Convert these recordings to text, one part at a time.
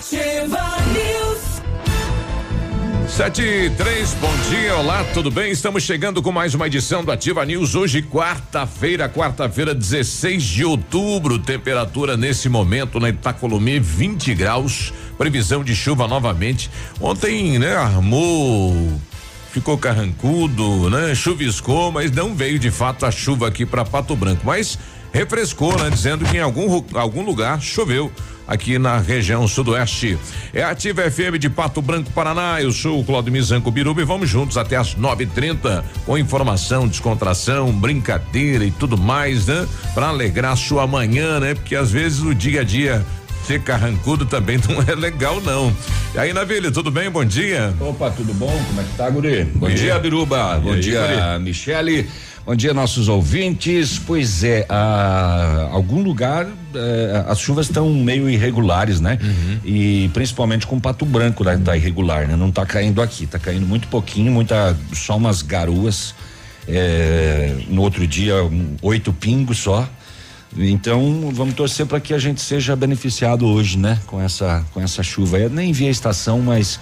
Ativa News. Sete e três, bom dia, olá, tudo bem? Estamos chegando com mais uma edição do Ativa News. Hoje, quarta-feira, quarta-feira, 16 de outubro. Temperatura nesse momento na Itacolomi, 20 graus. Previsão de chuva novamente. Ontem, né, armou ficou carrancudo, né? Chuviscou, mas não veio de fato a chuva aqui para Pato Branco, mas refrescou, né? Dizendo que em algum algum lugar choveu aqui na região sudoeste. É a Ativa FM de Pato Branco, Paraná. Eu sou o Claudio Mizanco Biruba e vamos juntos até as 9:30 com informação, descontração, brincadeira e tudo mais, né? Para alegrar sua manhã, né? Porque às vezes o dia a dia ser carrancudo também não é legal, não. E aí, Navilha, tudo bem? Bom dia. Opa, tudo bom? Como é que tá, Guri? Bom E- dia, Biruba. E Bom aí, dia, Guri? Michele. Bom dia, nossos ouvintes. Pois é, a, algum lugar eh, as chuvas estão meio irregulares, né? Uhum. E principalmente com Pato Branco né, tá irregular, né? Não tá caindo aqui, tá caindo muito pouquinho, muita só umas garoas. eh, no outro dia, um, oito pingos só. Então, vamos torcer para que a gente seja beneficiado hoje, né? Com essa, com essa chuva. Eu nem vi a estação, mas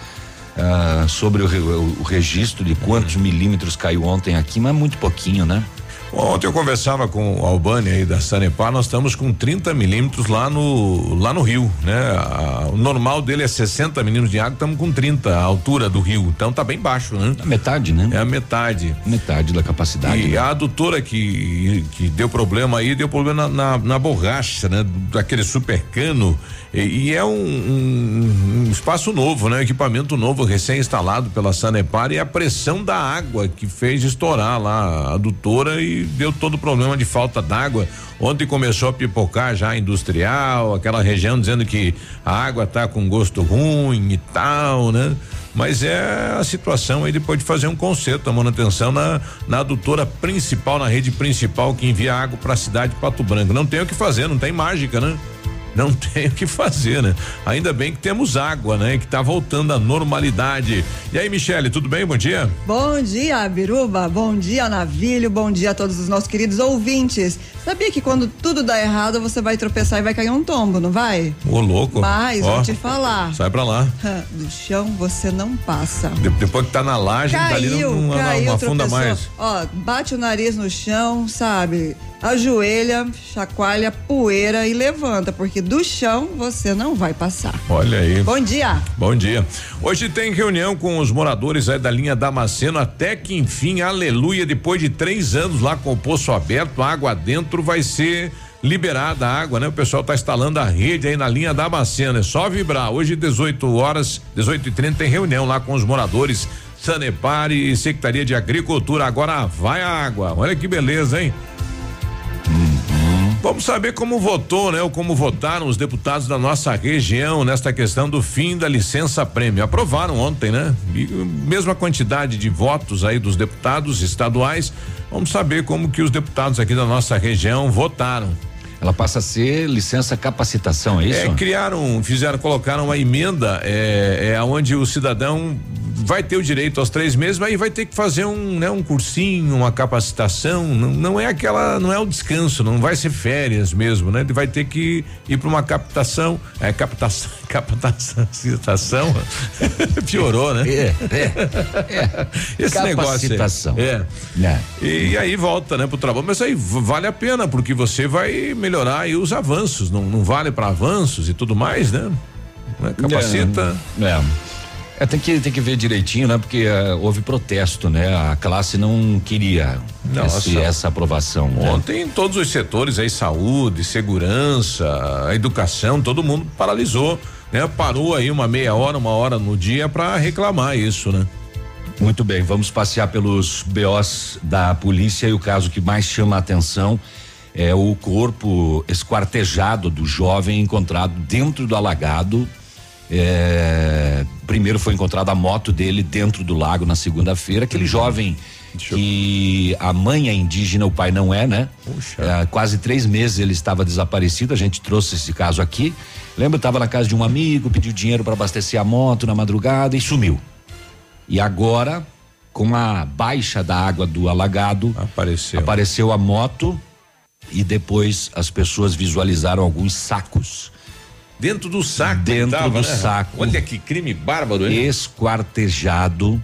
ah, sobre o, o- o registro de quantos milímetros caiu ontem aqui, mas muito pouquinho, né? Ontem eu conversava com o Albani aí da Sanepar, nós estamos com 30 milímetros lá no lá no rio, né? A- o normal dele é 60 milímetros de água, estamos com 30 a altura do rio, então tá bem baixo, né? A metade, né? É a metade. Metade da capacidade. E né? a adutora que, que deu problema aí, deu problema na, na, na borracha, né? Daquele super cano. E, e é um, um- um espaço novo, né? Equipamento novo, recém-instalado pela Sanepar e a pressão da água que fez estourar lá a adutora e deu todo o problema de falta d'água. Ontem começou a pipocar já a industrial, aquela região dizendo que a água tá com gosto ruim e tal, né? Mas é a situação aí depois de fazer um conserto, a manutenção na, na adutora principal, na rede principal que envia água para a cidade de Pato Branco. Não tem o que fazer, não tem mágica, né? Não tem o que fazer, né? Ainda bem que temos água, né? Que tá voltando à normalidade. E aí, Michele, tudo bem? Bom dia. Bom dia, Biruba. Bom dia, Navilho. Bom dia a todos os nossos queridos ouvintes. Sabia que quando tudo dá errado, você vai tropeçar e vai cair um tombo, não vai? Ô, louco. Mas, Ó, vou te falar. Sai pra lá. Do chão você não passa. De- depois que tá na laje, dali Caiu, não, não, não caiu, afunda tropeçou. mais. Ó, bate o nariz no chão, sabe? Ajoelha, chacoalha, poeira e levanta, porque do chão você não vai passar. Olha aí. Bom dia. Bom dia. Hoje tem reunião com os moradores aí da linha Damasceno, até que enfim, aleluia, depois de três anos lá com o poço aberto, água dentro, vai ser liberada a água, né? O pessoal tá instalando a rede aí na linha Damasceno, é só vibrar. Hoje, 18 horas, 18 e 30 tem reunião lá com os moradores, Sanepar e Secretaria de Agricultura. Agora vai a água. Olha que beleza, hein? Vamos saber como votou, né? Ou como votaram os deputados da nossa região nesta questão do fim da licença prêmio. Aprovaram ontem, né? E mesma quantidade de votos aí dos deputados estaduais. Vamos saber como que os deputados aqui da nossa região votaram. Ela passa a ser licença capacitação, é isso? É, criaram, fizeram, colocaram uma emenda, é, é onde o cidadão vai ter o direito aos três meses, mas aí vai ter que fazer um, né, um cursinho, uma capacitação. Não, não é aquela, não é o descanso, não vai ser férias mesmo, né? Ele vai ter que ir para uma captação, é captação, capacitação, piorou, né? É, é. Esse negócio. Capacitação. aí. É. É. E, aí volta, né, pro trabalho. Mas aí vale a pena, porque você vai melhorar aí os avanços. Não, não vale para avanços e tudo mais, né? Né? Capacita. É. É, tem que, tem que ver direitinho, né? Porque eh, houve protesto, né? A classe não queria esse- essa aprovação. né? Ontem todos os setores aí, saúde, segurança, educação, todo mundo paralisou, né? Parou aí uma meia hora, uma hora no dia para reclamar isso, né? Muito bem, vamos passear pelos BOs da polícia e o caso que mais chama a atenção é o corpo esquartejado do jovem encontrado dentro do alagado. É, primeiro foi encontrada a moto dele dentro do lago na segunda-feira. Aquele jovem que a mãe é indígena, o pai não é, né? É, quase três meses ele estava desaparecido. A gente trouxe esse caso aqui. Lembra? Estava na casa de um amigo, pediu dinheiro para abastecer a moto na madrugada e sumiu. E agora, com a baixa da água do alagado, Apareceu. apareceu a moto e depois as pessoas visualizaram alguns sacos. Dentro do saco. Dentro tava, do né? saco. Olha que crime bárbaro, hein? esquartejado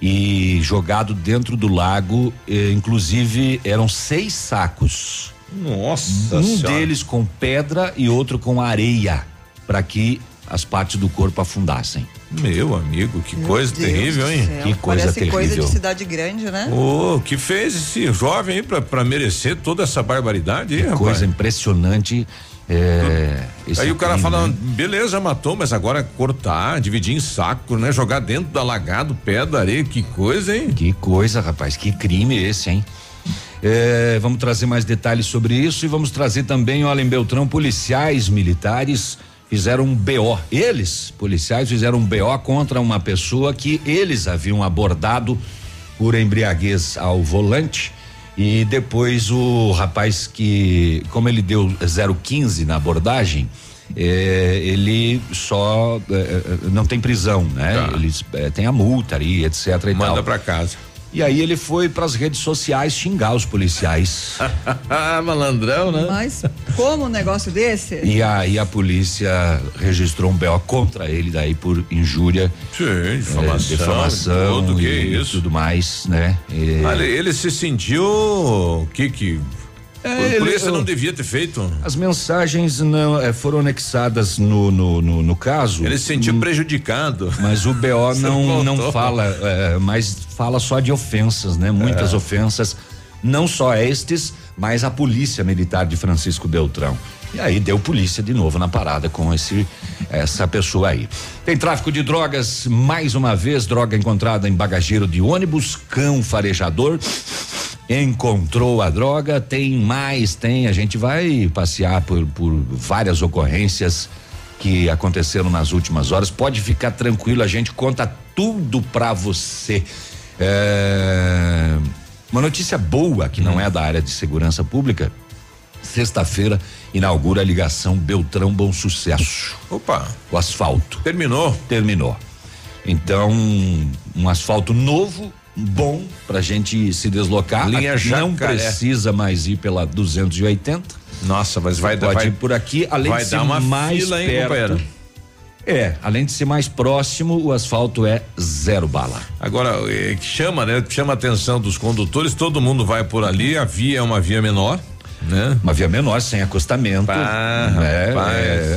e jogado dentro do lago. eh, inclusive, eram seis sacos. Nossa um Senhora. deles com pedra e outro com areia, para que as partes do corpo afundassem. Meu amigo, que Meu coisa Deus terrível, do hein? céu, Que coisa Parece coisa terrível. de cidade grande, né? Ô, que fez esse jovem aí pra, pra merecer toda essa barbaridade aí, rapaz? Coisa impressionante. é, Aí o cara crime, fala, né? beleza, matou, mas agora cortar, dividir em saco, né? Jogar dentro da lagado, pedra, areia, que coisa, hein? Que coisa, rapaz, que crime esse, hein? É, vamos trazer mais detalhes sobre isso e vamos trazer também, olha, em Beltrão, policiais militares fizeram um BO. Eles, policiais, fizeram um BO contra uma pessoa que eles haviam abordado por embriaguez ao volante. E depois o rapaz que, como ele deu 015 na abordagem, é, ele só é, não tem prisão, né? Tá. Eles é, tem a multa ali, etc. E Manda tal. pra casa. E aí ele foi para as redes sociais xingar os policiais. ah, malandrão, né? Mas como um negócio desse? e aí a polícia registrou um BO contra ele daí por injúria, Sim, é, difamação. difamação tudo, que e isso. tudo mais, né? E- Olha, ele se sentiu. Que que. É, polícia eu- não devia ter feito. As mensagens não eh, foram anexadas no, no, no, no caso. Ele se sentiu prejudicado. Mas o BO não, não fala, eh, mas fala só de ofensas, né? É. Muitas ofensas, não só estes, mas a polícia militar de Francisco Beltrão. E aí deu polícia de novo na parada com esse essa pessoa aí. Tem tráfico de drogas, mais uma vez, droga encontrada em bagageiro de ônibus, cão farejador encontrou a droga, tem mais, tem, a gente vai passear por, por várias ocorrências que aconteceram nas últimas horas. Pode ficar tranquilo, a gente conta tudo pra você. É, uma notícia boa que não é da área de segurança pública. Sexta-feira inaugura a ligação Beltrão Bom Sucesso. Opa, O asfalto terminou. terminou. Então, um asfalto novo, bom pra gente se deslocar. Linha Aqui não precisa mais ir pela 280. Nossa, mas vai dar. Pode Vai, ir por aqui, além vai de ser dar uma mais fila, hein, perto. companheiro? É, além de ser mais próximo, o asfalto é zero bala. Agora, é, que chama, né? Chama a atenção dos condutores, todo mundo vai por ali, a via é uma via menor, né? Uma via menor, sem acostamento. Pá, né?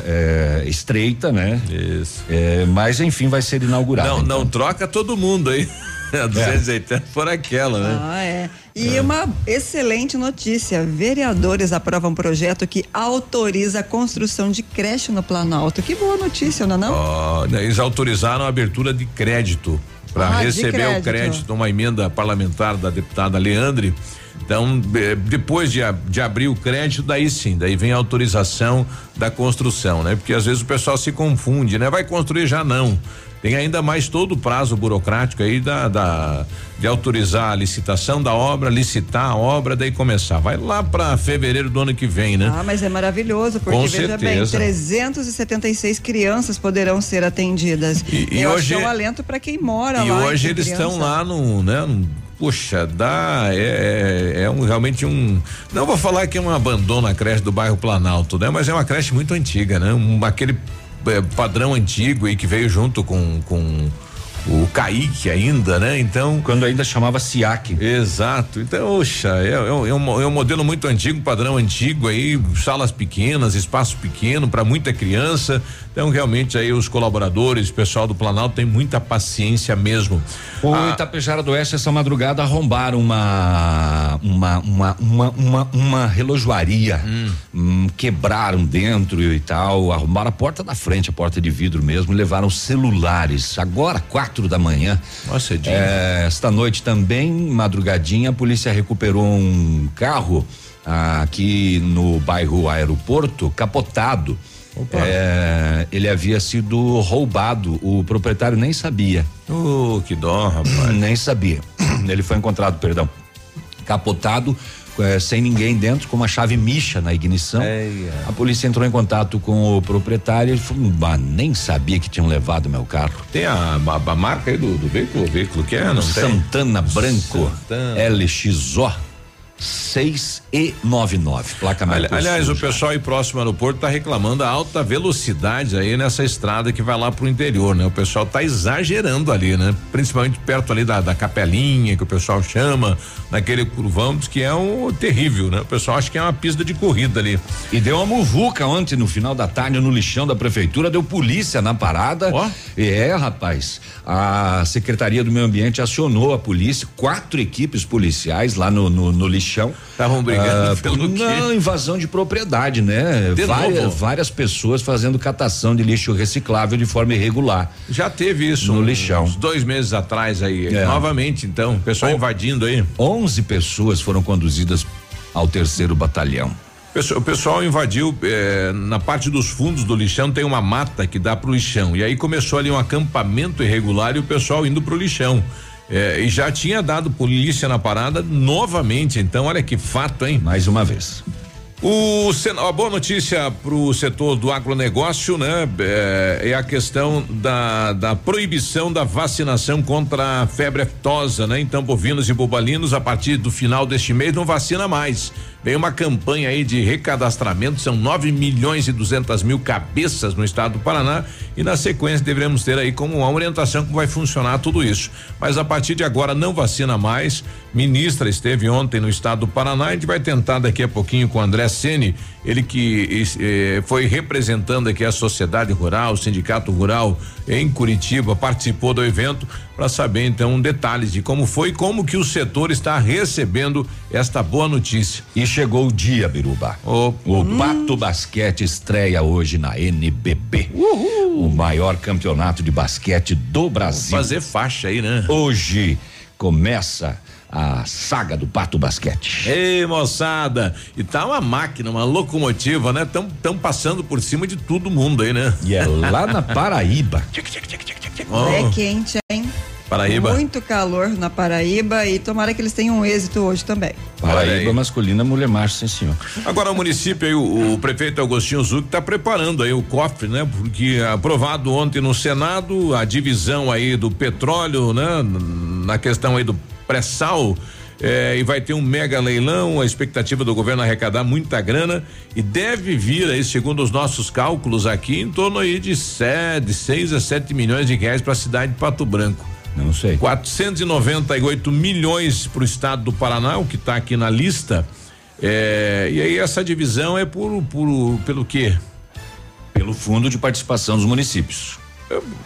É, é, estreita, né? Isso. É, mas enfim, vai ser inaugurado. Não, então. não troca todo mundo aí. A 280 por aquela, né? Ah, é. E uma excelente notícia: vereadores aprovam um projeto que autoriza a construção de creche no Planalto. Que boa notícia, não é? Não? Eles autorizaram a abertura de crédito para Ah, receber o crédito. crédito, uma emenda parlamentar da deputada Leandre. Então, depois de, de abrir o crédito, daí sim, daí vem a autorização da construção, né? Porque às vezes o pessoal se confunde, né? Vai construir já não. Tem ainda mais todo o prazo burocrático aí da, da de autorizar a licitação da obra, licitar a obra, daí começar. Vai lá para fevereiro do ano que vem, né? Ah, mas é maravilhoso, porque Com veja bem, certeza. 376 crianças poderão ser atendidas. E- e hoje- é um alento para quem mora E lá. hoje tem eles estão lá no, né? no- Puxa, dá, é, é, é um, realmente um, não vou falar que é um abandono a creche do bairro Planalto, né? Mas é uma creche muito antiga, né? Um, aquele é, padrão antigo aí que veio junto com, com o Kaique ainda, né? Então, Quando ainda chamava SIAC. Exato. Então, oxa, é, é um, é um- é um modelo muito antigo, padrão antigo aí, salas pequenas, espaço pequeno para muita criança. Então, realmente aí os colaboradores, o pessoal do Planalto tem muita paciência mesmo. O Ah, Itapejara do Oeste essa madrugada arrombaram uma uma uma uma uma, uma relojoaria, Hum, quebraram dentro e tal, arrombaram a porta da frente, a porta de vidro mesmo, levaram celulares. Agora quatro da manhã. Nossa, cedinho. É, esta noite também, madrugadinha, a polícia recuperou um carro ah, aqui no bairro Aeroporto, capotado. É, ele havia sido roubado, o proprietário nem sabia. Oh, que dó, rapaz. Nem sabia. Ele foi encontrado, perdão, capotado, eh, sem ninguém dentro, com uma chave micha na ignição. Eia. A polícia entrou em contato com o proprietário e falou: "Bah, nem sabia que tinham levado meu carro. Tem a, a- a marca aí do, do veículo, o veículo que é, não tem? Santana Branco Santana. LXO 6 e 99. Placa Ali-. Aliás, o pessoal aí próximo ao aeroporto tá reclamando da alta velocidade aí nessa estrada que vai lá pro interior, né? O pessoal tá exagerando ali, né? Principalmente perto ali da, da capelinha que o pessoal chama, naquele curvão, diz que é um terrível, né? O pessoal acha que é uma pista de corrida ali. E deu uma muvuca ontem no final da tarde no lixão da prefeitura, deu polícia na parada. Ó. É, rapaz. A Secretaria do Meio Ambiente acionou a polícia, quatro equipes policiais lá no, no, no lixão. Estavam brigando Ah, pelo? Não, invasão de propriedade, né? De várias, novo? várias pessoas fazendo catação de lixo reciclável de forma irregular. Já teve isso No uns lixão. dois meses atrás aí. É. Novamente, então, o pessoal invadindo aí. 11 pessoas foram conduzidas ao terceiro batalhão. O pessoal invadiu eh, na parte dos fundos do lixão tem uma mata que dá pro lixão e aí começou ali um acampamento irregular e o pessoal indo pro lixão Eh, e já tinha dado polícia na parada novamente então olha que fato hein Mais uma vez. O a boa notícia para o setor do agronegócio, né? É, é a questão da, da proibição da vacinação contra a febre aftosa, né? Então, bovinos e bobalinos, a partir do final deste mês, não vacina mais. Vem uma campanha aí de recadastramento, são 9 milhões e 200 mil cabeças no estado do Paraná e na sequência deveremos ter aí como uma orientação como vai funcionar tudo isso. Mas a partir de agora não vacina mais. Ministra esteve ontem no estado do Paraná, a gente vai tentar daqui a pouquinho com o André Ceni, ele que eh, foi representando aqui a sociedade rural, o sindicato rural em Curitiba, participou do evento para saber então detalhes de como foi como que o setor está recebendo esta boa notícia. E chegou o dia, Biruba. O Pato Basquete estreia hoje na NBB. O maior campeonato de basquete do Brasil. fazer faixa aí, né? Hoje começa a saga do Pato Basquete. Ei, moçada, e tá uma máquina, uma locomotiva, né? Tão, tão passando por cima de todo mundo aí, né? E é lá na Paraíba. Ó, É quente, hein? Paraíba. Muito calor na Paraíba e tomara que eles tenham um êxito hoje também. Paraíba aí. masculina, mulher macho, sim senhor. Agora o município aí, o, o prefeito Agostinho Zuc está preparando aí o cofre, né? Porque aprovado ontem no Senado a divisão aí do petróleo, né? Na questão aí do pré-sal. eh, e vai ter um mega leilão, a expectativa do governo é arrecadar muita grana e deve vir aí, segundo os nossos cálculos aqui, em torno aí de sete, de seis a sete milhões de reais para a cidade de Pato Branco. Não sei. 498 milhões para o estado do Paraná, o que está aqui na lista. É, e aí essa divisão é por, por pelo quê? Pelo Fundo de Participação dos Municípios.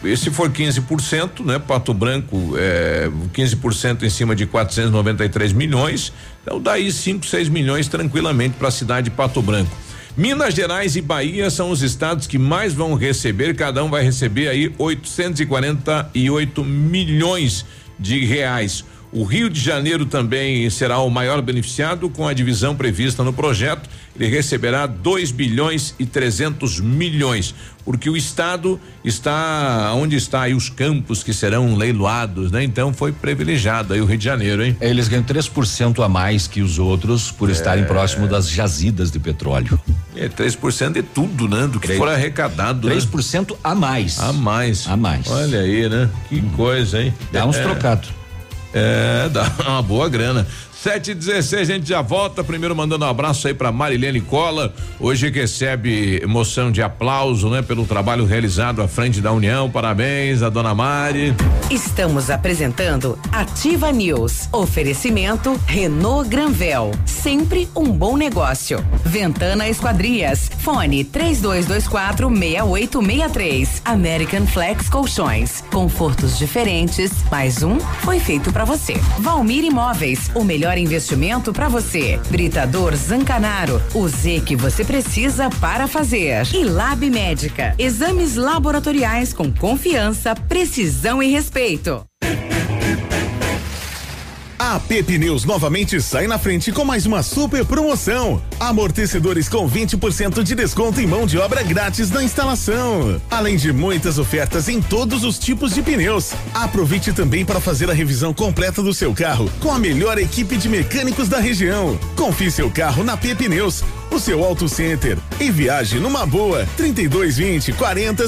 E se for 15%, né? Pato Branco é 15% em cima de 493 milhões, então daí 5, 6 milhões tranquilamente para a cidade de Pato Branco. Minas Gerais e Bahia são os estados que mais vão receber, cada um vai receber aí 848 milhões de reais. O Rio de Janeiro também será o maior beneficiado com a divisão prevista no projeto. Ele receberá 2 bilhões e 300 milhões, porque o estado está onde está aí os campos que serão leiloados, né? Então foi privilegiado aí o Rio de Janeiro, hein? Eles ganham 3% a mais que os outros por estarem próximo das jazidas de petróleo. É 3% de tudo, né? Do que Três- for arrecadado. né? 3% a mais. A mais. A mais. Olha aí, né? Que coisa, hein? Dá uns É. trocados. É, dá uma boa grana. 7 e 16 a gente já volta. Primeiro mandando um abraço aí pra Marilene Cola. Hoje recebe emoção de aplauso, né? Pelo trabalho realizado à frente da União. Parabéns a dona Mari. Estamos apresentando Ativa News. Oferecimento Renault Granvel. Sempre um bom negócio. Ventana Esquadrias. Fone 3224 6863. American Flex Colchões. Confortos diferentes. Mais um foi feito pra você. Valmir Imóveis. O melhor investimento pra você. Britador Zancanaro. O Z que você precisa para fazer. E Lab Médica. Exames laboratoriais com confiança, precisão e respeito. A AP Pneus novamente sai na frente com mais uma super promoção. Amortecedores com 20% de desconto e mão de obra grátis na instalação. Além de muitas ofertas em todos os tipos de pneus. Aproveite também para fazer a revisão completa do seu carro com a melhor equipe de mecânicos da região. Confie seu carro na AP Pneus, o seu auto center e viaje numa boa. 3220 40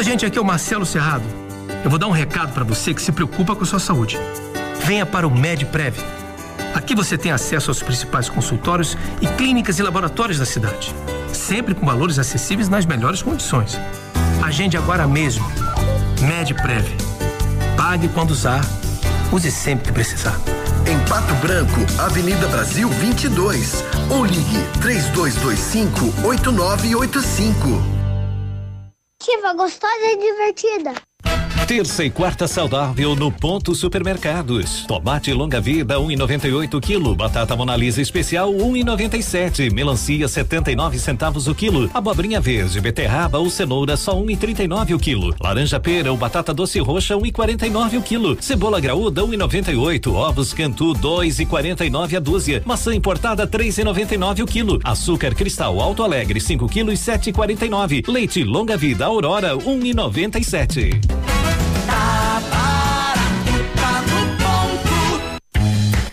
Olá, gente. Aqui é o Marcelo Serrado. Eu vou dar um recado para você que se preocupa com a sua saúde. Venha para o MedPrev. Aqui você tem acesso aos principais consultórios e clínicas e laboratórios da cidade. Sempre com valores acessíveis nas melhores condições. Agende agora mesmo. MedPrev. Pague quando usar. Use sempre que precisar. Em Pato Branco, Avenida Brasil 22. Ou ligue 3225 8985. Ativa gostosa e divertida. Terça e quarta saudável no Ponto Supermercados. Tomate longa vida 1,98 um quilo. Batata Monalisa especial 1,97. Um Melancia 79 centavos o quilo. Abobrinha verde, beterraba ou cenoura só 1,39 um o quilo. Laranja pera ou batata doce roxa 1,49 o quilo. Cebola graúda 1,98. Ovos Cantu 2,49 a dúzia. Maçã importada 3,99 o quilo. Açúcar cristal Alto Alegre 5 quilos 7,49. Leite longa vida Aurora 1,97. bye.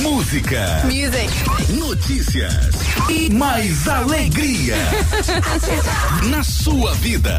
Música. Music. Notícias. E mais alegria. Na sua vida.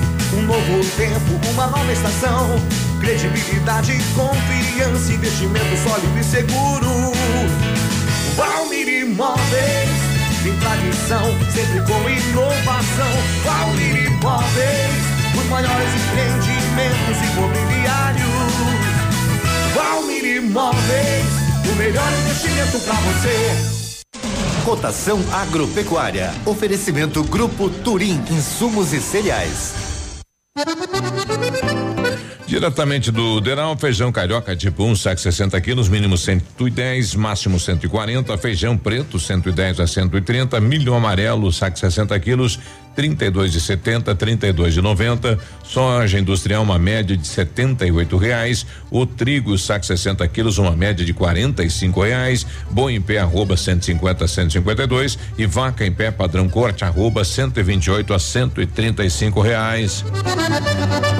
Um novo tempo, uma nova estação. Credibilidade, confiança, investimento sólido e seguro. Valmir Imóveis, tem tradição, sempre com inovação. Valmir Imóveis, os maiores empreendimentos imobiliários. Valmir Imóveis, o melhor investimento para você. Cotação agropecuária. Oferecimento Grupo Turim, insumos e cereais. Diretamente do Deral, feijão carioca tipo 1, um, saco 60 quilos, mínimo 110, máximo 140. Feijão preto, 110 a 130. Milho amarelo, saco 60 quilos, 32 de 70, 32 de 90. Soja industrial, uma média de 78 reais. O trigo, saco 60 quilos, uma média de 45 reais. Boi em pé, arroba 150 a 152. E vaca em pé, padrão corte, arroba 128 a 135 reais.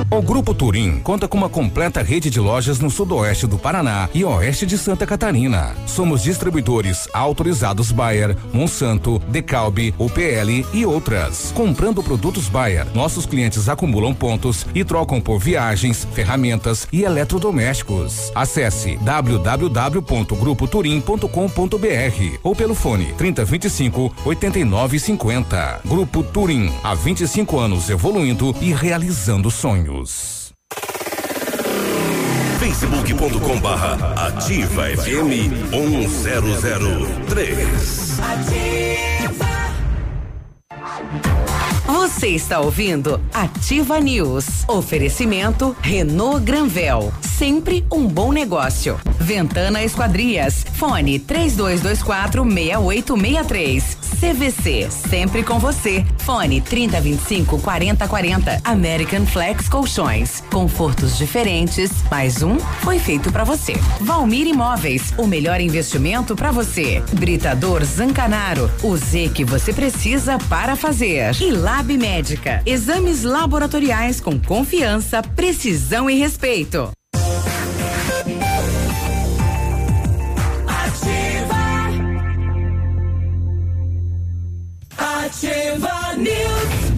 O Grupo Turim conta com uma completa rede de lojas no sudoeste do Paraná e oeste de Santa Catarina. Somos distribuidores autorizados Bayer, Monsanto, Decalbe, UPL e outras. Comprando produtos Bayer, nossos clientes acumulam pontos e trocam por viagens, ferramentas e eletrodomésticos. Acesse www.grupoturim.com.br ou pelo fone 3025 8950. Grupo Turim, há 25 anos evoluindo e realizando sonhos. facebook.com barra ativa FM 1003. Ativa. Você está ouvindo Ativa News. Oferecimento Renault Granvel. Sempre um bom negócio. Ventana Esquadrias. Fone 3224 6863. CVC. Sempre com você. Fone 3025 4040. American Flex Colchões. Confortos diferentes. Mais um foi feito para você. Valmir Imóveis. O melhor investimento para você. Britador Zancanaro. O Z que você precisa para fazer. E Lab Médica. Exames laboratoriais com confiança, precisão e respeito. Ativa News.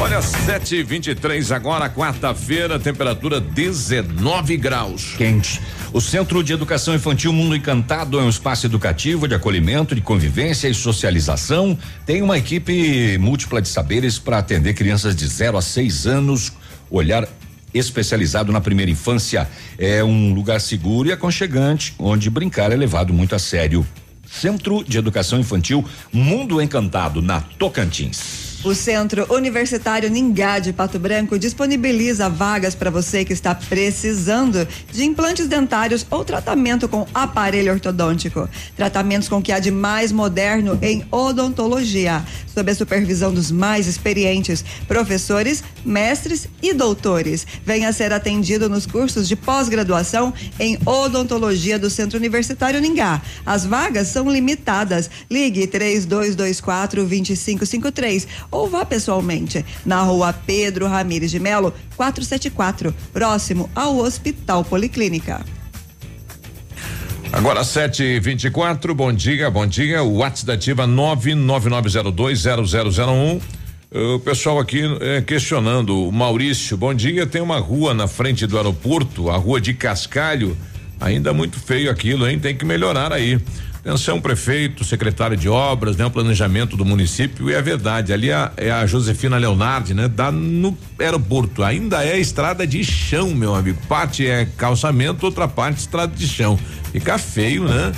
Olha, 7h23 agora, quarta-feira, temperatura 19 graus. Quente. O Centro de Educação Infantil Mundo Encantado é um espaço educativo de acolhimento, de convivência e socialização. Tem uma equipe múltipla de saberes para atender crianças de 0 a 6 anos. Olhar especializado na primeira infância é um lugar seguro e aconchegante, onde brincar é levado muito a sério. Centro de Educação Infantil Mundo Encantado, na Tocantins. O Centro Universitário Ningá de Pato Branco disponibiliza vagas para você que está precisando de implantes dentários ou tratamento com aparelho ortodôntico. Tratamentos com o que há de mais moderno em odontologia, sob a supervisão dos mais experientes professores, mestres e doutores. Venha ser atendido nos cursos de pós-graduação em odontologia do Centro Universitário Ningá. As vagas são limitadas. Ligue 3224 2553 ou vá pessoalmente na rua Pedro Ramires de Melo, 474, próximo ao Hospital Policlínica. Agora 7h24, bom dia, bom dia. O WhatsApp da Ativa 999020001. O pessoal aqui eh, questionando, o Maurício, bom dia. Tem uma rua na frente do aeroporto, a rua de Cascalho. Ainda muito feio aquilo, hein? Tem que melhorar aí. Atenção, prefeito, secretário de obras, né? O planejamento do município e é verdade. Ali é, a Josefina Leonardi, né? Dá no aeroporto. Ainda é estrada de chão, meu amigo. Parte é calçamento, outra parte estrada de chão. Fica feio, né?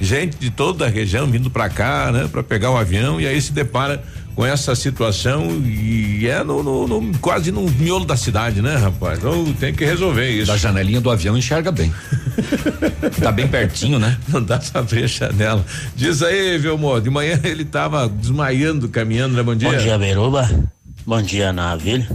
Gente de toda a região vindo para cá, né? Para pegar o avião e aí se depara com essa situação e é no, no- no- quase no miolo da cidade, né, rapaz? Então tem que resolver isso. Da janelinha do avião enxerga bem. tá bem pertinho, né? Não dá pra abrir a janela. Diz aí, viu, amor? De manhã ele tava desmaiando, caminhando, né? Bom dia. Bom dia, Beruba. Bom dia, Navilho.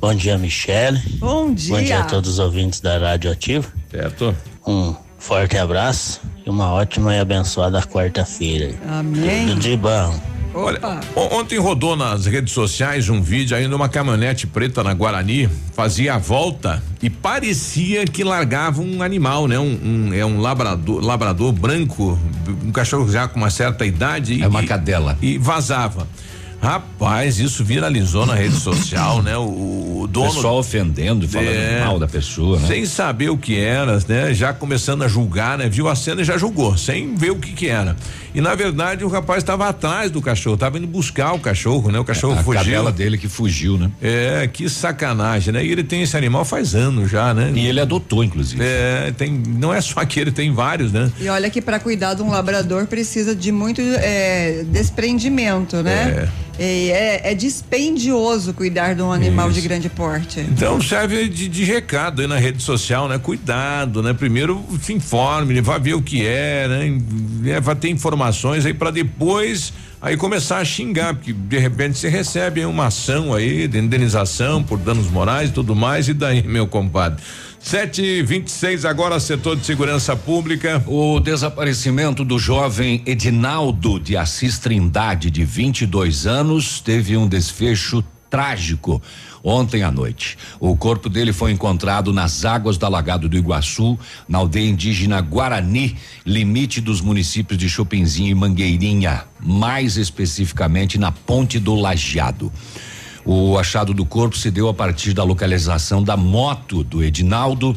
Bom dia, Michele. Bom dia. Bom dia a todos os ouvintes da Rádio Ativa. Certo. Um forte abraço e uma ótima e abençoada quarta-feira. Amém. Tudo de bom. Olha, on- ontem rodou nas redes sociais um vídeo aí de uma caminhonete preta na Guarani, fazia a volta e parecia que largava um animal, né? Um, um- é um labrador, labrador branco, um cachorro já com uma certa idade. É uma cadela. E vazava. Rapaz, isso viralizou na rede social, né? O, o dono. Pessoal ofendendo, falando É. mal da pessoa, né? Sem saber o que era, né? Já começando a julgar, né? Viu a cena e já julgou, sem ver o que que era. E na verdade o rapaz estava atrás do cachorro, estava indo buscar o cachorro, né? O cachorro a fugiu. cadela dele que fugiu, né? É, que sacanagem, né? E ele tem esse animal faz anos já, né? E ele adotou, inclusive. É, tem, não é só aquele, tem vários, né? E olha que para cuidar de um labrador precisa de muito é, desprendimento, né? E É, é dispendioso cuidar de um animal de grande porte. Então serve de, de recado aí na rede social, né? Cuidado, né? Primeiro se informe, vá ver o que é, né? É, Vai ter informações aí para depois aí começar a xingar, porque de repente você recebe uma ação aí de indenização por danos morais e tudo mais, e daí, meu compadre? Sete e vinte e seis agora, setor de segurança pública. O desaparecimento do jovem Edinaldo de Assis Trindade, de 22 anos, teve um desfecho trágico ontem à noite. O corpo dele foi encontrado nas águas do alagado do Iguaçu, na aldeia indígena Guarani, limite dos municípios de Chopinzinho e Mangueirinha, mais especificamente na Ponte do Lajeado. O achado do corpo se deu a partir da localização da moto do Edinaldo.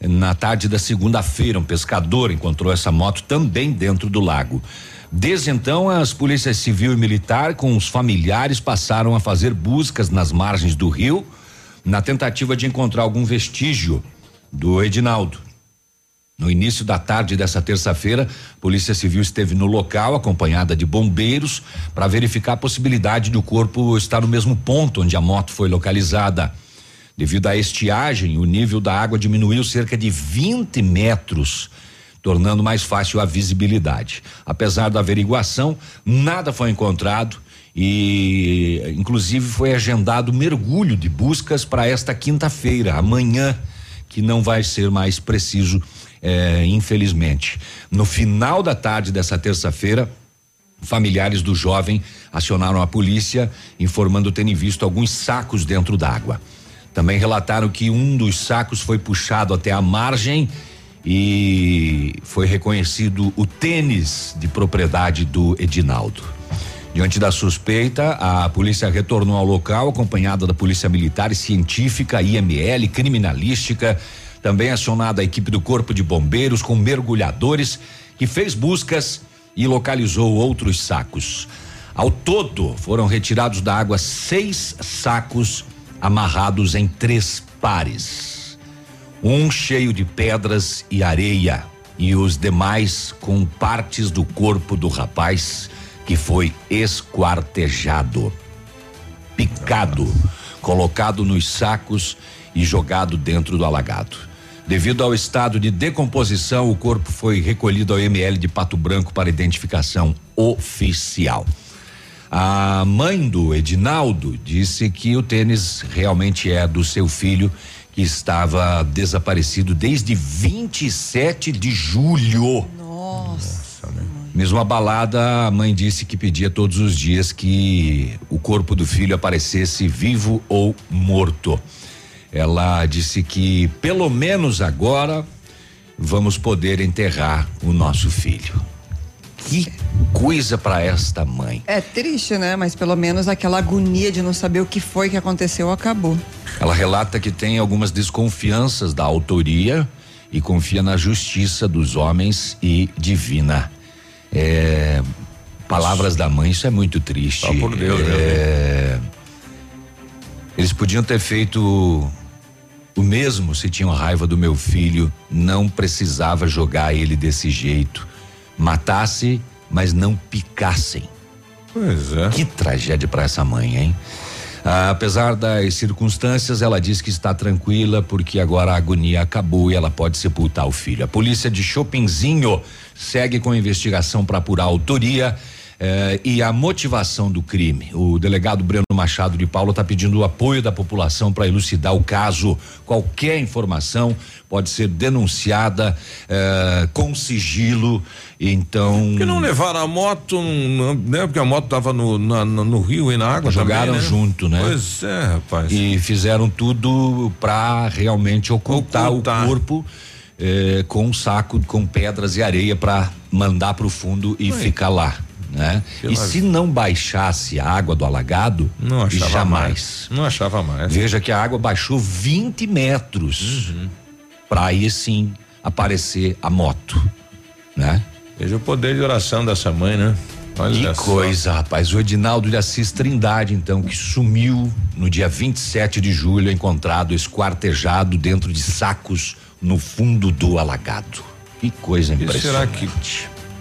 Na tarde da segunda-feira, um pescador encontrou essa moto também dentro do lago. Desde então, as polícias civil e militar, com os familiares, passaram a fazer buscas nas margens do rio, na tentativa de encontrar algum vestígio do Edinaldo. No início da tarde dessa terça-feira, a Polícia Civil esteve no local, acompanhada de bombeiros, para verificar a possibilidade do corpo estar no mesmo ponto onde a moto foi localizada. Devido à estiagem, o nível da água diminuiu cerca de 20 metros, tornando mais fácil a visibilidade. Apesar da averiguação, nada foi encontrado e, inclusive, foi agendado mergulho de buscas para esta quinta-feira, amanhã, que não vai ser mais preciso, eh, infelizmente. No final da tarde dessa terça-feira, familiares do jovem acionaram a polícia, informando terem visto alguns sacos dentro d'água. Também relataram que um dos sacos foi puxado até a margem e foi reconhecido o tênis de propriedade do Edinaldo. Diante da suspeita, a polícia retornou ao local, acompanhada da Polícia Militar e Científica, IML, Criminalística, também acionada a equipe do Corpo de Bombeiros com mergulhadores, que fez buscas e localizou outros sacos. Ao todo, foram retirados da água seis sacos amarrados em três pares. Um cheio de pedras e areia, e os demais com partes do corpo do rapaz que foi esquartejado, picado, colocado nos sacos e jogado dentro do alagado. Devido ao estado de decomposição, o corpo foi recolhido ao ML de Pato Branco para identificação oficial. A mãe do Edinaldo disse que o tênis realmente é do seu filho, que estava desaparecido desde 27 de julho. Nossa. Mesmo abalada, a mãe disse que pedia todos os dias que o corpo do filho aparecesse vivo ou morto. Ela disse que pelo menos agora vamos poder enterrar o nosso filho. Que coisa para esta mãe. É triste, né? Mas pelo menos aquela agonia de não saber o que foi que aconteceu acabou. Ela relata que tem algumas desconfianças da autoria e confia na justiça dos homens e divina. É, palavras da mãe, isso é muito triste. Só por Deus, é, Eles podiam ter feito o mesmo se tinham raiva do meu filho, não precisava jogar ele desse jeito. Matasse, mas não picassem. Pois é. Que tragédia para essa mãe, hein? Ah, apesar das circunstâncias, ela diz que está tranquila porque agora a agonia acabou e ela pode sepultar o filho. A polícia de Chopinzinho segue com a investigação para apurar a autoria eh, e a motivação do crime. O delegado Breno Machado de Paula está pedindo o apoio da população para elucidar o caso. Qualquer informação pode ser denunciada eh, com sigilo. Então. Porque não levaram a moto, né? Porque a moto tava no, na- no, no rio e na água Jogaram também, né? junto, né? Pois é, rapaz. E fizeram tudo para realmente ocultar, Ocultar. o corpo eh, com um saco com pedras e areia para mandar para o fundo e Oi. ficar lá, né? E se não baixasse a água do alagado, Não achava jamais. mais. Não achava mais. Veja que a água baixou 20 metros Uhum. para aí sim aparecer a moto, né? Veja o poder de oração dessa mãe, né? Olha que só. coisa, rapaz. O Edinaldo de Assis Trindade, então, que sumiu no dia 27 de julho, encontrado esquartejado dentro de sacos no fundo do alagado. Que coisa E será impressionante. que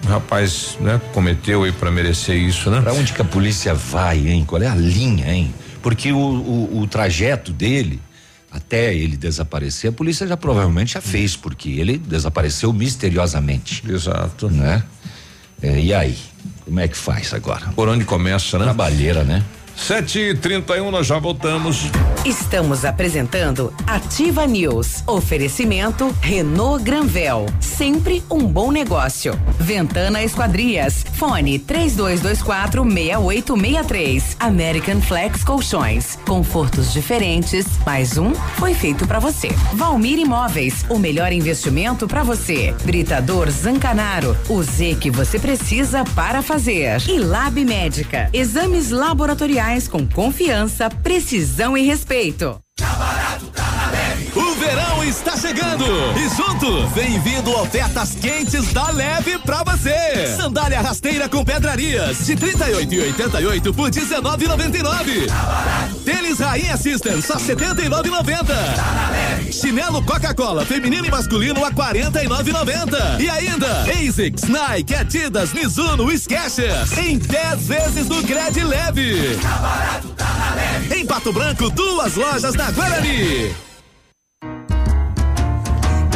o rapaz, né, cometeu aí para merecer isso, né? Pra onde que a polícia vai, hein? Qual é a linha, hein? Porque o, o, o trajeto dele até ele desaparecer, a polícia já provavelmente já fez, porque ele desapareceu misteriosamente. Exato. Né? É, e aí? Como é que faz agora? Por onde começa, né? Trabalheira, né? Sete e trinta e um, nós já voltamos. Estamos apresentando Ativa News. Oferecimento Renault Granvel. Sempre um bom negócio. Ventana Esquadrias. Fone 3224 6863. American Flex Colchões. Confortos diferentes. Mais um foi feito para você. Valmir Imóveis. O melhor investimento para você. Britador Zancanaro. O Z que você precisa para fazer. E Lab Médica. Exames laboratoriais com confiança, precisão e respeito. O verão está chegando e junto vem vindo ofertas quentes da Leve pra você. Sandália rasteira com pedrarias de 38 e 88 por 19,99. Tênis Rainha System só 79,90. Chinelo Coca-Cola feminino e masculino a 49,90. E ainda ASICS, Nike, Adidas, Mizuno, Skechers em 10 vezes no Cred Leve. Em Pato Branco, duas lojas da Guarani.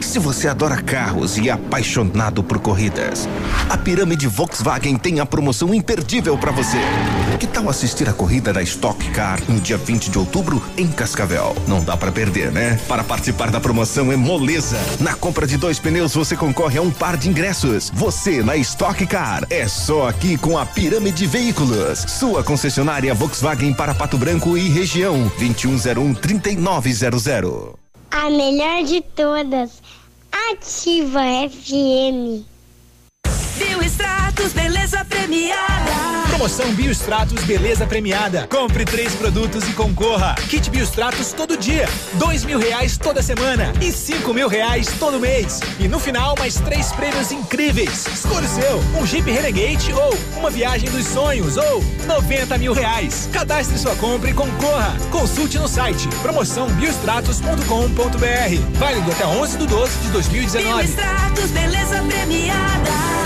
Se você adora carros e é apaixonado por corridas, a Pirâmide Volkswagen tem a promoção imperdível para você. Que tal assistir a corrida da Stock Car no dia 20 de outubro em Cascavel? Não dá para perder, né? Para participar da promoção é moleza. Na compra de dois pneus você concorre a um par de ingressos. Você na Stock Car é só aqui com a Pirâmide Veículos, sua concessionária Volkswagen para Pato Branco e região 2101 3900. A melhor de todas. Ativa FM. Bioextratos, beleza premiada. Promoção Biostratos Beleza Premiada. Compre três produtos e concorra. Kit Biostratos todo dia, dois mil reais toda semana e cinco mil reais todo mês. E no final, mais três prêmios incríveis. Escolha o seu, um Jeep Renegade ou uma viagem dos sonhos ou 90 mil reais. Cadastre sua compra e concorra. Consulte no site promoçãobiostratos.com.br. Válido até 11 de 12 de 2019. Bioextratos, beleza premiada.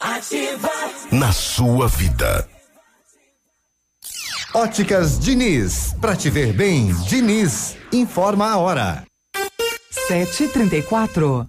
Ativa. Na sua vida. Óticas Diniz, pra te ver bem, Diniz, informa a hora. 734.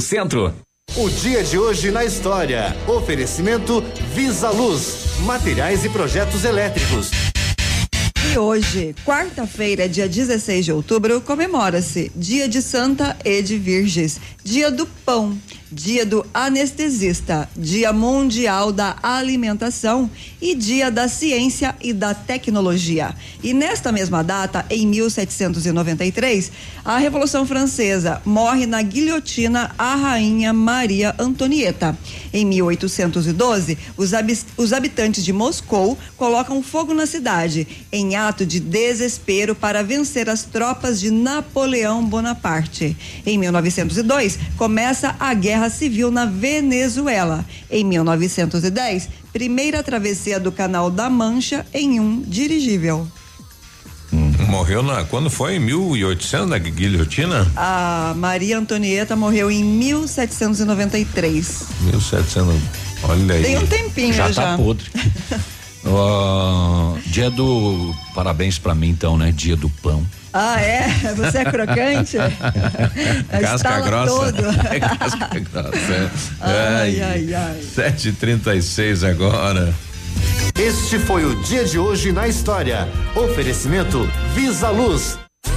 Centro. O dia de hoje na história. Oferecimento Visa Luz, materiais e projetos elétricos. E hoje, quarta-feira, dia 16 de outubro, comemora-se Dia de Santa Ede Virges, Dia do Pão, Dia do Anestesista, Dia Mundial da Alimentação e Dia da Ciência e da Tecnologia. E nesta mesma data, em 1793, a Revolução Francesa morre na guilhotina a rainha Maria Antonieta. Em 1812, os, os habitantes de Moscou colocam fogo na cidade, em ato de desespero para vencer as tropas de Napoleão Bonaparte. Em 1902, começa a Guerra Civil na Venezuela. Em 1910, primeira travessia do Canal da Mancha em um dirigível. Morreu na. Quando foi? Em 1800 na guilhotina? A Maria Antonieta morreu em 1793. 1700. Olha aí. Tem um tempinho já. já. tá podre. Ó, dia do. Parabéns pra mim, então, né? Dia do pão. Ah, é? Você é crocante? Casca grossa. todo. É casca grossa. é. Ai, ai, ai. 7h36 agora. Este foi o dia de hoje na história. Oferecimento Visa Luz.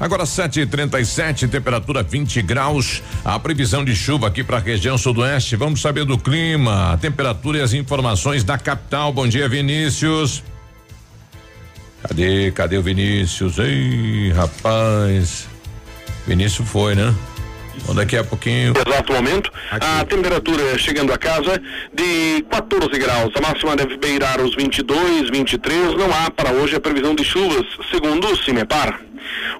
Agora 7h37, temperatura 20 graus. A previsão de chuva aqui para a região sudoeste. Vamos saber do clima, a temperatura e as informações da capital. Bom dia, Vinícius. Cadê? Cadê o Vinícius? Ei, rapaz. Vinícius foi, né? Bom, daqui a pouquinho. Exato momento, a temperatura chegando a casa de 14 graus. A máxima deve beirar os 22, 23. Não há para hoje a previsão de chuvas, segundo o Cimepar.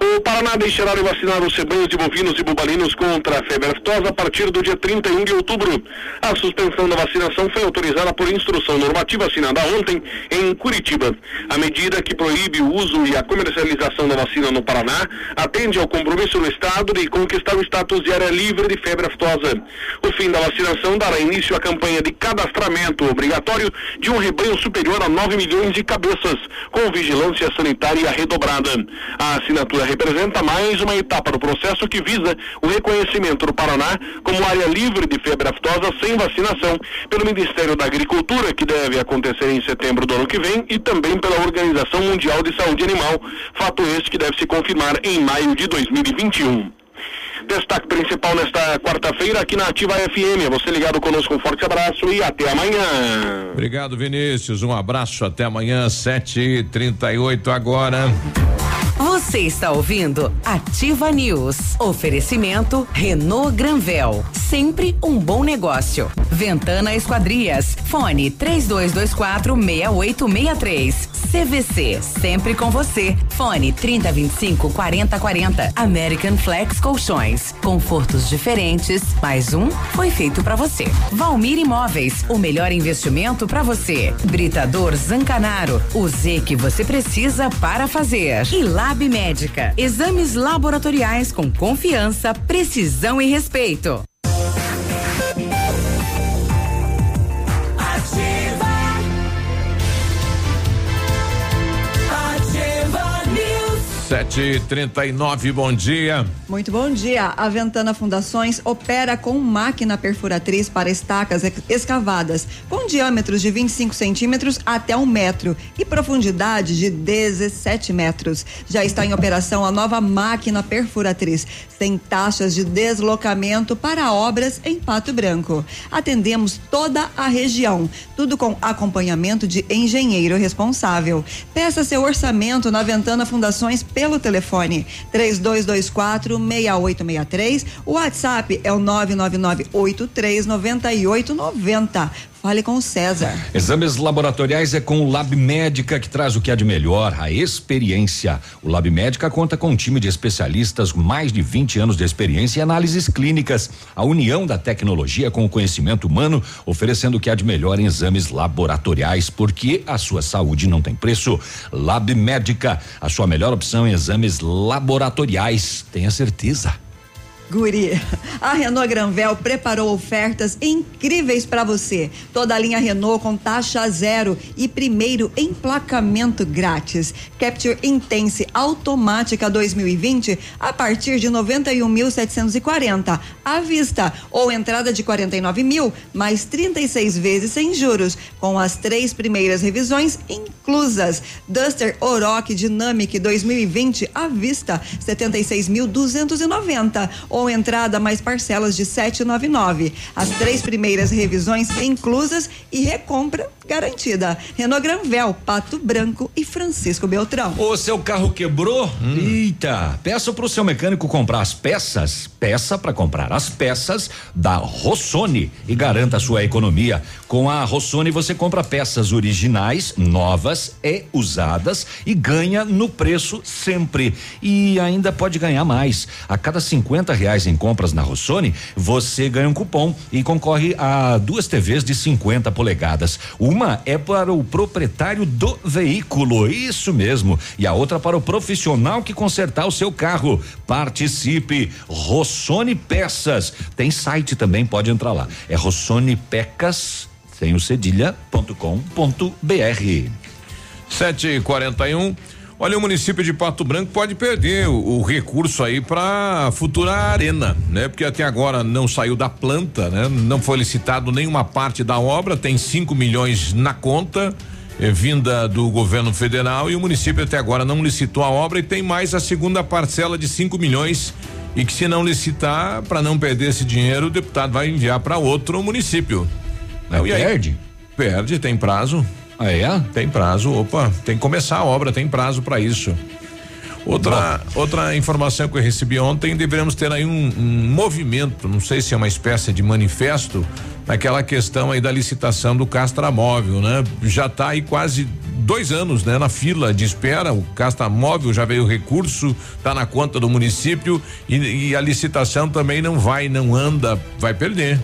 O Paraná deixará de vacinar os rebanhos de bovinos e bubalinos contra a febre aftosa a partir do dia 31 de outubro. A suspensão da vacinação foi autorizada por instrução normativa assinada ontem em Curitiba. A medida que proíbe o uso e a comercialização da vacina no Paraná atende ao compromisso do Estado de conquistar o status de área livre de febre aftosa. O fim da vacinação dará início à campanha de cadastramento obrigatório de um rebanho superior a 9 milhões de cabeças, com vigilância sanitária redobrada. A assinatura representa mais uma etapa do processo que visa o reconhecimento do Paraná como área livre de febre aftosa sem vacinação pelo Ministério da Agricultura, que deve acontecer em setembro do ano que vem, e também pela Organização Mundial de Saúde Animal, fato este que deve se confirmar em maio de 2021. Destaque principal nesta quarta-feira aqui na Ativa FM. Você ligado conosco, um forte abraço e até amanhã. Obrigado, Vinícius. Um abraço, até amanhã, 7h38 agora. Você está ouvindo Ativa News. Oferecimento Renault Granvel. Sempre um bom negócio. Ventana Esquadrias. Fone 3224 6863. CVC. Sempre com você. Fone 3025 4040. American Flex Colchões. Confortos diferentes. Mais um foi feito para você. Valmir Imóveis. O melhor investimento para você. Britador Zancanaro. O Z que você precisa para fazer. E Lab Médica. Exames laboratoriais com confiança, precisão e respeito. News. 7h39, bom dia. Muito bom dia. A Ventana Fundações opera com máquina perfuratriz para estacas escavadas, com diâmetros de 25 centímetros até um metro e profundidade de 17 metros. Já está em operação a nova máquina perfuratriz, sem taxas de deslocamento para obras em Pato Branco. Atendemos toda a região, tudo com acompanhamento de engenheiro responsável. Peça seu orçamento na Ventana Fundações pelo telefone 3224 6863. O WhatsApp é o 999839890. Fale com o César. Exames laboratoriais é com o Lab Médica que traz o que há de melhor, a experiência. O Lab Médica conta com um time de especialistas mais de 20 anos de experiência em análises clínicas. A união da tecnologia com o conhecimento humano, oferecendo o que há de melhor em exames laboratoriais, porque a sua saúde não tem preço. Lab Médica, a sua melhor opção em exames laboratoriais. Tenha certeza. Guri, a Renault Granvel preparou ofertas incríveis para você. Toda a linha Renault com taxa zero e primeiro emplacamento grátis. Capture Intense automática 2020 a partir de 91.740 à vista ou entrada de 49 mil mais 36 vezes sem juros com as três primeiras revisões inclusas. Duster Oroch Dynamic 2020 à vista 76.290 ou entrada mais parcelas de 799. As três primeiras revisões inclusas e recompra garantida. Renault Granvel, Pato Branco e Francisco Beltrão. O seu carro quebrou? Eita! Peça pro seu mecânico comprar as peças. Peça para comprar as peças da Rossoni e garanta a sua economia. Com a Rossoni você compra peças originais, novas e usadas e ganha no preço sempre. E ainda pode ganhar mais. A cada 50 reais em compras na Rossoni, você ganha um cupom e concorre a duas TVs de 50 polegadas. Uma é para o proprietário do veículo, isso mesmo. E a outra para o profissional que consertar o seu carro. Participe. Rossoni Peças. Tem site também, pode entrar lá. É rossonipecas, sem o cedilha.com.br. 7h41. Olha, o município de Pato Branco pode perder o, o recurso aí para futura arena, né? Porque até agora não saiu da planta, né? Não foi licitado nenhuma parte da obra, tem 5 milhões na conta, eh, vinda do governo federal, e o município até agora não licitou a obra e tem mais a segunda parcela de 5 milhões. E que se não licitar, para não perder esse dinheiro, o deputado vai enviar para outro município. Não, e aí? perde? Perde, tem prazo. Ah, é? Tem prazo, opa, tem que começar a obra, tem prazo para isso. Outra, outra informação que eu recebi ontem, devemos ter aí um, um movimento, não sei se é uma espécie de manifesto, naquela questão aí da licitação do Castramóvel, né? Já está aí quase dois anos, né? Na fila de espera, o Casta Móvel já veio o recurso, tá na conta do município e, e a licitação também não vai, não anda, vai perder.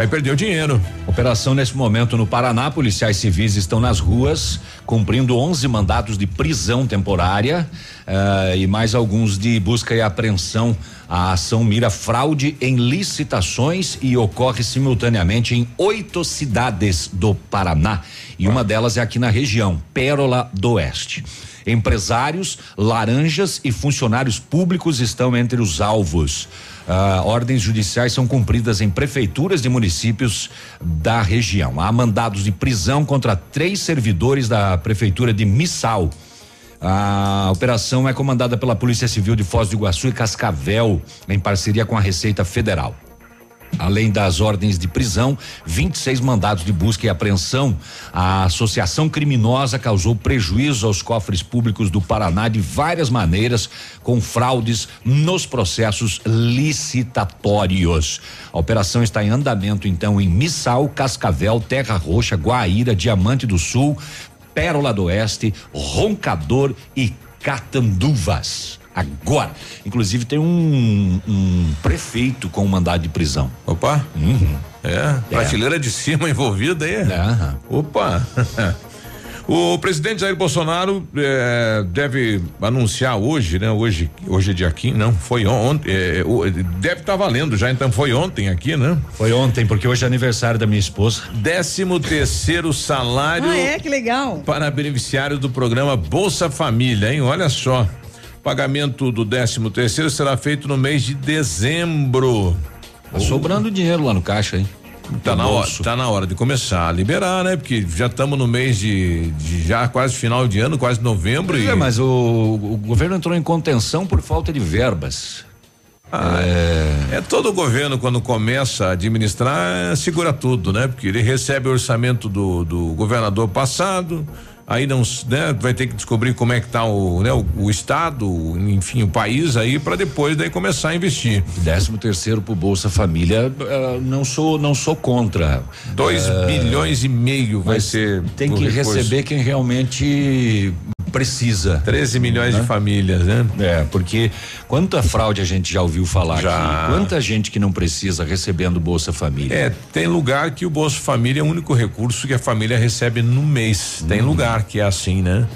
Vai perder o dinheiro. Operação nesse momento no Paraná, policiais civis estão nas ruas cumprindo 11 mandados de prisão temporária eh, e mais alguns de busca e apreensão. A ação mira fraude em licitações e ocorre simultaneamente em oito cidades do Paraná e uma delas é aqui na região, Pérola do Oeste. Empresários, laranjas e funcionários públicos estão entre os alvos. Ah, ordens judiciais são cumpridas em prefeituras de municípios da região. Há mandados de prisão contra três servidores da prefeitura de Missal. A operação é comandada pela Polícia Civil de Foz do Iguaçu e Cascavel, em parceria com a Receita Federal. Além das ordens de prisão, 26 mandados de busca e apreensão. A associação criminosa causou prejuízo aos cofres públicos do Paraná de várias maneiras, com fraudes nos processos licitatórios. A operação está em andamento, então, em Missal, Cascavel, Terra Roxa, Guaíra, Diamante do Sul, Pérola do Oeste, Roncador e Catanduvas agora. Inclusive tem um, um prefeito com um mandado de prisão. Opa. Uhum. É, prateleira de cima envolvida aí. É. Opa. O presidente Jair Bolsonaro eh, deve anunciar hoje, né? Hoje, hoje é dia 15, não, foi ontem. eh, o- deve estar valendo já, então foi ontem aqui, né? Foi ontem, porque hoje é aniversário da minha esposa. Décimo terceiro salário Ah, é? Que legal. para beneficiário do programa Bolsa Família, hein? Olha só. Pagamento do décimo terceiro será feito no mês de dezembro. Tá sobrando dinheiro lá no caixa, hein? Tá No na hora, tá na hora de começar a liberar, né? Porque já estamos no mês de, de já quase final de ano, quase novembro Pois e é, mas o, o governo entrou em contenção por falta de verbas. Ah, é. todo governo quando começa a administrar segura tudo, né? Porque ele recebe o orçamento do, do governador passado, aí não, né? Vai ter que descobrir como é que tá o, né? O, o estado, enfim, o país aí para depois daí começar a investir. Décimo terceiro pro Bolsa Família, eh, não sou não sou contra. Dois Eh, bilhões e meio vai ser Tem que receber quem realmente precisa. 13 milhões Né? de famílias, né? É, porque quanta fraude a gente já ouviu falar Já. aqui. Quanta gente que não precisa recebendo Bolsa Família. É, tem lugar que o Bolsa Família é o único recurso que a família recebe no mês. Tem lugar que é assim, né?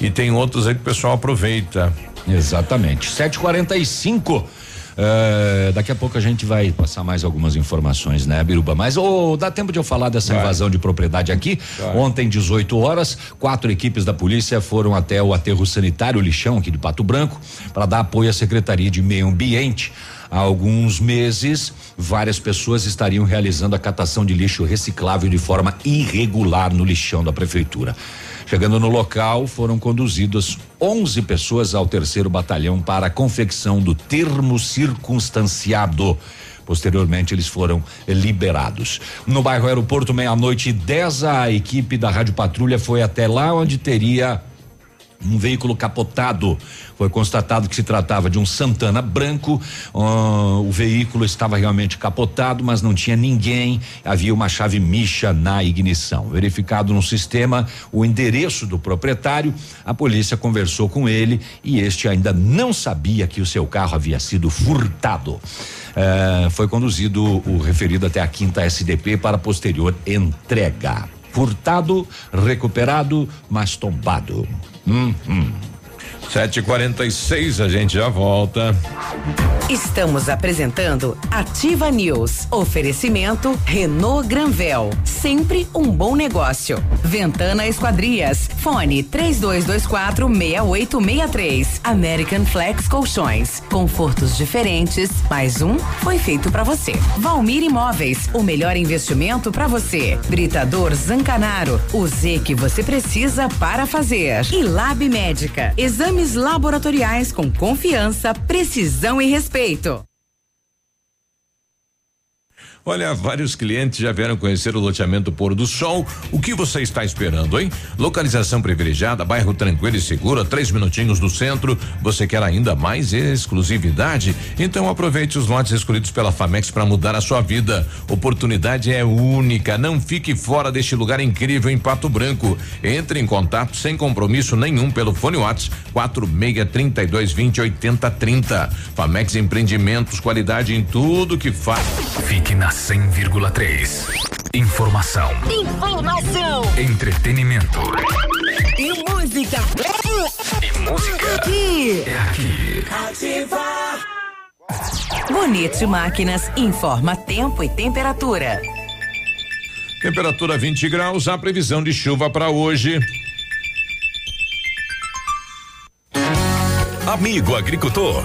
E tem outros aí que o pessoal aproveita. Exatamente. 745. É, daqui a pouco a gente vai passar mais algumas informações, né, Biruba? Mas ô, dá tempo de eu falar dessa Vai. invasão de propriedade aqui. Vai. Ontem, 18 horas, quatro equipes da polícia foram até o aterro sanitário Lixão, aqui de Pato Branco, para dar apoio à Secretaria de Meio Ambiente. Há alguns meses, várias pessoas estariam realizando a catação de lixo reciclável de forma irregular no lixão da prefeitura. Chegando no local, foram conduzidas 11 pessoas ao terceiro batalhão para a confecção do termo circunstanciado. Posteriormente, eles foram liberados. No bairro Aeroporto, meia-noite e 10, a equipe da Rádio Patrulha foi até lá onde teria um veículo capotado. Foi constatado que se tratava de um Santana branco. Ah, o veículo estava realmente capotado, mas não tinha ninguém. Havia uma chave micha na ignição. Verificado no sistema o endereço do proprietário, a polícia conversou com ele e este ainda não sabia que o seu carro havia sido furtado. Eh, foi conduzido o referido até a quinta SDP para posterior entrega. Furtado, recuperado, mas tombado. 嗯嗯。Hum, hum. 7h46, a gente já volta. Estamos apresentando Ativa News. Oferecimento Renault Granvel. Sempre um bom negócio. Ventana Esquadrias. Fone 3224 6863. American Flex Colchões. Confortos diferentes. Mais um foi feito para você. Valmir Imóveis. O melhor investimento para você. Britador Zancanaro. O Z que você precisa para fazer. E Lab Médica. Exames laboratoriais com confiança, precisão e respeito. Olha, vários clientes já vieram conhecer o loteamento Pôr do Sol. O que você está esperando, hein? Localização privilegiada, bairro tranquilo e seguro, a três minutinhos do centro. Você quer ainda mais exclusividade? Então aproveite os lotes escolhidos pela Famex para mudar a sua vida. Oportunidade é única. Não fique fora deste lugar incrível em Pato Branco. Entre em contato sem compromisso nenhum pelo fone WhatsApp 46 32 20 80 30. Famex Empreendimentos, qualidade em tudo que faz. Fique na 100,3. Informação. Informação. Entretenimento. E música. E música. Aqui. É aqui. Ativa. Bonito Máquinas informa tempo e temperatura. Temperatura 20 graus, a previsão de chuva para hoje. Amigo agricultor,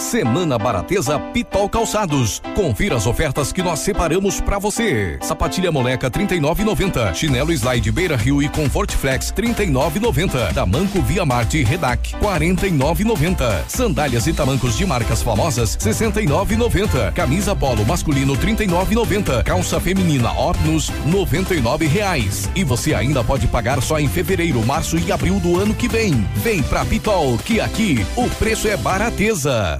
Semana Barateza Pitol Calçados. Confira as ofertas que nós separamos para você. Sapatilha moleca 39,90. Chinelo Slide Beira Rio e Comfort Flex 39,90. Tamanco Via Marte Redac 49,90. Sandálias e tamancos de marcas famosas 69,90. Camisa polo masculino 39,90. Calça feminina Opnus 99 reais. E você ainda pode pagar só em fevereiro, março e abril do ano que vem. Vem pra Pitol, que aqui o preço é barateza.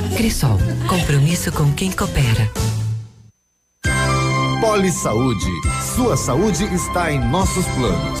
Crisol, compromisso com quem coopera. Poli Saúde. Sua saúde está em nossos planos.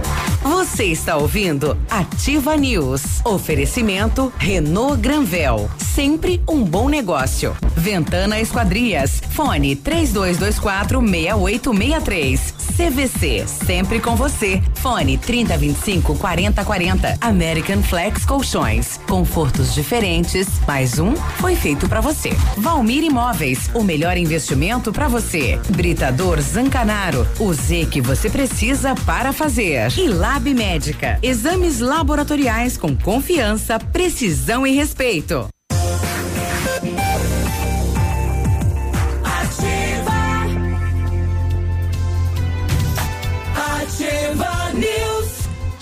Você está ouvindo Ativa News. Oferecimento Renault Granvel. Sempre um bom negócio. Ventana Esquadrias. Fone 3224 6863. CVC. Sempre com você. Fone 3025 4040. American Flex Colchões. Confortos diferentes. Mais um foi feito para você. Valmir Imóveis. O melhor investimento para você. Britador Zancanaro. O Z que você precisa para fazer. E Lab Médica. Exames laboratoriais com confiança, precisão e respeito.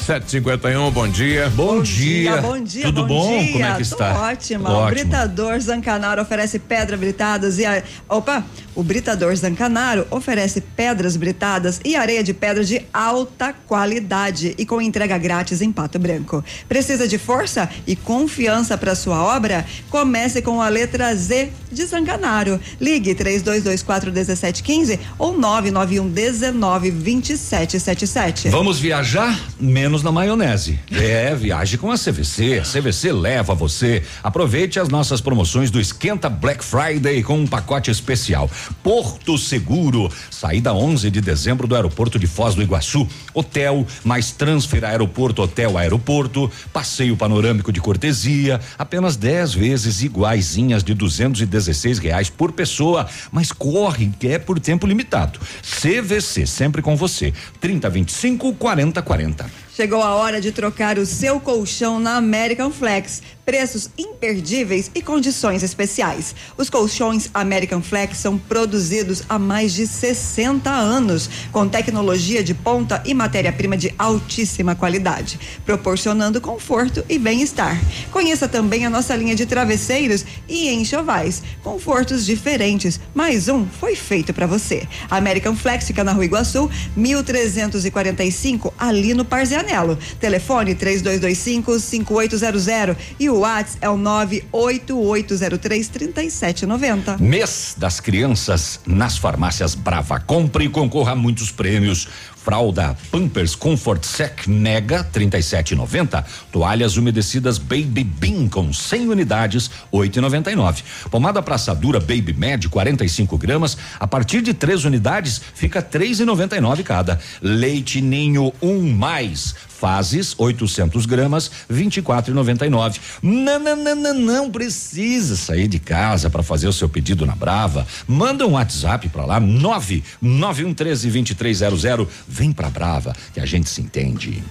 751, bom dia. Bom dia, bom dia. Tudo bom? bom? Dia. Como é que Tô está? Ótima. Ótimo. O Britador Zancanaro oferece pedra britadas e a, opa, o Britador Zancanaro oferece pedras britadas e areia de pedra de alta qualidade e com entrega grátis em Pato Branco. Precisa de força e confiança para sua obra? Comece com a letra Z de Zancanaro. Ligue 3224 1715 ou 991 19 2777. Vamos viajar? Menos estamos na maionese. É, viaje com a CVC. A CVC leva você. Aproveite as nossas promoções do Esquenta Black Friday com um pacote especial. Porto Seguro, saída 11 de dezembro do aeroporto de Foz do Iguaçu. Hotel, mais transfer aeroporto, hotel, aeroporto, passeio panorâmico de cortesia, apenas 10 vezes iguaizinhas de 216 reais por pessoa, mas corre que é por tempo limitado. CVC, sempre com você. 3025 4040. Chegou a hora de trocar o seu colchão na American Flex. Preços imperdíveis e condições especiais. Os colchões American Flex são produzidos há mais de 60 anos, com tecnologia de ponta e matéria-prima de altíssima qualidade, proporcionando conforto e bem-estar. Conheça também a nossa linha de travesseiros e enxovais, confortos diferentes. Mais um foi feito para você. American Flex fica na Rua Iguaçu, 1345, ali no Parzianello. Telefone 3225 5800 e o WhatsApp é o 98803 3790. Mês das crianças nas farmácias Brava. Compre e concorra a muitos prêmios. Fralda Pampers Comfort Sec Mega 37,90. Toalhas umedecidas Baby Bean com 100 unidades 8,99. Pomada pra assadura Baby Med 45 gramas a partir de três unidades fica 3,99 cada. Leite Ninho um mais fases 800 gramas 24,99. Não, não, não, não, não precisa sair de casa para fazer o seu pedido na Brava. Manda um WhatsApp para lá 99113 2300. Vem pra Brava que a gente se entende.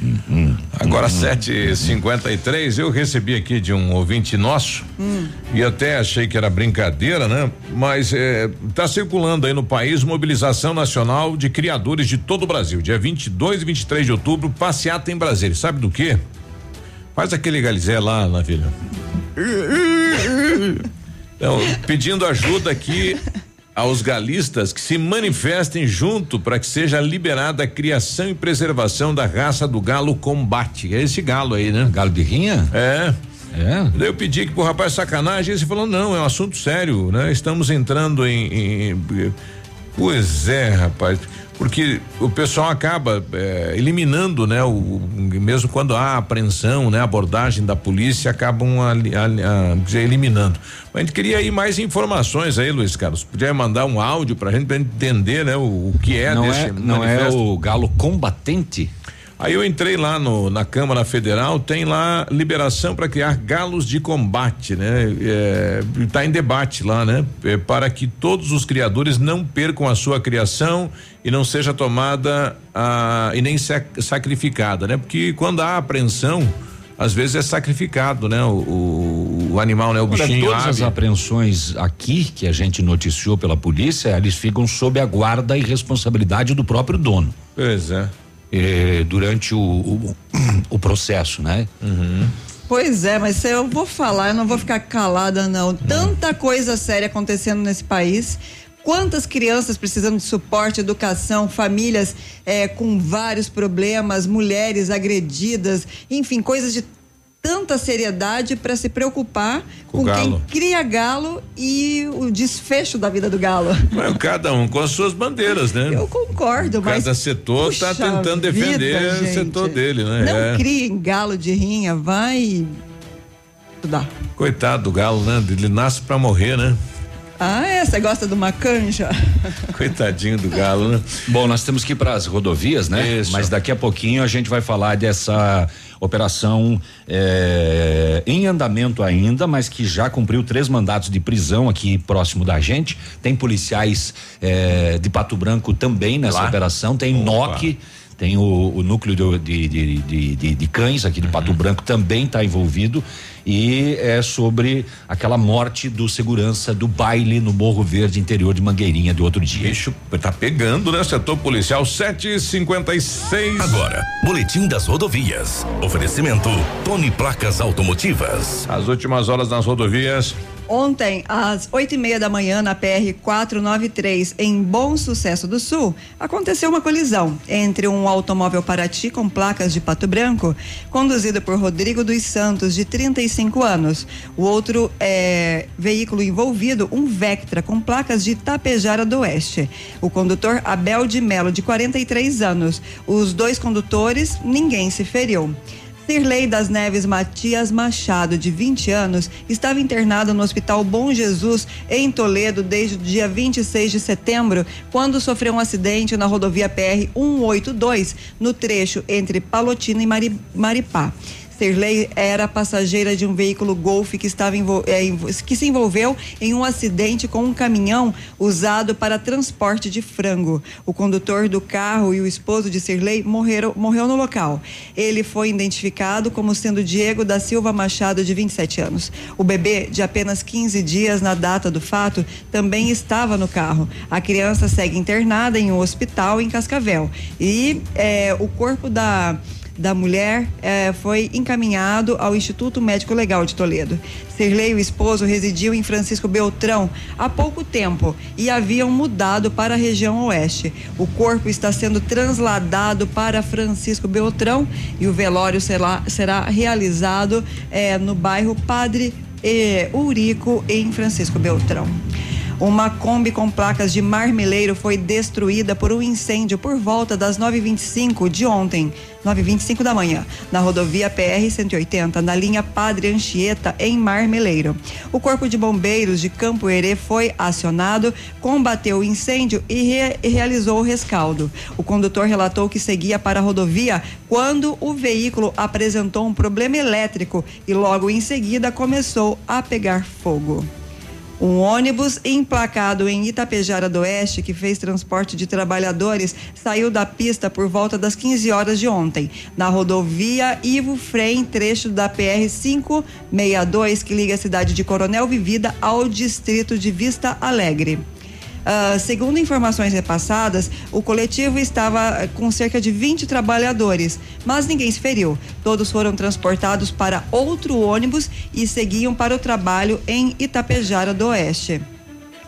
Uhum. Agora, Uhum. 7h53, eu recebi aqui de um ouvinte nosso Hum. e até achei que era brincadeira, né? Mas está circulando aí no país mobilização nacional de criadores de todo o Brasil. Dia 22 e 23 de outubro, passeata em Brasília. Sabe do quê? Faz aquele galizé lá na vila. Então, pedindo ajuda aqui aos galistas que se manifestem junto para que seja liberada a criação e preservação da raça do galo combate. É esse galo aí, né? Galo de rinha? É. É. Daí eu pedi que pro rapaz sacanagem, ele falou: não, é um assunto sério, né? Estamos entrando em. em- pois é, rapaz. Porque o pessoal acaba eh, eliminando, né? O, mesmo quando há apreensão, né? Abordagem da polícia, acabam ah, eliminando. Mas a gente queria aí mais informações aí, Luiz Carlos. Podia mandar um áudio pra gente, pra gente entender, né? O, o que é não desse é, não é manifesto. o galo combatente? Aí eu entrei lá no, na Câmara Federal, tem lá liberação para criar galos de combate, né? Está em debate lá, né? É, para que todos os criadores não percam a sua criação e não seja tomada ah, e nem sac- sacrificada, né? Porque quando há apreensão, às vezes é sacrificado, né? O, o, o animal, né? O Olha, bichinho todas as ave. apreensões aqui que a gente noticiou pela polícia, eles ficam sob a guarda e responsabilidade do próprio dono. Pois é. Durante o, o, o processo, né? Pois é, mas se eu vou falar, eu não vou ficar calada, não. Tanta coisa séria acontecendo nesse país. Quantas crianças precisando de suporte, educação, famílias eh, com vários problemas, mulheres agredidas, enfim, coisas de tanta seriedade para se preocupar Com com, quem cria galo e o desfecho da vida do galo. Mas cada um com as suas bandeiras, né? Eu concordo, mas. Cada setor está tentando defender vida, o setor dele, né? Não É. criem galo de rinha, vai estudar. Coitado do galo, né? Ele nasce pra morrer, né? Ah, é? Você gosta de uma canja? Coitadinho do galo, né? Bom, nós temos que ir para as rodovias, né? Isso. Mas daqui a pouquinho a gente vai falar dessa operação eh, em andamento ainda, mas que já cumpriu três mandatos de prisão aqui próximo da gente. Tem policiais eh, de Pato Branco também nessa Lá? operação. Tem NOC. Tem o, o núcleo de, de, de, de- de cães aqui de Uhum. Pato Branco também está envolvido e é sobre aquela morte do segurança do baile no Morro Verde, interior de Mangueirinha, do outro dia. Bicho, tá pegando, né? Setor policial 756. Agora, Boletim das Rodovias. Oferecimento Tony Placas Automotivas. As últimas horas nas rodovias. Ontem, às oito e meia da manhã, na PR 493, em Bom Sucesso do Sul, aconteceu uma colisão entre um automóvel Paraty com placas de Pato Branco, conduzido por Rodrigo dos Santos, de 35 anos. O outro é, veículo envolvido, um Vectra com placas de Tapejara do Oeste. O condutor Abel de Melo, de 43 anos. Os dois condutores, ninguém se feriu. Sirlei das Neves Matias Machado, de 20 anos, estava internado no Hospital Bom Jesus, em Toledo, desde o dia 26 de setembro, quando sofreu um acidente na rodovia PR 182, no trecho entre Palotina e Mari, Maripá. Serley era passageira de um veículo Golf que estava é, que se envolveu em um acidente com um caminhão usado para transporte de frango. O condutor do carro e o esposo de Serley morreram morreu no local. Ele foi identificado como sendo Diego da Silva Machado de 27 anos. O bebê de apenas 15 dias na data do fato também estava no carro. A criança segue internada em um hospital em Cascavel e é, o corpo da da mulher eh, foi encaminhado ao Instituto Médico Legal de Toledo. Serlei, o esposo, residiu em Francisco Beltrão há pouco tempo e haviam mudado para a região oeste. O corpo está sendo trasladado para Francisco Beltrão e o velório será, será realizado eh, no bairro Padre eh, Urico, em Francisco Beltrão. Uma Kombi com placas de marmeleiro foi destruída por um incêndio por volta das 9h25 de ontem, 9h25 da manhã, na rodovia PR 180, na linha Padre Anchieta, em Marmeleiro. O Corpo de Bombeiros de Campo Herê foi acionado, combateu o incêndio e, re e realizou o rescaldo. O condutor relatou que seguia para a rodovia quando o veículo apresentou um problema elétrico e logo em seguida começou a pegar fogo. Um ônibus emplacado em Itapejara do Oeste, que fez transporte de trabalhadores, saiu da pista por volta das 15 horas de ontem, na rodovia Ivo Frem, trecho da PR 562, que liga a cidade de Coronel Vivida ao distrito de Vista Alegre. Uh, segundo informações repassadas, o coletivo estava com cerca de 20 trabalhadores, mas ninguém se feriu. Todos foram transportados para outro ônibus e seguiam para o trabalho em Itapejara do Oeste.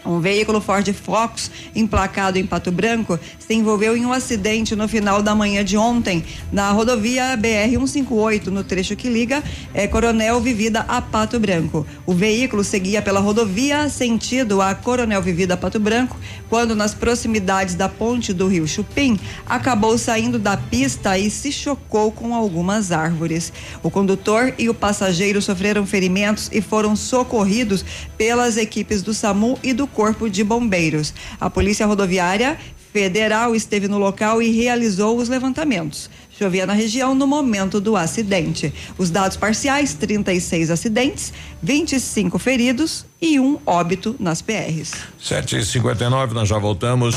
Um veículo Ford Focus, emplacado em Pato Branco, se envolveu em um acidente no final da manhã de ontem, na rodovia BR-158, no trecho que liga é, Coronel Vivida a Pato Branco. O veículo seguia pela rodovia sentido a Coronel Vivida a Pato Branco, quando nas proximidades da ponte do Rio Chupim, acabou saindo da pista e se chocou com algumas árvores. O condutor e o passageiro sofreram ferimentos e foram socorridos pelas equipes do SAMU e do Corpo de Bombeiros. A Polícia Rodoviária Federal esteve no local e realizou os levantamentos. Chovia na região no momento do acidente. Os dados parciais: 36 acidentes, 25 feridos e um óbito nas PRs. 7h59, nós já voltamos.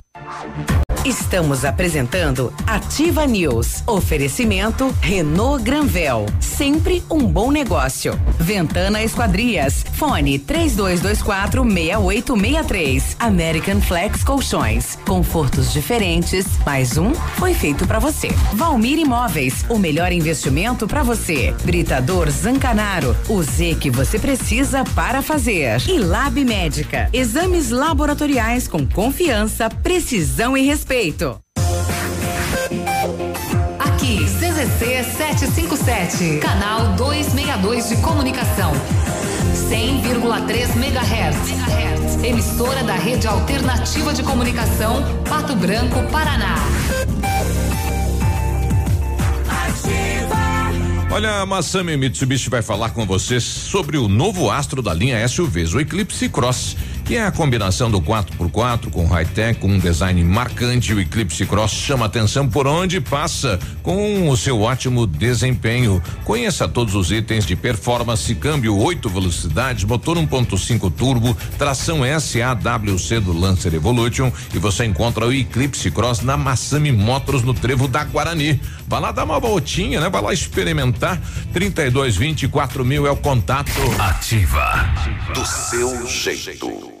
Estamos apresentando Ativa News. Oferecimento Renault Granvel. Sempre um bom negócio. Ventana Esquadrias. Fone 3224 6863. American Flex Colchões. Confortos diferentes. Mais um foi feito para você. Valmir Imóveis. O melhor investimento para você. Britador Zancanaro. O Z que você precisa para fazer. E Lab Médica. Exames laboratoriais com confiança, precisão e respeito. Aqui, CZC 757, canal 262 de comunicação. 100,3 MHz. Emissora da Rede Alternativa de Comunicação, Pato Branco, Paraná. Olha, a Massami Mitsubishi vai falar com você sobre o novo astro da linha SUVs, o Eclipse Cross que é a combinação do 4x4 com high-tech, com um design marcante. O Eclipse Cross chama atenção por onde passa com o seu ótimo desempenho. Conheça todos os itens de performance, câmbio 8 velocidades, motor 1.5 turbo, tração SAWC do Lancer Evolution e você encontra o Eclipse Cross na Massami Motors no Trevo da Guarani. Vai lá dar uma voltinha, né? Vai lá experimentar. 32 24 mil é o contato. Ativa. Do seu jeito.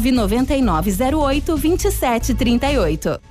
99908 2738.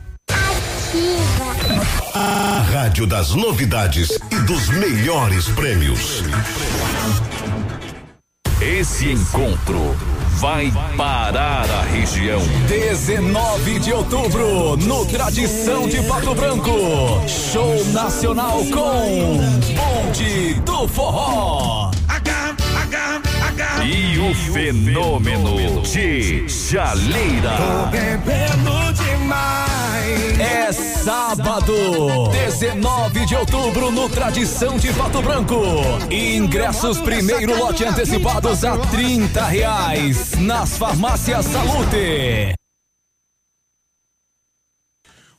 A rádio das novidades e dos melhores prêmios. Esse encontro vai parar a região. 19 de outubro, no Tradição de Pato Branco. Show nacional com Bonde do Forró. E o fenômeno de Jaleira. bebendo demais. É sábado, 19 de outubro, no Tradição de Pato Branco. Ingressos primeiro lote antecipados a 30 reais nas farmácias Salute.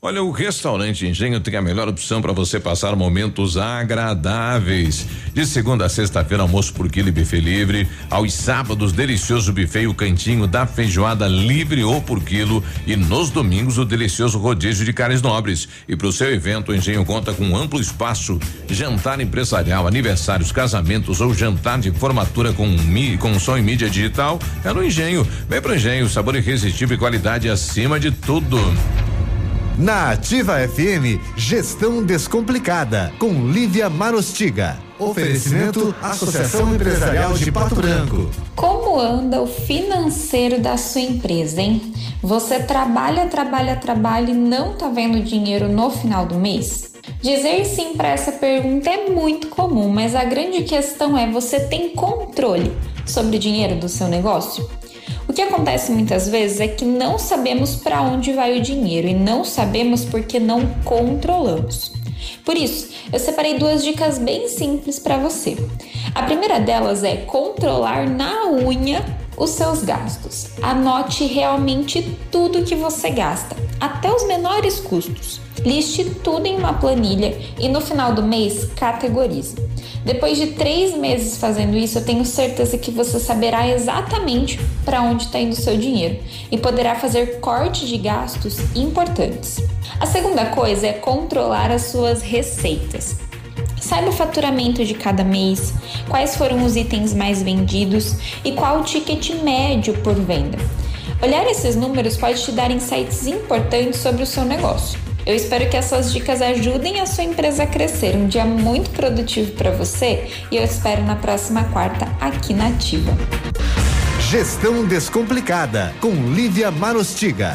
Olha, o restaurante Engenho tem a melhor opção para você passar momentos agradáveis. De segunda a sexta-feira, almoço por quilo e buffet livre. Aos sábados, delicioso buffet e o cantinho da feijoada livre ou por quilo. E nos domingos, o delicioso rodízio de carnes nobres. E para o seu evento, o Engenho conta com um amplo espaço. Jantar empresarial, aniversários, casamentos ou jantar de formatura com, com som e mídia digital é no Engenho. Vem pro Engenho, sabor irresistível e qualidade acima de tudo. Na Ativa FM, Gestão Descomplicada, com Lívia Marostiga. Oferecimento Associação Empresarial de Pato Branco. Como anda o financeiro da sua empresa, hein? Você trabalha, trabalha, trabalha e não tá vendo dinheiro no final do mês? Dizer sim para essa pergunta é muito comum, mas a grande questão é: você tem controle sobre o dinheiro do seu negócio? O que acontece muitas vezes é que não sabemos para onde vai o dinheiro e não sabemos porque não controlamos. Por isso, eu separei duas dicas bem simples para você. A primeira delas é controlar na unha os seus gastos. Anote realmente tudo que você gasta, até os menores custos. Liste tudo em uma planilha e no final do mês categorize. Depois de três meses fazendo isso, eu tenho certeza que você saberá exatamente para onde está indo o seu dinheiro e poderá fazer corte de gastos importantes. A segunda coisa é controlar as suas receitas. Saiba o faturamento de cada mês, quais foram os itens mais vendidos e qual o ticket médio por venda. Olhar esses números pode te dar insights importantes sobre o seu negócio. Eu espero que essas dicas ajudem a sua empresa a crescer. Um dia muito produtivo para você e eu espero na próxima quarta aqui na Ativa. Gestão Descomplicada, com Lívia Marostiga.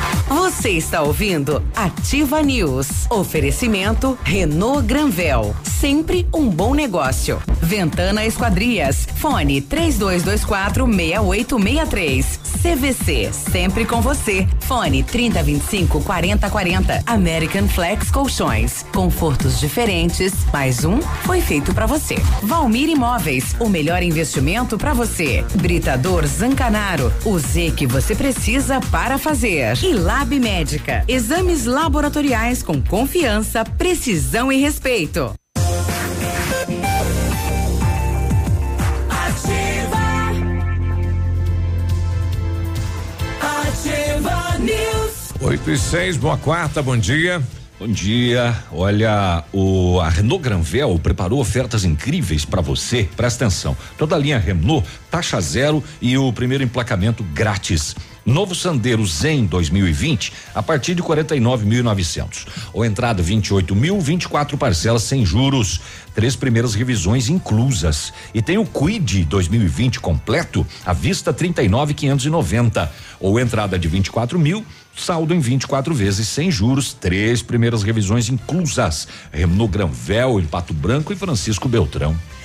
Você está ouvindo Ativa News. Oferecimento Renault Granvel. Sempre um bom negócio. Ventana Esquadrias. Fone 3224 6863. CVC. Sempre com você. Fone 3025 4040. American Flex Colchões. Confortos diferentes. Mais um foi feito para você. Valmir Imóveis. O melhor investimento para você. Britador Zancanaro. O Z que você precisa para fazer. E Lab Médica. Exames laboratoriais com confiança, precisão e respeito. Ativa News. 8 e 6, boa quarta, bom dia. Bom dia. Olha, o a Renault Granvel preparou ofertas incríveis para você. Presta atenção. Toda a linha Renault, taxa zero e o primeiro emplacamento grátis. Novo Sandero Zen 2020 a partir de 49.900. Ou entrada 28 mil, 24 parcelas sem juros, três primeiras revisões inclusas. E tem o Quid 2020 completo à vista 39.590. Ou entrada de 24 mil, saldo em 24 vezes sem juros, três primeiras revisões inclusas. Renault Granvel em Pato Branco e Francisco Beltrão.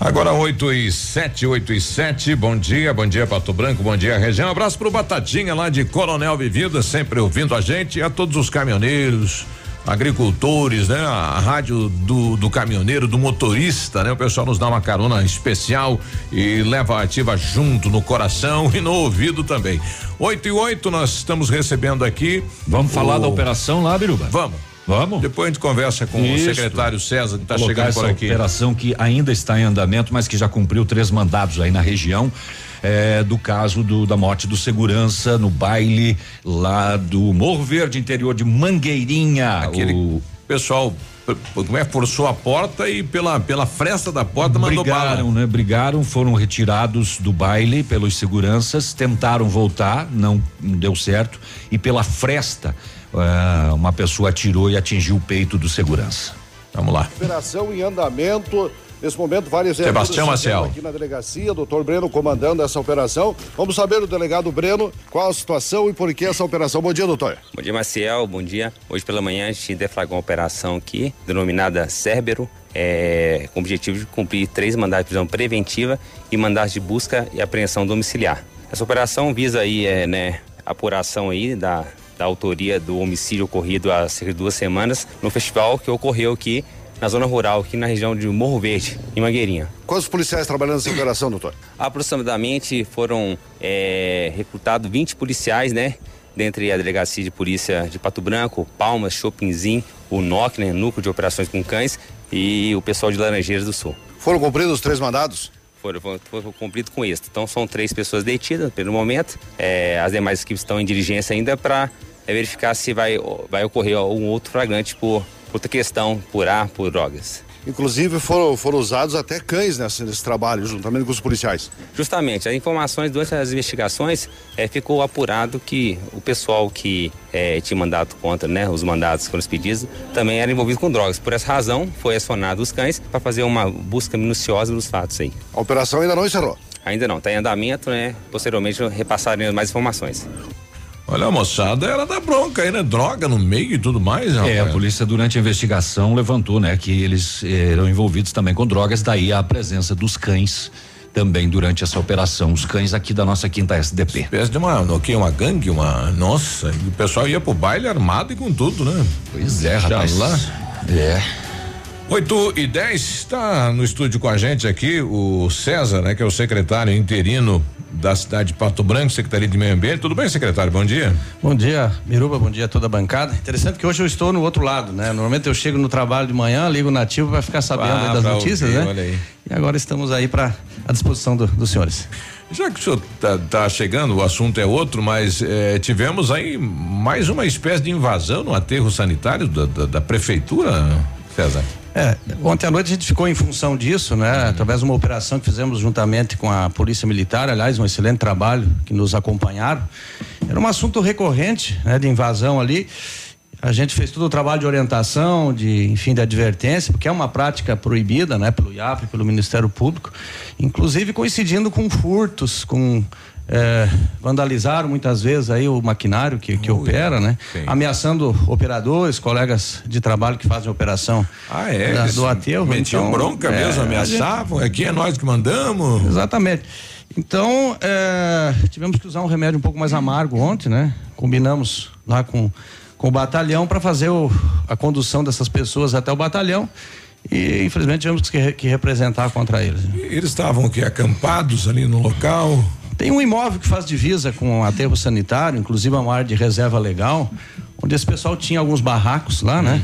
Agora 8 e 7, 8 e 7. Bom dia, bom dia, Pato Branco, bom dia, região. Um abraço pro Batatinha lá de Coronel Vivida, sempre ouvindo a gente, e a todos os caminhoneiros, agricultores, né? A rádio do, do caminhoneiro, do motorista, né? O pessoal nos dá uma carona especial e leva a ativa junto no coração e no ouvido também. 8 e 8, nós estamos recebendo aqui. Vamos falar da operação lá, Biruba? Vamos. Vamos. Depois a gente conversa com Isso. o secretário César, que está chegando essa por aqui. operação que ainda está em andamento, mas que já cumpriu três mandados aí na região. é, do caso do, da morte do segurança no baile lá do Morro Verde, interior de Mangueirinha. Aquele o pessoal como é, forçou a porta e pela, pela fresta da porta mandou brigaram, bala. né? Brigaram, foram retirados do baile pelos seguranças, tentaram voltar, não, não deu certo e pela fresta ah, uma pessoa atirou e atingiu o peito do segurança. Vamos lá. Operação em andamento. Nesse momento, várias Sebastião Maciel. aqui na delegacia, doutor Breno comandando essa operação. Vamos saber do delegado Breno qual a situação e por que essa operação. Bom dia, doutor. Bom dia, Maciel. Bom dia. Hoje pela manhã a gente deflagrou uma operação aqui, denominada Cérbero, é, com o objetivo de cumprir três mandados de prisão preventiva e mandados de busca e apreensão domiciliar. Essa operação visa aí, é, né, apuração aí da, da autoria do homicídio ocorrido há cerca de duas semanas no festival que ocorreu aqui na zona rural, aqui na região de Morro Verde, em Mangueirinha. Quantos policiais trabalhando nessa operação, doutor? Aproximadamente foram é, recrutados 20 policiais, né? Dentre a Delegacia de Polícia de Pato Branco, Palmas, Chopinzim, o NOC, né? Núcleo de Operações com Cães, e o pessoal de Laranjeiras do Sul. Foram cumpridos os três mandados? Foram, foram, foram cumpridos com êxito. Então são três pessoas detidas pelo momento. É, as demais equipes estão em diligência ainda para verificar se vai, vai ocorrer algum outro flagrante por outra questão, por A, por drogas. Inclusive foram, foram usados até cães nesse, nesse trabalho, juntamente com os policiais. Justamente, as informações durante as investigações eh, ficou apurado que o pessoal que eh, tinha mandato contra, né, os mandados foram pedidos, também era envolvido com drogas. Por essa razão, foi acionado os cães para fazer uma busca minuciosa dos fatos aí. A operação ainda não encerrou? Ainda não, está em andamento, né? Posteriormente repassaremos mais informações. Olha, a moçada era da bronca aí, né? Droga no meio e tudo mais, rapaz. É, a polícia durante a investigação levantou, né, que eles eh, eram envolvidos também com drogas, daí a presença dos cães também durante essa operação, os cães aqui da nossa quinta SDP. Espécie de uma, que, uma gangue, uma, nossa, o pessoal ia pro baile armado e com tudo, né? Pois é, rapaz. lá. É. 8 e 10 está no estúdio com a gente aqui o César, né, que é o secretário interino da cidade de Pato Branco, Secretaria de Meio Ambiente. Tudo bem, secretário? Bom dia. Bom dia, Miruba, bom dia a toda a bancada. Interessante que hoje eu estou no outro lado, né? Normalmente eu chego no trabalho de manhã, ligo nativo para ficar sabendo Ah, das notícias, ouvir, né? olha aí. E agora estamos aí para à disposição do- dos senhores. Já que o senhor tá, tá chegando, o assunto é outro, mas eh, tivemos aí mais uma espécie de invasão no aterro sanitário da, da- da prefeitura, César. É, ontem à noite a gente ficou em função disso, né? Através de uma operação que fizemos juntamente com a Polícia Militar, aliás, um excelente trabalho que nos acompanharam. Era um assunto recorrente, né? De invasão ali. A gente fez todo o trabalho de orientação, de, enfim, de advertência, porque é uma prática proibida, né? Pelo IAP, pelo Ministério Público, inclusive coincidindo com furtos, com eh, vandalizaram muitas vezes aí o maquinário que, que opera, né? sim. Ameaçando operadores, colegas de trabalho que fazem operação Ah, é? da- do aterro. Metiam então, bronca é, mesmo, ameaçavam. Aqui é nós que mandamos. Exatamente. Então, é, tivemos que usar um remédio um pouco mais amargo ontem, né? Combinamos lá com, com o batalhão para fazer o- a condução dessas pessoas até o batalhão e infelizmente tivemos que, que representar contra eles. Eles estavam aqui acampados ali no local. Tem um imóvel que faz divisa com o aterro sanitário, inclusive uma área de reserva legal, onde esse pessoal tinha alguns barracos lá, né?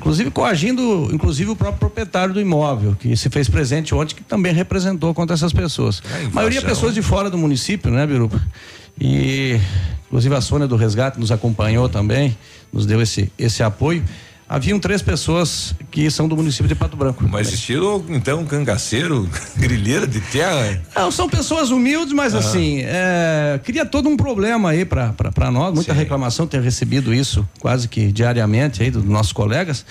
Inclusive coagindo, inclusive o próprio proprietário do imóvel, que se fez presente ontem, que também representou contra essas pessoas. A maioria pessoas de fora do município, né, Biruba? E inclusive a Sônia do Resgate nos acompanhou também, nos deu esse, esse apoio. Haviam três pessoas que são do município de Pato Branco. Mas estilo, então, cangaceiro, grilheira de terra. Não, são pessoas humildes, mas Aham. assim, é, cria todo um problema aí pra nós, muita reclamação, tenho recebido isso quase que diariamente aí dos nossos colegas.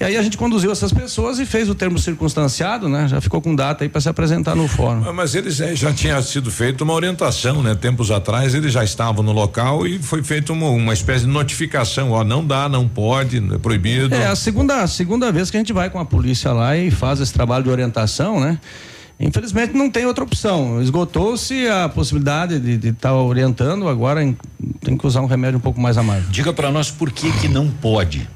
E aí a gente conduziu essas pessoas e fez o termo circunstanciado, né? Já ficou com data aí pra se apresentar no fórum. Ah, Mas eles eh, já tinha sido feita uma orientação, né? Tempos atrás eles já estavam no local e foi feita uma, uma espécie de notificação, ó, não dá, não pode, é proibido. É a segunda, a segunda vez que a gente vai com a polícia lá e faz esse trabalho de orientação, né? Infelizmente não tem outra opção. Esgotou-se a possibilidade de estar orientando, agora em- tem que usar um remédio um pouco mais amargo. Diga para nós por que que não pode.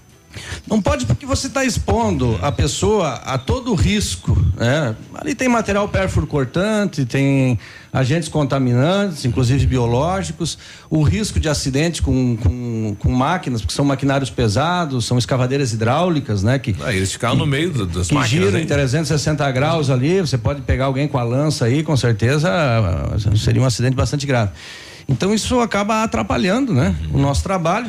Não pode porque você está expondo a pessoa a todo o risco, né? Ali tem material pérfuro cortante, tem agentes contaminantes, inclusive biológicos, o risco de acidente com, com, com máquinas, porque são maquinários pesados, são escavadeiras hidráulicas, né? Que, Ah, eles ficaram no meio da- das que máquinas, giram em 360 graus ali, você pode pegar alguém com a lança aí, com certeza ah, seria um acidente bastante grave. Então isso acaba atrapalhando, né? O nosso trabalho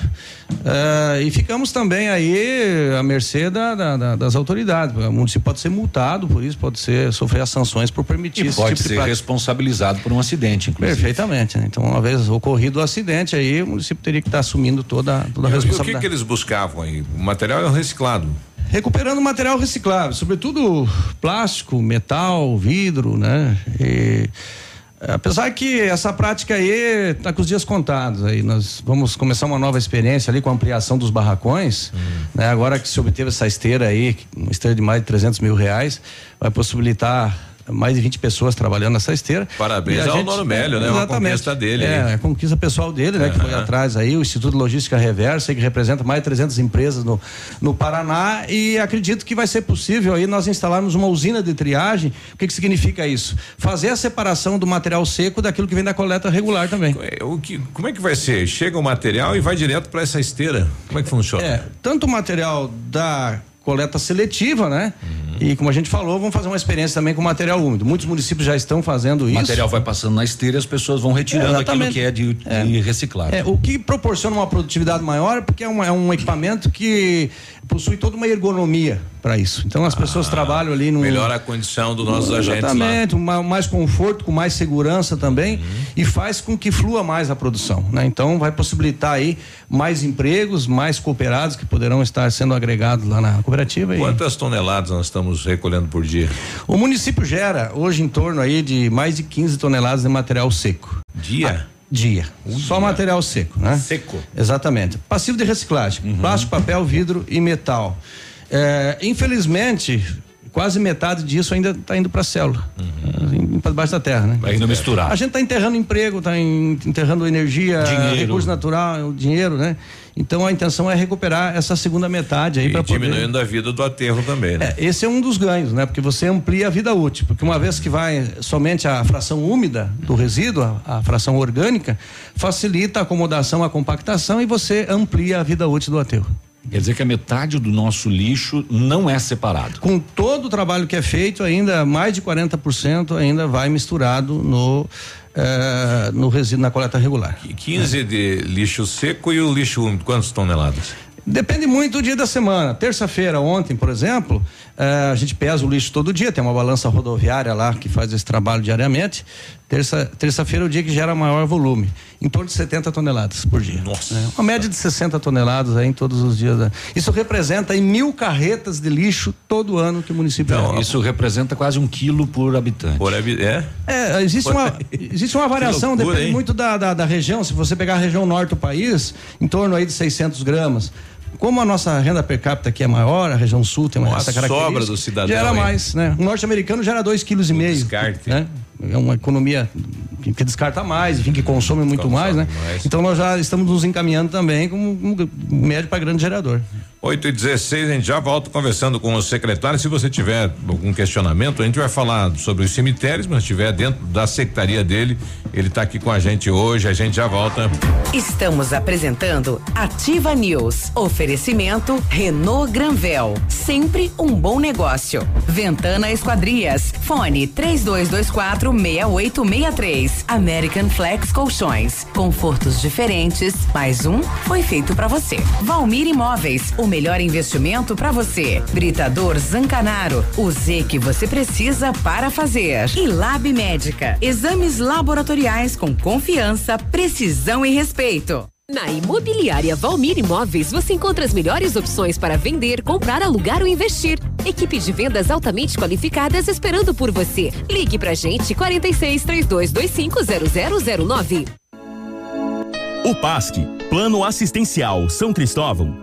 eh, e ficamos também aí à mercê da- da- da- das autoridades. O município pode ser multado por isso, pode ser sofrer as sanções por permitir E esse pode tipo ser responsabilizado por um acidente, inclusive. Perfeitamente. né? Então, uma vez ocorrido o acidente, aí o município teria que estar assumindo toda, toda a E o que, responsabilidade. que eles buscavam aí? O material é reciclado. recuperando material reciclável, sobretudo plástico, metal, vidro, né? E, apesar que essa prática aí está com os dias contados aí nós vamos começar uma nova experiência ali com a ampliação dos barracões né? agora que se obteve essa esteira aí uma esteira de mais de 300 mil reais vai possibilitar mais de 20 pessoas trabalhando nessa esteira. Parabéns ao gente- Normélio, né? Uma Exatamente. conquista dele É, aí. a conquista pessoal dele, né? Que foi atrás aí, o Instituto Logística Reversa, que representa mais de 300 empresas no, no Paraná e acredito que vai ser possível aí nós instalarmos uma usina de triagem. O que que significa isso? Fazer a separação do material seco daquilo que vem da coleta regular também. O que, como é que vai ser? Chega o material e vai direto para essa esteira. Como é que funciona? É, tanto o material da coleta seletiva, né? E como a gente falou, vamos fazer uma experiência também com material úmido. Muitos municípios já estão fazendo O isso. material vai passando na esteira e as pessoas vão retirando É, aquilo que é de, de reciclado. É, o que proporciona uma produtividade maior porque é um, é um equipamento que possui toda uma ergonomia para isso. Então as pessoas trabalham ali no. Melhora a condição dos nossos agentes lá. Exatamente, uma- mais conforto, com mais segurança também e faz com que flua mais a produção, né? Então vai possibilitar aí mais empregos, mais cooperados que poderão estar sendo agregados lá na cooperativa. e- Quantas toneladas nós estamos recolhendo por dia? o município gera hoje em torno aí de mais de 15 toneladas de material seco. Dia? Dia. Só material seco, né? Seco. Exatamente. Passivo de reciclagem: plástico, papel, vidro e metal. É, infelizmente, quase metade disso ainda está indo para a célula. para debaixo da terra, né? Vai indo misturar. A gente está enterrando emprego, está enterrando energia, Dinheiro. recurso natural, dinheiro, né? Então a intenção é recuperar essa segunda metade aí E para poder. diminuindo a vida do aterro também, né? É, esse é um dos ganhos, né? Porque você amplia a vida útil. Porque uma vez que vai somente a fração úmida do resíduo, a, a fração orgânica, facilita a acomodação, a compactação e você amplia a vida útil do aterro. Quer dizer que a metade do nosso lixo não é separado. Com todo o trabalho que é feito, ainda mais de 40% ainda vai misturado no, eh, no resíduo na coleta regular. 15 de lixo seco e o lixo úmido, quantas toneladas? Depende muito do dia da semana. Terça-feira, ontem, por exemplo, eh, a gente pesa o lixo todo dia, tem uma balança rodoviária lá que faz esse trabalho diariamente. Terça, terça-feira é o dia que gera maior volume, em torno de 70 toneladas por dia. Nossa. uma média de 60 toneladas aí em todos os dias. da- Isso representa aí mil carretas de lixo todo ano que o município Então, leva. isso representa quase um quilo por habitante. Por é? É, existe uma, existe uma variação, loucura, depende hein? muito da, da, da região. Se você pegar a região norte do país, em torno aí de 600 gramas. Como a nossa renda per capita aqui é maior, a região sul tem Uma essa característica. sobra do cidadão Gera mais, né? O norte-americano gera dois quilos e meio. descarte. Né? É uma economia que, descarta mais, enfim, que consome muito mais, né? mais. Então nós já estamos nos encaminhando também como um médio para grande gerador. 8 e 16 a gente já volta conversando com o secretário. Se você tiver algum questionamento, a gente vai falar sobre os cemitérios, mas estiver dentro da secretaria dele, ele está aqui com a gente hoje. A gente já volta. Estamos apresentando Ativa News. Oferecimento Renault Granvel. Sempre um bom negócio. Ventana Esquadrias. Fone 3224 6863. American Flex Colchões. Confortos diferentes. Mais um foi feito para você. Valmir Imóveis. O melhor investimento para você. Britador Zancanaro. O Z que você precisa para fazer. E Lab Médica. Exames laboratoriais com confiança, precisão e respeito. Na Imobiliária Valmir Imóveis, você encontra as melhores opções para vender, comprar, alugar ou investir. Equipe de vendas altamente qualificadas esperando por você. Ligue pra gente 46 3225 0009. O PASC, Plano Assistencial São Cristóvão,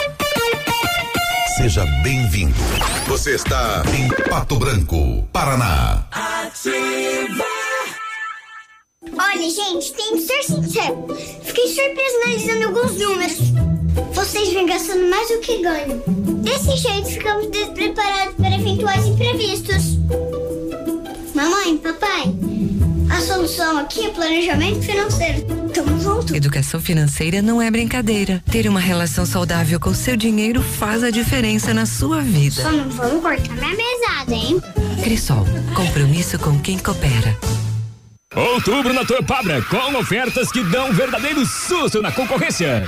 Seja bem-vindo. Você está em Pato Branco, Paraná. Ativa. Olha, gente, tem que ser sincero. Fiquei surpreso analisando alguns números. Vocês vêm gastando mais do que ganham. Desse jeito, ficamos despreparados para eventuais imprevistos. Mamãe, papai, solução aqui é planejamento financeiro. Tamo junto. Educação financeira não é brincadeira. Ter uma relação saudável com o seu dinheiro faz a diferença na sua vida. Só não vamos cortar minha mesada, hein? Crisol, compromisso com quem coopera. Outubro na Torpabra, com ofertas que dão um verdadeiro susto na concorrência.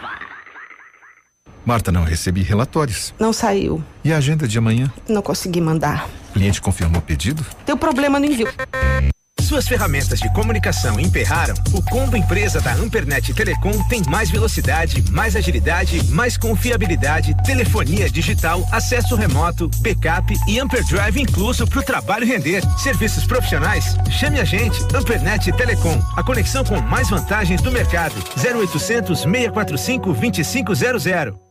Marta, não recebi relatórios. Não saiu. E a agenda de amanhã? Não consegui mandar. O cliente confirmou o pedido? Deu problema no envio. Suas ferramentas de comunicação emperraram? O combo empresa da Ampernet Telecom tem mais velocidade, mais agilidade, mais confiabilidade, telefonia digital, acesso remoto, backup e Amperdrive incluso para o trabalho render. Serviços profissionais? Chame a gente, Ampernet Telecom, a conexão com mais vantagens do mercado. 0800 645 2500.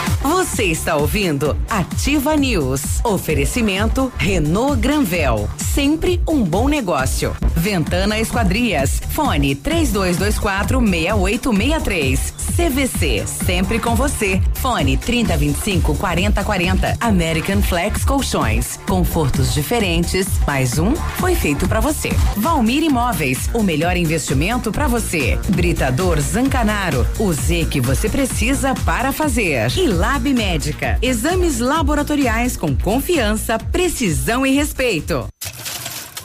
Você está ouvindo Ativa News. Oferecimento Renault Granvel. Sempre um bom negócio. Ventana Esquadrias. Fone 3224 6863. CVC. Sempre com você. Fone 3025 4040. American Flex Colchões. Confortos diferentes. Mais um foi feito para você. Valmir Imóveis. O melhor investimento para você. Britador Zancanaro. O Z que você precisa para fazer. E Lab Médica. Exames laboratoriais com confiança, precisão e respeito.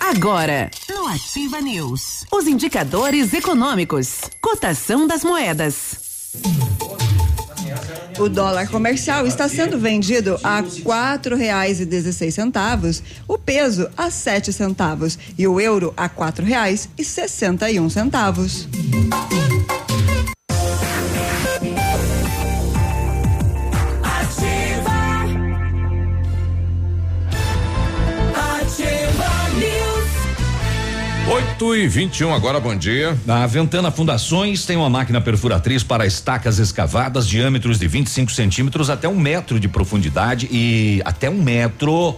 Agora, no Ativa News, os indicadores econômicos, cotação das moedas. O dólar comercial está sendo vendido a quatro reais e dezesseis centavos, o peso a sete centavos e o euro a quatro reais e sessenta e um centavos. 8 e 21 agora, bom dia. A Ventana Fundações tem uma máquina perfuratriz para estacas escavadas, diâmetros de 25 centímetros até um metro de profundidade e até um metro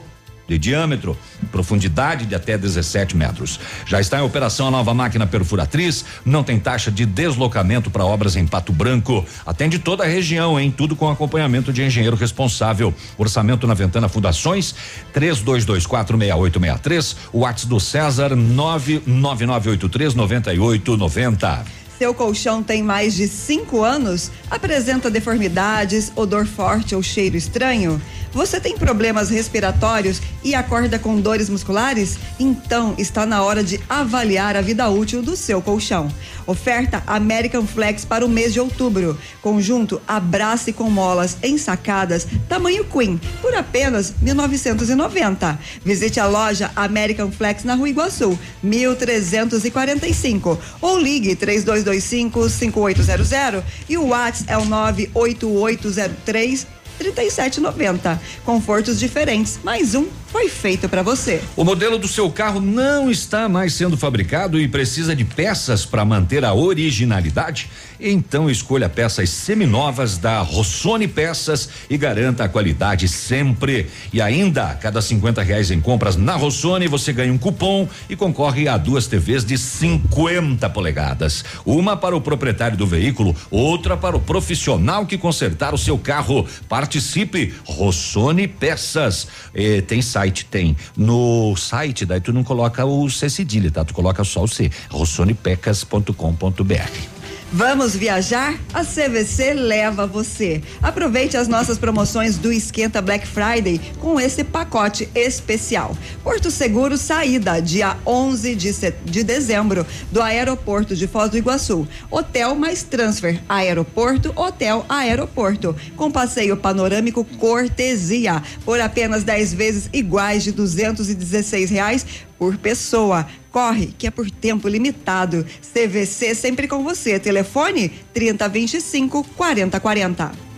de diâmetro, profundidade de até 17 metros. Já está em operação a nova máquina perfuratriz, não tem taxa de deslocamento para obras em Pato Branco. Atende toda a região, em tudo com acompanhamento de engenheiro responsável. Orçamento na Ventana Fundações, 32246863, o WhatsApp do César 99983 9890. Seu colchão tem mais de cinco anos? Apresenta deformidades, odor forte ou cheiro estranho? Você tem problemas respiratórios e acorda com dores musculares? Então está na hora de avaliar a vida útil do seu colchão. Oferta American Flex para o mês de outubro. Conjunto Abrace com molas ensacadas, tamanho Queen, por apenas 1990. Visite a loja American Flex na Rua Iguaçu, 1345 ou ligue 3225 5800 e o WhatsApp é o 98803 3790. Confortos diferentes, mais um foi feito para você. O modelo do seu carro não está mais sendo fabricado e precisa de peças para manter a originalidade? Então escolha peças seminovas da Rossoni Peças e garanta a qualidade sempre. E ainda, cada 50 reais em compras na Rossoni, você ganha um cupom e concorre a duas TVs de 50 polegadas. Uma para o proprietário do veículo, outra para o profissional que consertar o seu carro. Participe, Rossoni Peças. Eh, tem? Tem. No site, daí tu não coloca o C cedilha, tá? Tu coloca só o C. rossonipecas.com.br. Vamos viajar? A CVC leva você. Aproveite as nossas promoções do Esquenta Black Friday com esse pacote especial. Porto Seguro saída, dia 11 de, de dezembro, do aeroporto de Foz do Iguaçu. Hotel mais transfer, aeroporto, hotel, aeroporto. Com passeio panorâmico cortesia, por apenas 10 vezes iguais de 216 reais por pessoa. Corre, que é por tempo limitado. CVC sempre com você. Telefone 3025 4040.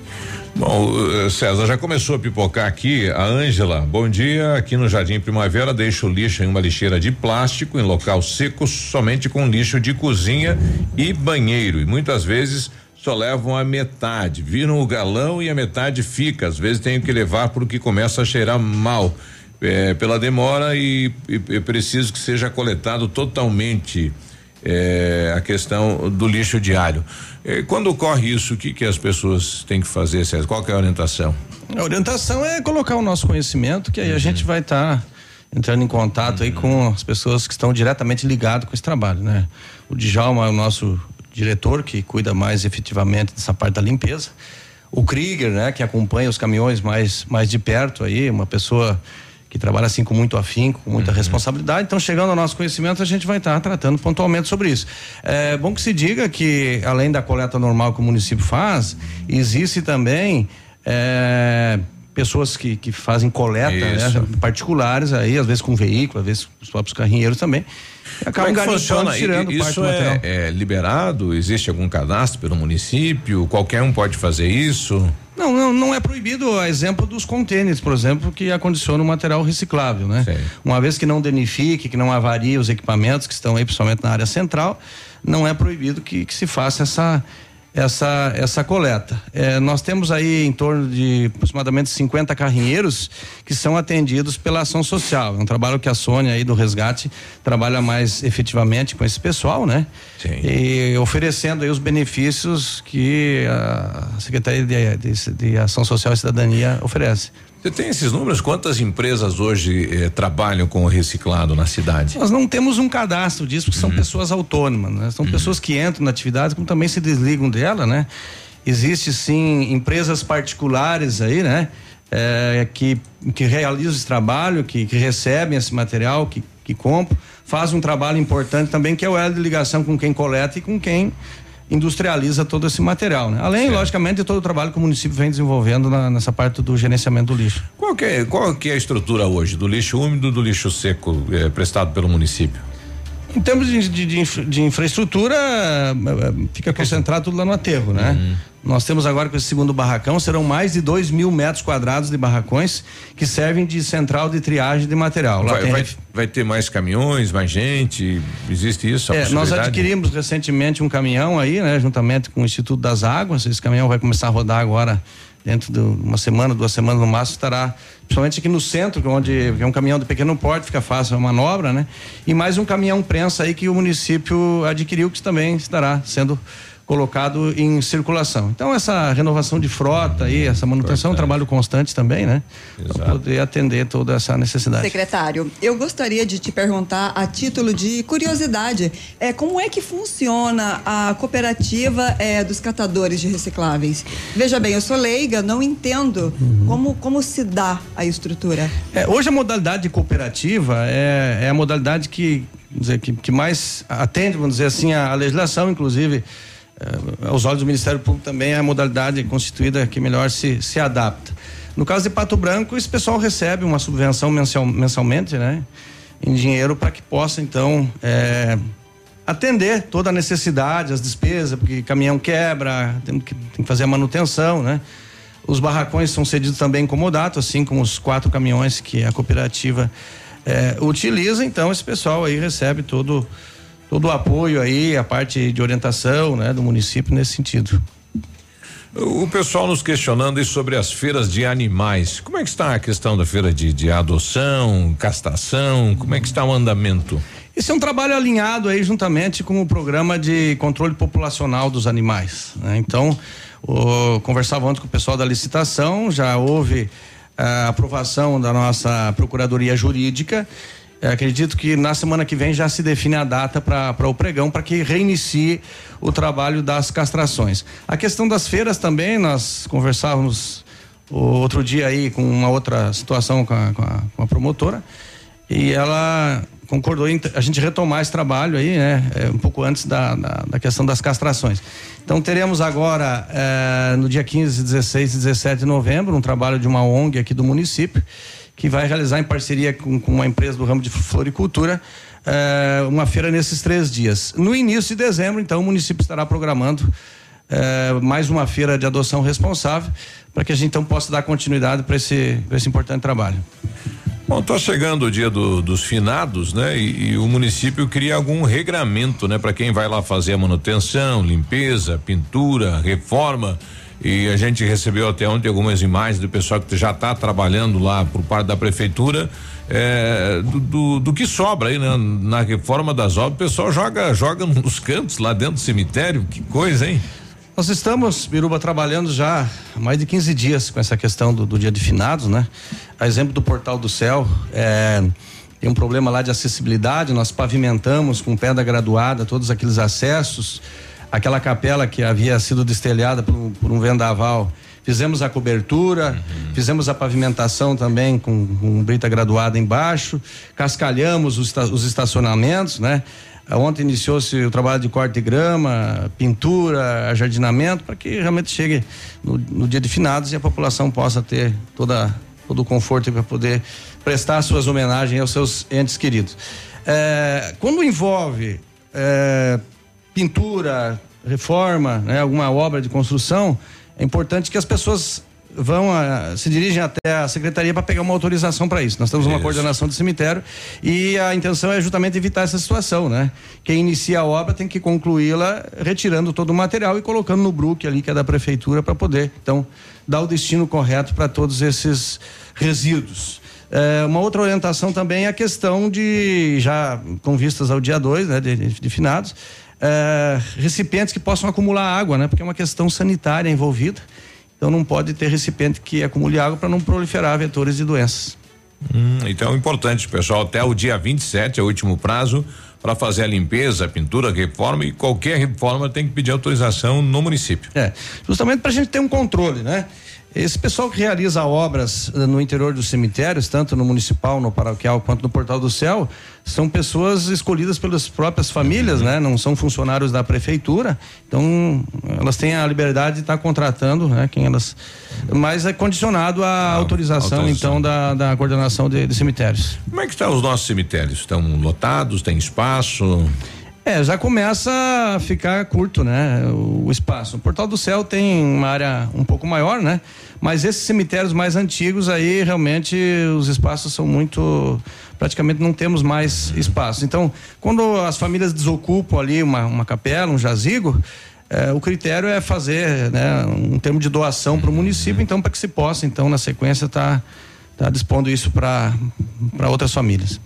Bom, eh, César, já começou a pipocar aqui. A Ângela, bom dia. Aqui no Jardim Primavera, deixa o lixo em uma lixeira de plástico, em local seco, somente com lixo de cozinha e banheiro. E muitas vezes só levam a metade. Viram o galão e a metade fica. Às vezes tenho que levar porque começa a cheirar mal. É, pela demora e, e, e preciso que seja coletado totalmente é, a questão do lixo diário. É, quando ocorre isso, o que que as pessoas têm que fazer, César? Qual é a orientação? A orientação é colocar o nosso conhecimento, que aí a gente vai estar tá entrando em contato aí com as pessoas que estão diretamente ligadas com esse trabalho, né? O Djalma é o nosso diretor que cuida mais efetivamente dessa parte da limpeza. O Krieger, né, que acompanha os caminhões mais mais de perto aí, uma pessoa que trabalha assim com muito afinco, com muita uhum. responsabilidade. Então, chegando ao nosso conhecimento, a gente vai estar tratando pontualmente sobre isso. É bom que se diga que, além da coleta normal que o município faz, existe também. É, pessoas que, que fazem coleta, né, particulares aí, às vezes com veículo, às vezes os próprios carrinheiros também. Acabam Como é funciona? tirando isso é, é, liberado? Existe algum cadastro pelo município? Qualquer um pode fazer isso? Não, não, não é proibido a exemplo dos contêineres, por exemplo, que acondicionam material reciclável, né? Uma vez que não danifique, que não avarie os equipamentos que estão aí, principalmente na área central, não é proibido que, que se faça essa essa essa coleta. É, nós temos aí em torno de aproximadamente 50 carrinheiros que são atendidos pela ação social. É um trabalho que a Sônia aí do resgate trabalha mais efetivamente com esse pessoal, né? Sim. E oferecendo aí os benefícios que a Secretaria de, de, de Ação Social e Cidadania oferece. Você tem esses números? Quantas empresas hoje eh, trabalham com o reciclado na cidade? Nós não temos um cadastro disso, porque são pessoas autônomas, né? São pessoas que entram na atividade, como também se desligam dela, né? Existe sim empresas particulares aí, né? É, que, que realizam esse trabalho, que, que recebem esse material, que, que compram, fazem um trabalho importante também, que é o elo de ligação com quem coleta e com quem industrializa todo esse material, né? Além, logicamente, de todo o trabalho que o município vem desenvolvendo na- nessa parte do gerenciamento do lixo. Qual que é, qual que é a estrutura hoje do lixo úmido do lixo seco eh, prestado pelo município? Em termos de, de, infra- de infraestrutura, eh, fica concentrado tudo lá no aterro, né? Uhum. Nós temos agora com esse segundo barracão, serão mais de 2 mil metros quadrados de barracões que servem de central de triagem de material. Lá Vai, tem vai, vai ter mais caminhões, mais gente? Existe isso? a É, nós adquirimos recentemente um caminhão aí, né, juntamente com o Instituto das Águas. Esse caminhão vai começar a rodar agora dentro de uma semana, duas semanas no máximo, estará principalmente aqui no centro, é onde é um caminhão de pequeno porte, fica fácil a manobra, né? E mais um caminhão prensa aí que o município adquiriu, que também estará sendo colocado em circulação. Então essa renovação de frota aí, essa manutenção, é um trabalho constante também, né? Para poder atender toda essa necessidade. Secretário, eu gostaria de te perguntar a título de curiosidade, é, como é que funciona a cooperativa é, dos catadores de recicláveis? Veja bem, eu sou leiga, não entendo como, como se dá a estrutura. É, hoje a modalidade cooperativa é, é a modalidade que, vamos dizer, que, que mais atende, vamos dizer assim, a, a legislação, inclusive, é, aos olhos do Ministério Público também é a modalidade constituída que melhor se, se adapta. No caso de Pato Branco, esse pessoal recebe uma subvenção mensal, mensalmente, né? Em dinheiro para que possa, então, é, atender toda a necessidade, as despesas, porque caminhão quebra, tem que, tem que fazer a manutenção, né? Os barracões são cedidos também comodato, assim como os quatro caminhões que a cooperativa eh, utiliza. Então, esse pessoal aí recebe todo, todo o apoio aí, a parte de orientação, né, do município nesse sentido. O pessoal nos questionando sobre as feiras de animais. Como é que está a questão da feira de, de adoção, castração? Como é que está o andamento? Esse é um trabalho alinhado aí juntamente com o programa de controle populacional dos animais. né? Então, o, conversava ontem com o pessoal da licitação, já houve a aprovação da nossa procuradoria jurídica. Acredito que na semana que vem já se define a data para o pregão para que reinicie o trabalho das castrações. A questão das feiras também, nós conversávamos outro dia aí com uma outra situação com a, com a, com a promotora e ela concordou em a gente retomar esse trabalho aí, né? é, um pouco antes da, da, da questão das castrações. Então teremos agora, eh, no dia 15, 16 e 17 de novembro, um trabalho de uma ONG aqui do município, que vai realizar em parceria com, com uma empresa do ramo de floricultura, eh, uma feira nesses três dias. No início de dezembro, então, o município estará programando eh, mais uma feira de adoção responsável, para que a gente então possa dar continuidade para esse, esse importante trabalho. Bom, tá chegando o dia do- dos finados, né? E, e o município cria algum regramento, né? Para quem vai lá fazer a manutenção, limpeza, pintura, reforma. E a gente recebeu até ontem algumas imagens do pessoal que já está trabalhando lá por parte da prefeitura é, do, do, do que sobra aí, né? Na reforma das obras, o pessoal joga joga nos cantos lá dentro do cemitério. Que coisa, hein? Nós estamos, Biruba, trabalhando já há mais de 15 dias com essa questão do, do dia de finados, né? A exemplo do Portal do Céu, é, tem um problema lá de acessibilidade, nós pavimentamos com pedra graduada todos aqueles acessos, aquela capela que havia sido destelhada por, um- por um vendaval. Fizemos a cobertura, fizemos a pavimentação também com, com brita graduada embaixo, cascalhamos os, os estacionamentos, né? Ontem iniciou-se o trabalho de corte de grama, pintura, jardinamento, para que realmente chegue no, no dia de finados e a população possa ter toda, todo o conforto para poder prestar suas homenagens aos seus entes queridos. É, quando envolve é, pintura, reforma, né, alguma obra de construção, é importante que as pessoas vão a, se dirigem até a secretaria para pegar uma autorização para isso. Nós temos uma Isso. coordenação do cemitério e a intenção é justamente evitar essa situação, né? Quem inicia a obra tem que concluí-la retirando todo o material e colocando no BRUC ali que é da prefeitura para poder, então, dar o destino correto para todos esses resíduos. É, uma outra orientação também é a questão de, já com vistas ao dia 2, né, de, de finados, é, recipientes que possam acumular água, né, porque é uma questão sanitária envolvida. Então não pode ter recipiente que acumule água para não proliferar vetores de doenças. Hum, então é importante, pessoal, até o dia 27 é o último prazo para fazer a limpeza, a pintura, a reforma e qualquer reforma tem que pedir autorização no município. É, justamente para a gente ter um controle, né? Esse pessoal que realiza obras eh, no interior dos cemitérios, tanto no municipal, no paroquial, quanto no Portal do Céu, são pessoas escolhidas pelas próprias famílias, né? Não são funcionários da prefeitura, então elas têm a liberdade de estar contratando, né? Quem elas, mas é condicionado à autorização, autorização. então, da, da coordenação de, de cemitérios. Como é que estão os nossos cemitérios? Estão lotados? Tem espaço? É, já começa a ficar curto, né? O, espaço. O Portal do Céu tem uma área um pouco maior, né? Mas esses cemitérios mais antigos aí, realmente, os espaços são muito. Praticamente não temos mais espaço. Então, quando as famílias desocupam ali uma, uma capela, um jazigo, eh, o critério é fazer né, um termo de doação para o município, então, para que se possa, então, na sequência, estar tá, tá dispondo isso para outras famílias.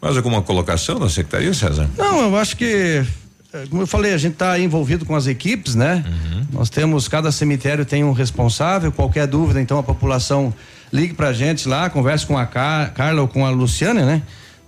Mais alguma colocação na secretaria, César? Não, eu acho que, eh, como eu falei, a gente está envolvido com as equipes, né? Nós temos, cada cemitério tem um responsável, qualquer dúvida, então a população ligue pra gente lá, converse com a Car Carla ou com a Luciana, né?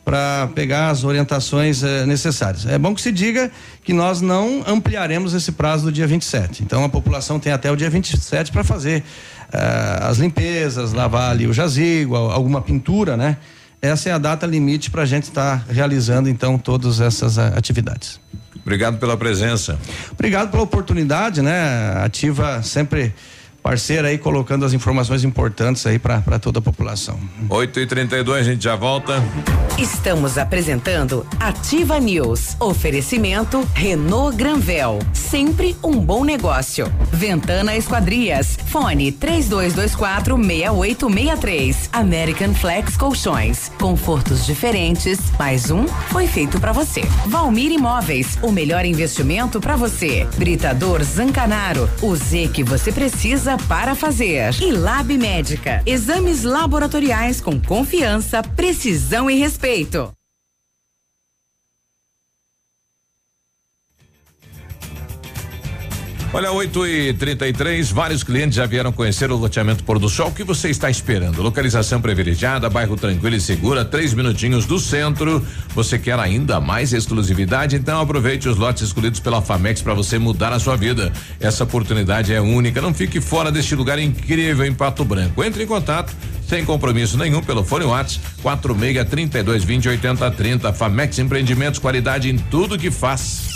Para pegar as orientações eh, necessárias. É bom que se diga que nós não ampliaremos esse prazo do dia 27. Então a população tem até o dia 27 para fazer eh, as limpezas, lavar ali o jazigo, al- alguma pintura, né? Essa é a data limite para a gente estar realizando então todas essas ah, atividades. Obrigado pela presença. Obrigado pela oportunidade, né? Ativa sempre parceira aí colocando as informações importantes aí para toda a população. 8 e 32 a gente já volta. Estamos apresentando Ativa News. Oferecimento Renault Granvel. Sempre um bom negócio. Ventana Esquadrias. Fone 3224 6863. American Flex Colchões. Confortos diferentes. Mais um foi feito para você. Valmir Imóveis. O melhor investimento para você. Britador Zancanaro. O Z que você precisa para fazer. E Lab Médica. Exames laboratoriais com confiança, precisão e respeito. Olha, 8 e 33 vários clientes já vieram conhecer o loteamento Pôr do Sol. O que você está esperando? Localização privilegiada, bairro tranquilo e segura, três minutinhos do centro. Você quer ainda mais exclusividade? Então aproveite os lotes escolhidos pela Famex para você mudar a sua vida. Essa oportunidade é única. Não fique fora deste lugar incrível em Pato Branco. Entre em contato sem compromisso nenhum pelo fone Whats 46 32 20 80 30. Famex Empreendimentos, qualidade em tudo que faz.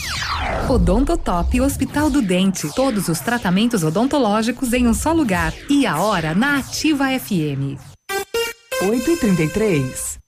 Odontotop Hospital do Dente. Todos os tratamentos odontológicos em um só lugar. E a hora na Ativa FM. 8 e 33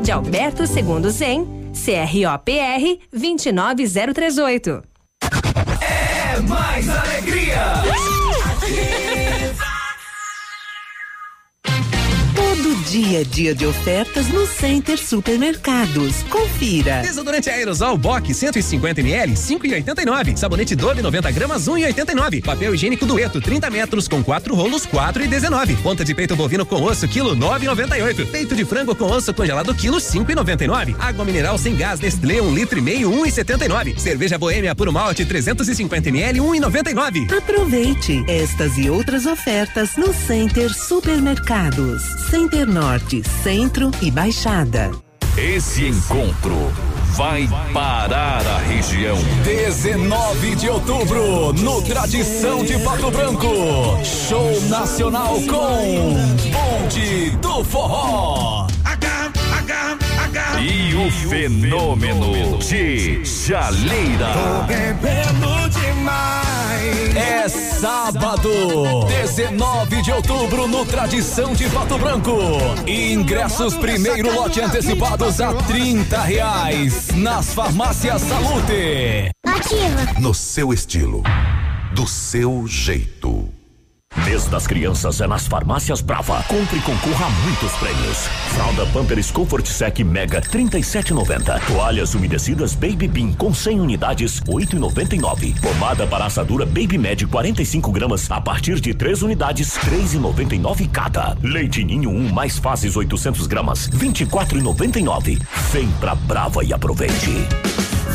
de Alberto Segundo Zen, CROPR 29038. Dia é dia de ofertas no Center Supermercados. Confira. Desodorante aerosol Bock 150 ml 5,89. Sabonete Dove 90 gramas 1,89. Papel higiênico Dueto 30 metros com quatro rolos 4,19. Ponta de peito bovino com osso quilo 9,98. Peito de frango com osso congelado quilo 5,99. Água mineral sem gás Nestlé 1 litro e meio 1,79. Cerveja Boêmia puro malte 350 ml 1,99. Aproveite estas e outras ofertas no Center Supermercados. Center Norte, Centro e Baixada. Esse encontro vai parar a região. 19 de outubro, no Tradição de Pato Branco. Show nacional com Bonde do Forró. E o fenômeno de Jaleira. Sábado, 19 de outubro, no Tradição de Pato Branco. Ingressos primeiro lote antecipados a 30 reais nas farmácias Salute. Ativa. No seu estilo. Do seu jeito. Mês das crianças é nas farmácias Brava. Compre e concorra a muitos prêmios. Fralda Pampers Comfort Sec Mega 37,90. Toalhas umedecidas Baby Bean com 100 unidades 8,99. Pomada para assadura Baby Med 45 gramas a partir de 3 unidades 3,99 cada. Leite Ninho 1 mais fases 800 gramas 24,99. Vem pra Brava e aproveite.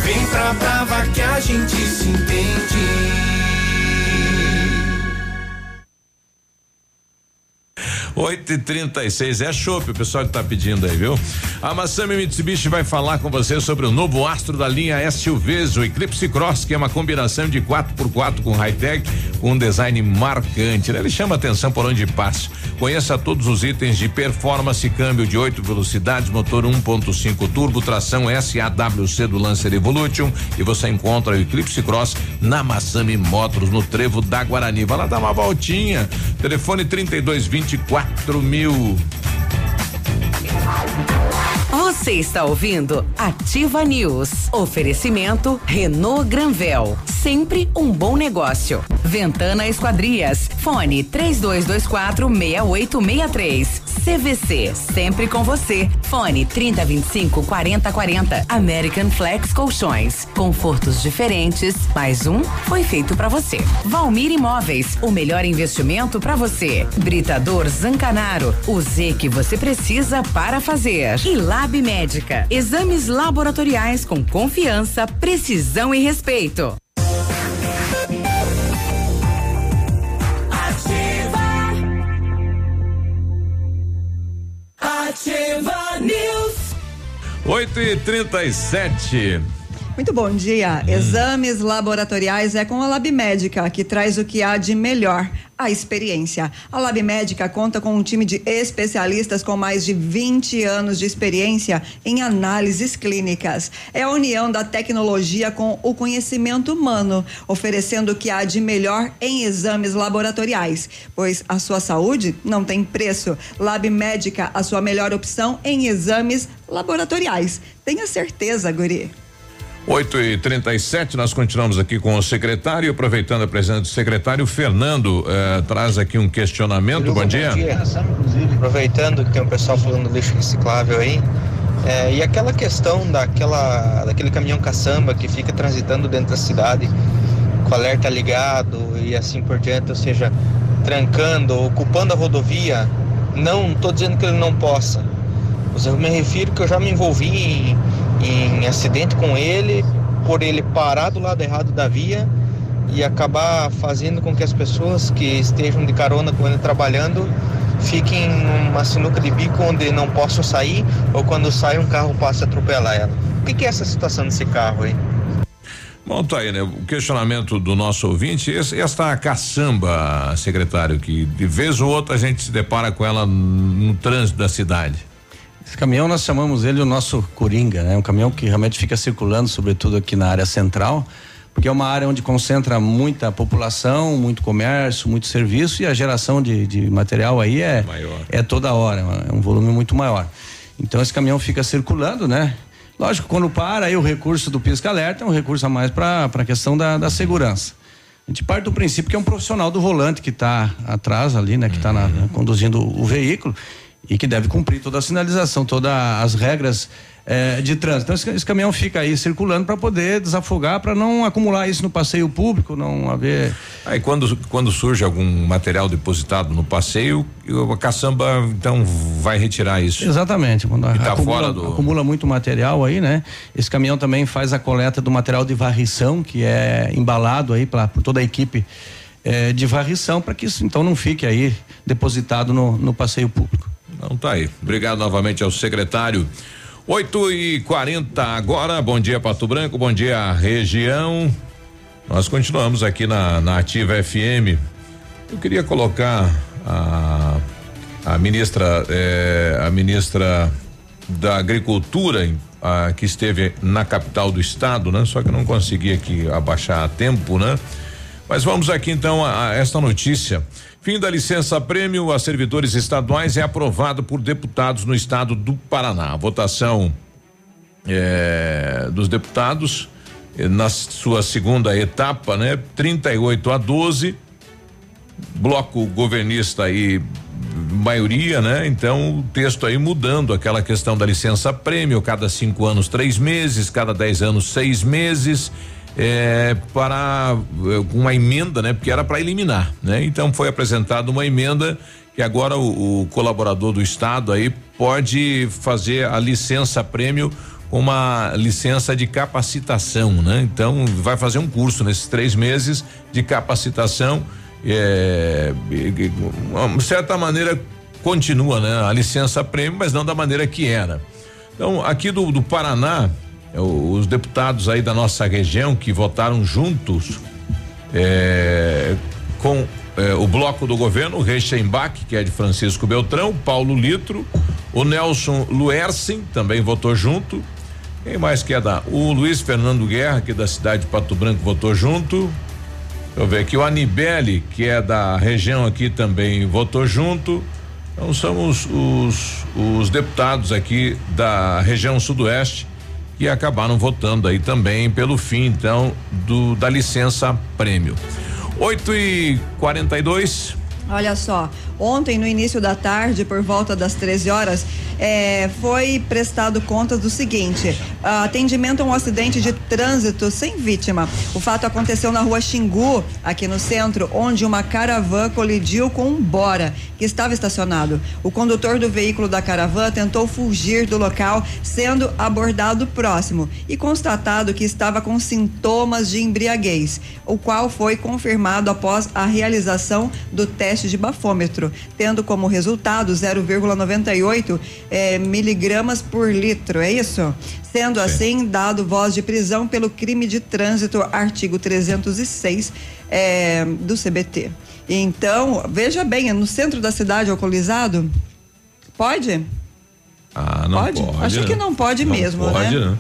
Vem pra Brava que a gente se entende. 8 e 36 é chopp, o pessoal que tá pedindo aí, viu? A Massami Mitsubishi vai falar com você sobre o novo astro da linha SUVs, o Eclipse Cross, que é uma combinação de 4x4 com high-tech, com um design marcante. né? Ele chama atenção por onde passa. Conheça todos os itens de performance, câmbio de 8 velocidades, motor 1.5 turbo, tração SAWC do Lancer Evolution e você encontra o Eclipse Cross na Massami Motors, no Trevo da Guarani. Vai lá dar uma voltinha. Telefone 32 24 mil. Você está ouvindo Ativa News. Oferecimento Renault Granvel. Sempre um bom negócio. Ventana Esquadrias. Fone 3224 6863. CVC. Sempre com você. Fone 3025 4040. American Flex Colchões. Confortos diferentes. Mais um foi feito para você. Valmir Imóveis. O melhor investimento para você. Britador Zancanaro. O Z que você precisa para fazer. E Lab Médica. Exames laboratoriais com confiança, precisão e respeito. Ativa News. 8 e 37 Muito bom dia. Exames laboratoriais é com a Lab Médica, que traz o que há de melhor, a experiência. A Lab Médica conta com um time de especialistas com mais de 20 anos de experiência em análises clínicas. É a união da tecnologia com o conhecimento humano, oferecendo o que há de melhor em exames laboratoriais, pois a sua saúde não tem preço. Lab Médica, a sua melhor opção em exames laboratoriais. Tenha certeza, Guri. 8 e 37 nós continuamos aqui com o secretário, aproveitando a presença do secretário, Fernando eh, traz aqui um questionamento. Bom dia. Aproveitando que tem o pessoal falando do lixo reciclável aí, é, e aquela questão daquela, daquele caminhão caçamba que fica transitando dentro da cidade, com alerta ligado e assim por diante, ou seja, trancando, ocupando a rodovia, não estou dizendo que ele não possa, mas eu me refiro que eu já me envolvi em, em acidente com ele, por ele parar do lado errado da via e acabar fazendo com que as pessoas que estejam de carona com ele trabalhando fiquem numa sinuca de bico onde não possam sair ou quando sai um carro passa a atropelar ela. O que, que é essa situação desse carro aí? Bom, tá aí, né? O questionamento do nosso ouvinte, esse, esta caçamba, secretário, que de vez ou outra a gente se depara com ela no trânsito da cidade. Esse caminhão nós chamamos ele o nosso Coringa, né? Um caminhão que realmente fica circulando, sobretudo aqui na área central, porque é uma área onde concentra muita população, muito comércio, muito serviço e a geração de, de material aí é é toda hora, é um volume muito maior. Então esse caminhão fica circulando, né? Lógico, quando para, aí o recurso do pisca alerta é um recurso a mais para a questão da, da segurança. A gente parte do princípio que é um profissional do volante que está atrás ali, né? Que está conduzindo o veículo e que deve cumprir toda a sinalização, todas as regras eh, de trânsito. Então esse, caminhão fica aí circulando para poder desafogar, para não acumular isso no passeio público, não haver. Aí quando, quando surge algum material depositado no passeio, a caçamba então vai retirar isso. Exatamente. Quando E tá acumula, fora do- acumula muito material aí, né? Esse caminhão também faz a coleta do material de varrição, que é embalado aí pra, por toda a equipe eh, de varrição, para que isso então não fique aí depositado no, no passeio público. Então tá aí. Obrigado novamente ao secretário. 8 e 40 agora. Bom dia, Pato Branco. Bom dia, região. Nós continuamos aqui na, na Ativa FM. Eu queria colocar a, a ministra, eh, a ministra da Agricultura a, que esteve na capital do estado, né? Só que não consegui aqui abaixar a tempo, né? Mas vamos aqui então a, a esta notícia. Fim da licença prêmio a servidores estaduais é aprovado por deputados no estado do Paraná. A votação eh, dos deputados eh, na sua segunda etapa, né? 38 a 12 bloco governista aí maioria, né? Então o texto aí mudando aquela questão da licença prêmio, cada cinco anos três meses, cada dez anos seis meses, é, para eh, uma emenda, né? Porque era para eliminar, né? Então foi apresentada uma emenda que agora o, o, colaborador do estado aí pode fazer a licença prêmio uma licença de capacitação, né? Então vai fazer um curso nesses três meses de capacitação é, de certa maneira continua, né? A licença prêmio, mas não da maneira que era. Então, aqui do, do Paraná, é, os deputados aí da nossa região que votaram juntos é, com é, o bloco do governo, Reichenbach, que é de Francisco Beltrão, Paulo Litro, o Nelson Luersen também votou junto. Quem mais que é da? O Luiz Fernando Guerra, que é da cidade de Pato Branco, votou junto. Deixa eu ver aqui, o Anibele, que é da região aqui também votou junto. Então são os, os, os deputados aqui da região sudoeste que acabaram votando aí também pelo fim, então, do da licença prêmio. 8 e 42 Olha só, ontem no início da tarde, por volta das 13 horas, é, foi prestado conta do seguinte: atendimento a um acidente de trânsito sem vítima. O fato aconteceu na rua Xingu, aqui no centro, onde uma caravana colidiu com um Bora, que estava estacionado. O condutor do veículo da caravana tentou fugir do local, sendo abordado próximo e constatado que estava com sintomas de embriaguez, o qual foi confirmado após a realização do teste de bafômetro, tendo como resultado 0,98 é, miligramas por litro, é isso? Sendo Sim. assim, dado voz de prisão pelo crime de trânsito, artigo 306 é, do CBT. Então, veja bem, é no centro da cidade alcoolizado? Pode? Ah, não pode? pode Acho né? que não pode não mesmo, pode, né? né?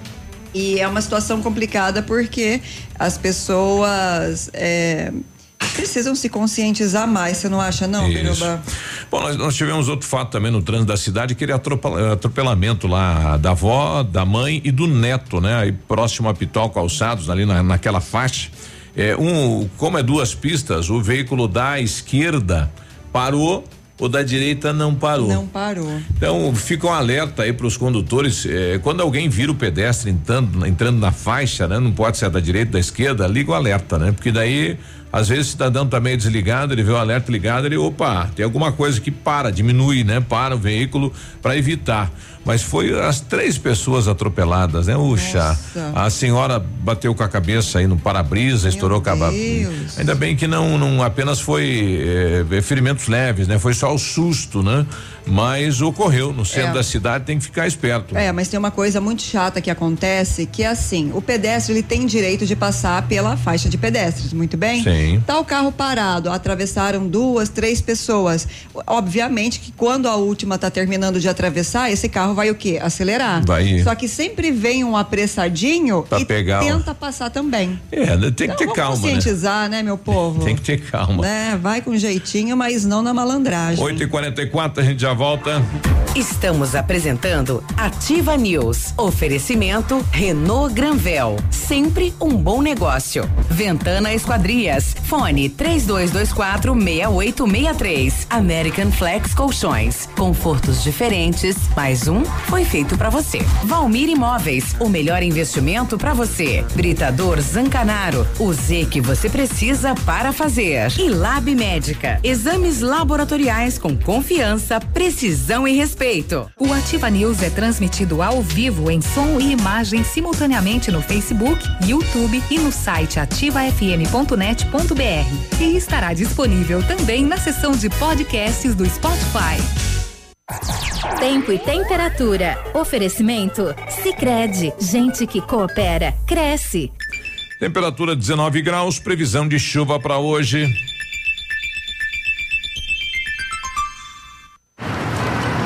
E é uma situação complicada porque as pessoas é, precisam se conscientizar mais, você não acha não, Biruba? Bom, nós, nós, tivemos outro fato também no trânsito da cidade, aquele atropelamento lá da avó, da mãe e do neto, né? Aí próximo a Pitol Calçados, ali na, naquela faixa. É, um, como é duas pistas, o veículo da esquerda parou o da direita não parou. Não parou. Então fica um alerta aí para os condutores, eh, quando alguém vira o pedestre entrando, entrando na faixa, né? Não pode ser da direita, da esquerda, liga o alerta, né? Porque daí às vezes o cidadão tá meio desligado, ele vê o alerta ligado, ele, opa, tem alguma coisa que para, diminui, né? Para o veículo para evitar. Mas foi as três pessoas atropeladas, né? Uxa, a senhora bateu com a cabeça aí no para-brisa, estourou a Ainda bem que não, não apenas foi eh, ferimentos leves, né? Foi só o susto, né? Mas ocorreu no centro é. da cidade, tem que ficar esperto. É, mas tem uma coisa muito chata que acontece, que é assim, o pedestre ele tem direito de passar pela faixa de pedestres, muito bem? Sim. Tá o carro parado, atravessaram duas, três pessoas. Obviamente que quando a última tá terminando de atravessar, esse carro vai o quê? Acelerar. Vai. Só que sempre vem um apressadinho pra e pegar tenta passar também. É, tem que então, ter calma, né? conscientizar, né? né, meu povo? Tem que ter calma. Né? Vai com jeitinho, mas não na malandragem. 8 e 44 a gente já volta. Estamos apresentando Ativa News. Oferecimento Renault Granvel. Sempre um bom negócio. Ventana Esquadrias. Fone 3224 6863. American Flex Colchões. Confortos diferentes. Mais um foi feito para você. Valmir Imóveis. O melhor investimento para você. Britador Zancanaro. O Z que você precisa para fazer. E Lab Médica. Exames laboratoriais com confiança, precisão e respeito. O Ativa News é transmitido ao vivo em som e imagem simultaneamente no Facebook, YouTube e no site ativafm.net.br. E estará disponível também na seção de podcasts do Spotify. Tempo e temperatura. Oferecimento? Sicredi Gente que coopera, cresce. Temperatura 19 graus, previsão de chuva para hoje.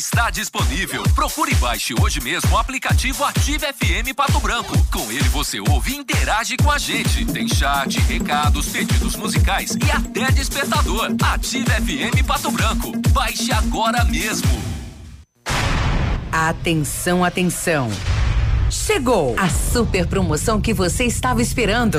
Está disponível. Procure e baixe hoje mesmo o aplicativo Ative FM Pato Branco. Com ele você ouve e interage com a gente. Tem chat, recados, pedidos musicais e até despertador. Ative FM Pato Branco. Baixe agora mesmo. Atenção, atenção. Chegou a super promoção que você estava esperando.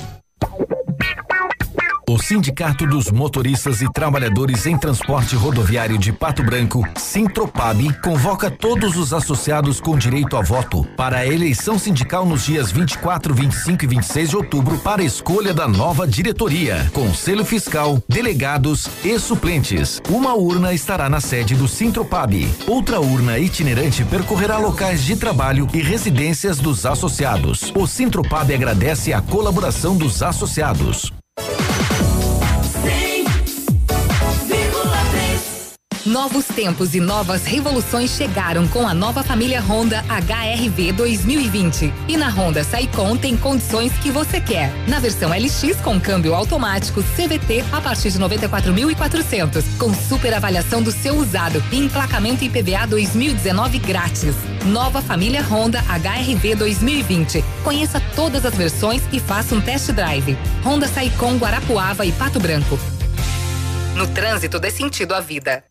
O Sindicato dos Motoristas e Trabalhadores em Transporte Rodoviário de Pato Branco, Sintropab, convoca todos os associados com direito a voto para a eleição sindical nos dias 24, 25 e 26 de outubro para escolha da nova diretoria, conselho fiscal, delegados e suplentes. Uma urna estará na sede do Sintropab. Outra urna itinerante percorrerá locais de trabalho e residências dos associados. O Sintropab agradece a colaboração dos associados. Novos tempos e novas revoluções chegaram com a nova família Honda HRV 2020. E na Honda Saicon tem condições que você quer. Na versão LX com câmbio automático CVT a partir de 94.400, com super avaliação do seu usado e emplacamento IPVA 2019 grátis. Nova família Honda HRV 2020. Conheça todas as versões e faça um test drive. Honda Saicon Guarapuava e Pato Branco. No trânsito dê sentido à vida.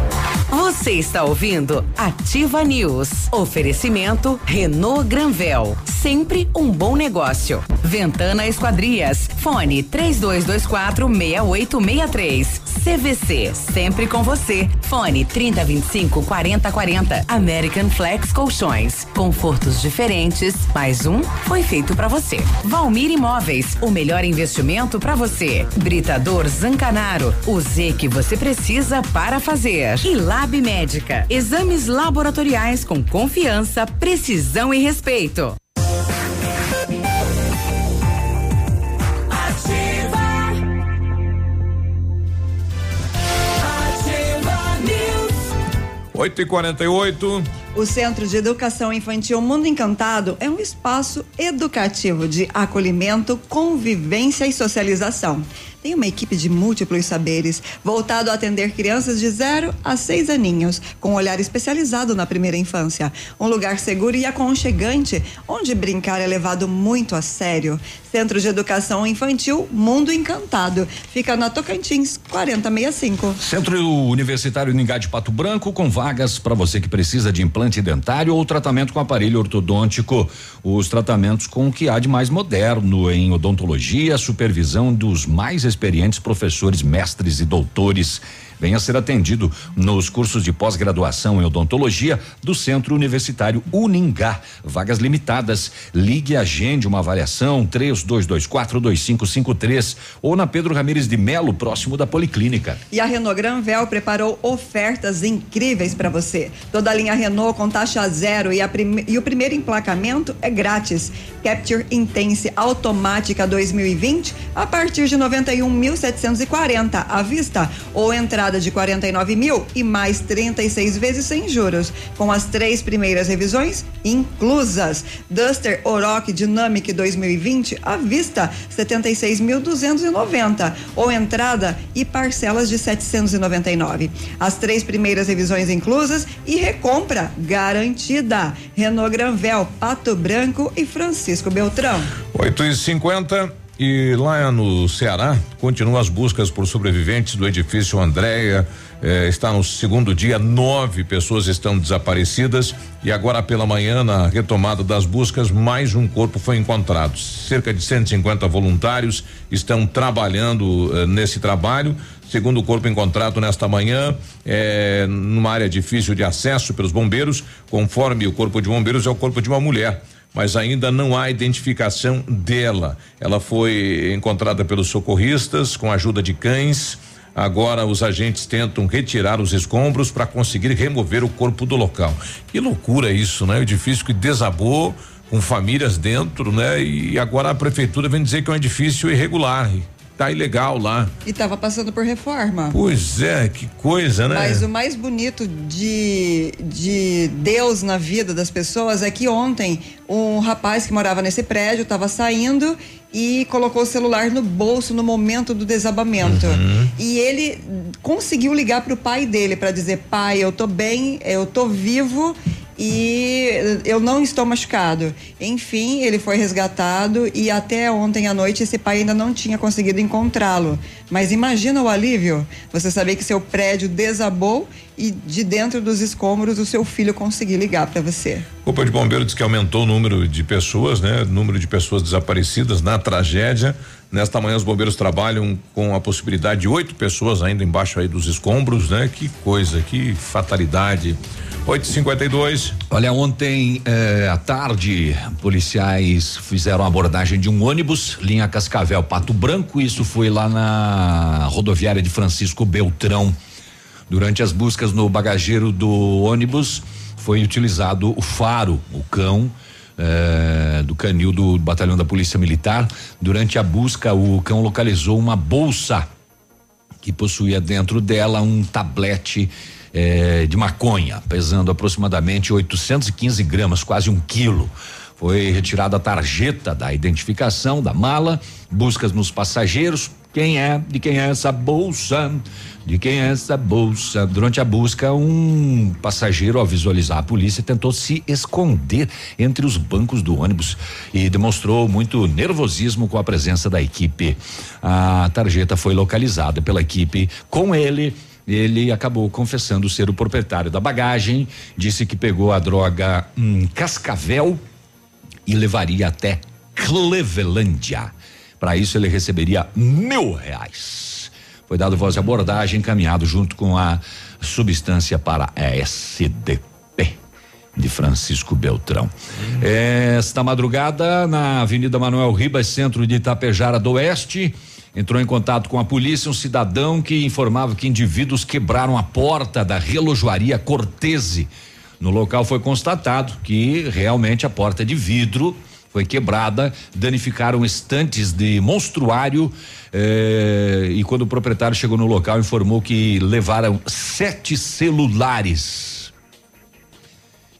Você está ouvindo Ativa News. Oferecimento Renault Granvel. Sempre um bom negócio. Ventana Esquadrias. Fone 3224 6863. CVC. Sempre com você. Fone 3025 4040. American Flex Colchões. Confortos diferentes. Mais um foi feito para você. Valmir Imóveis. O melhor investimento para você. Britador Zancanaro. O Z que você precisa para fazer. E Lab Médica. Exames laboratoriais com confiança, precisão e respeito. Ativa. Ativa News. 8 e 48 O Centro de Educação Infantil Mundo Encantado é um espaço educativo de acolhimento, convivência e socialização. Tem uma equipe de múltiplos saberes, voltado a atender crianças de 0 a 6 aninhos, com um olhar especializado na primeira infância. Um lugar seguro e aconchegante, onde brincar é levado muito a sério. Centro de Educação Infantil Mundo Encantado. Fica na Tocantins, 4065. Centro Universitário Ningá de Pato Branco, com vagas para você que precisa de implante dentário ou tratamento com aparelho ortodôntico. Os tratamentos com o que há de mais moderno em odontologia, supervisão dos mais experientes professores, mestres e doutores. Venha ser atendido nos cursos de pós-graduação em odontologia do Centro Universitário Uningá. Vagas limitadas. Ligue e agende uma avaliação 32242553 ou na Pedro Ramires de Melo, próximo da Policlínica. E a Renault Granvel preparou ofertas incríveis para você. Toda a linha Renault com taxa zero e, prime- e o primeiro emplacamento é grátis. Capture Intense automática 2020 a partir de 91.740 à vista ou entrada de 49 mil e mais 36 vezes sem juros, com as três primeiras revisões inclusas. Duster Oroch Dynamic 2020 à vista 76.290 ou entrada e parcelas de 799. As três primeiras revisões inclusas e recompra garantida. Renault Granvel, Pato Branco e Francisco Beltrão. 8 e 50 e lá no Ceará continuam as buscas por sobreviventes do edifício Andréia. Eh, está no segundo dia, nove pessoas estão desaparecidas e agora pela manhã, na retomada das buscas, mais um corpo foi encontrado. Cerca de 150 voluntários estão trabalhando eh, nesse trabalho. Segundo o corpo encontrado nesta manhã, eh, numa área difícil de acesso pelos bombeiros, conforme o corpo de bombeiros é o corpo de uma mulher mas ainda não há identificação dela. Ela foi encontrada pelos socorristas com a ajuda de cães. Agora os agentes tentam retirar os escombros para conseguir remover o corpo do local. Que loucura isso, né? O edifício que desabou com famílias dentro, né? E agora a prefeitura vem dizer que é um edifício irregular. Tá ilegal lá. E estava passando por reforma. Pois é, que coisa, né? Mas o mais bonito de, de Deus na vida das pessoas é que ontem um rapaz que morava nesse prédio estava saindo e colocou o celular no bolso no momento do desabamento. E ele conseguiu ligar para o pai dele para dizer: pai, eu tô bem, eu tô vivo e eu não estou machucado. Enfim, ele foi resgatado e até ontem à noite esse pai ainda não tinha conseguido encontrá-lo. Mas imagina o alívio, você saber que seu prédio desabou e de dentro dos escombros o seu filho conseguir ligar para você. Corpo de Bombeiro diz que aumentou o número de pessoas, né? Número de pessoas desaparecidas na tragédia. Nesta manhã os bombeiros trabalham com a possibilidade de oito pessoas ainda embaixo aí dos escombros, né? Que coisa, que fatalidade. 852. Olha, ontem eh, à tarde, policiais fizeram a abordagem de um ônibus, linha Cascavel Pato Branco. Isso foi lá na rodoviária de Francisco Beltrão. Durante as buscas no bagageiro do ônibus, foi utilizado o faro, o cão. eh, do canil do batalhão da Polícia Militar. Durante a busca, o cão localizou uma bolsa que possuía dentro dela um tablete eh, de maconha, pesando aproximadamente 815 gramas, quase um quilo. Foi retirada a tarjeta da identificação da mala, buscas nos passageiros. Quem é? De quem é essa bolsa? De quem é essa bolsa? Durante a busca, um passageiro, ao visualizar a polícia, tentou se esconder entre os bancos do ônibus e demonstrou muito nervosismo com a presença da equipe. A tarjeta foi localizada pela equipe com ele. Ele acabou confessando ser o proprietário da bagagem, disse que pegou a droga em Cascavel e levaria até Clevelândia. Para isso, ele receberia mil reais. Foi dado voz de abordagem, encaminhado junto com a substância para a SDP de Francisco Beltrão. Esta madrugada, na Avenida Manuel Ribas, centro de Itapejara do Oeste, entrou em contato com a polícia um cidadão que informava que indivíduos quebraram a porta da relojoaria Cortese. No local foi constatado que realmente a porta de vidro foi quebrada, danificaram estantes de monstruário eh, e quando o proprietário chegou no local informou que levaram sete celulares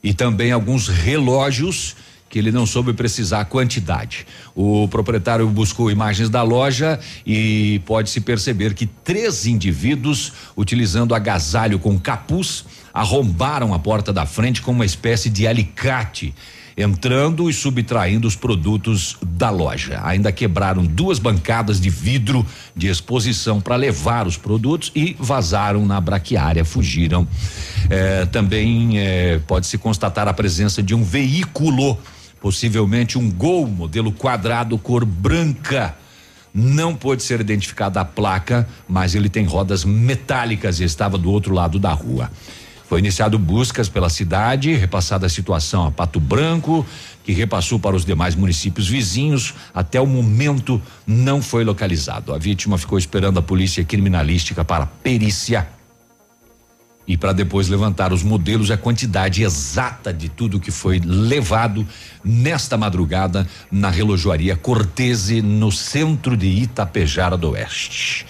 e também alguns relógios que ele não soube precisar a quantidade. O proprietário buscou imagens da loja e pode-se perceber que três indivíduos, utilizando agasalho com capuz, arrombaram a porta da frente com uma espécie de alicate, entrando e subtraindo os produtos da loja. Ainda quebraram duas bancadas de vidro de exposição para levar os produtos e vazaram na braquiária, fugiram. Eh, também eh, pode-se constatar a presença de um veículo possivelmente um gol modelo quadrado cor branca Não pôde ser identificada a placa, mas ele tem rodas metálicas e estava do outro lado da rua. Foi iniciado buscas pela cidade, repassada a situação a Pato Branco, que repassou para os demais municípios vizinhos. Até o momento não foi localizado. A vítima ficou esperando a polícia criminalística para perícia e para depois levantar os modelos e a quantidade exata de tudo que foi levado nesta madrugada na relojoaria Cortese, no centro de Itapejara do Oeste.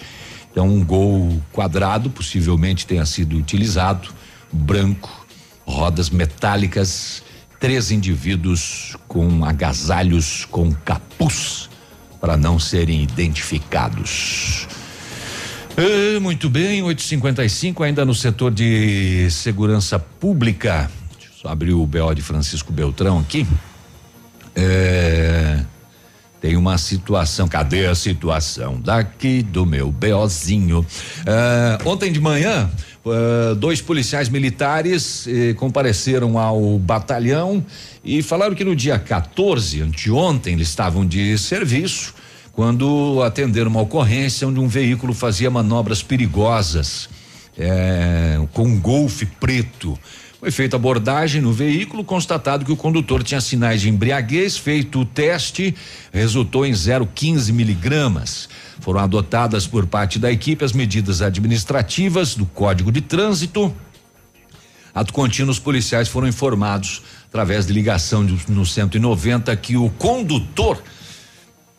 Então, um gol quadrado possivelmente tenha sido utilizado, branco, rodas metálicas, três indivíduos com agasalhos com capuz para não serem identificados. É, muito bem, 855 ainda no setor de segurança pública. Deixa eu só abrir o BO de Francisco Beltrão aqui. É, tem uma situação, cadê a situação daqui do meu BOzinho? É, ontem de manhã, é, dois policiais militares eh, compareceram ao batalhão e falaram que no dia 14, anteontem, eles estavam de serviço quando atenderam uma ocorrência onde um veículo fazia manobras perigosas é, com um golfe preto. Foi feita abordagem no veículo, constatado que o condutor tinha sinais de embriaguez, feito o teste, resultou em 0,15 miligramas. Foram adotadas por parte da equipe as medidas administrativas do Código de Trânsito. Ato contínuo, os policiais foram informados, através de ligação de, no 190, que o condutor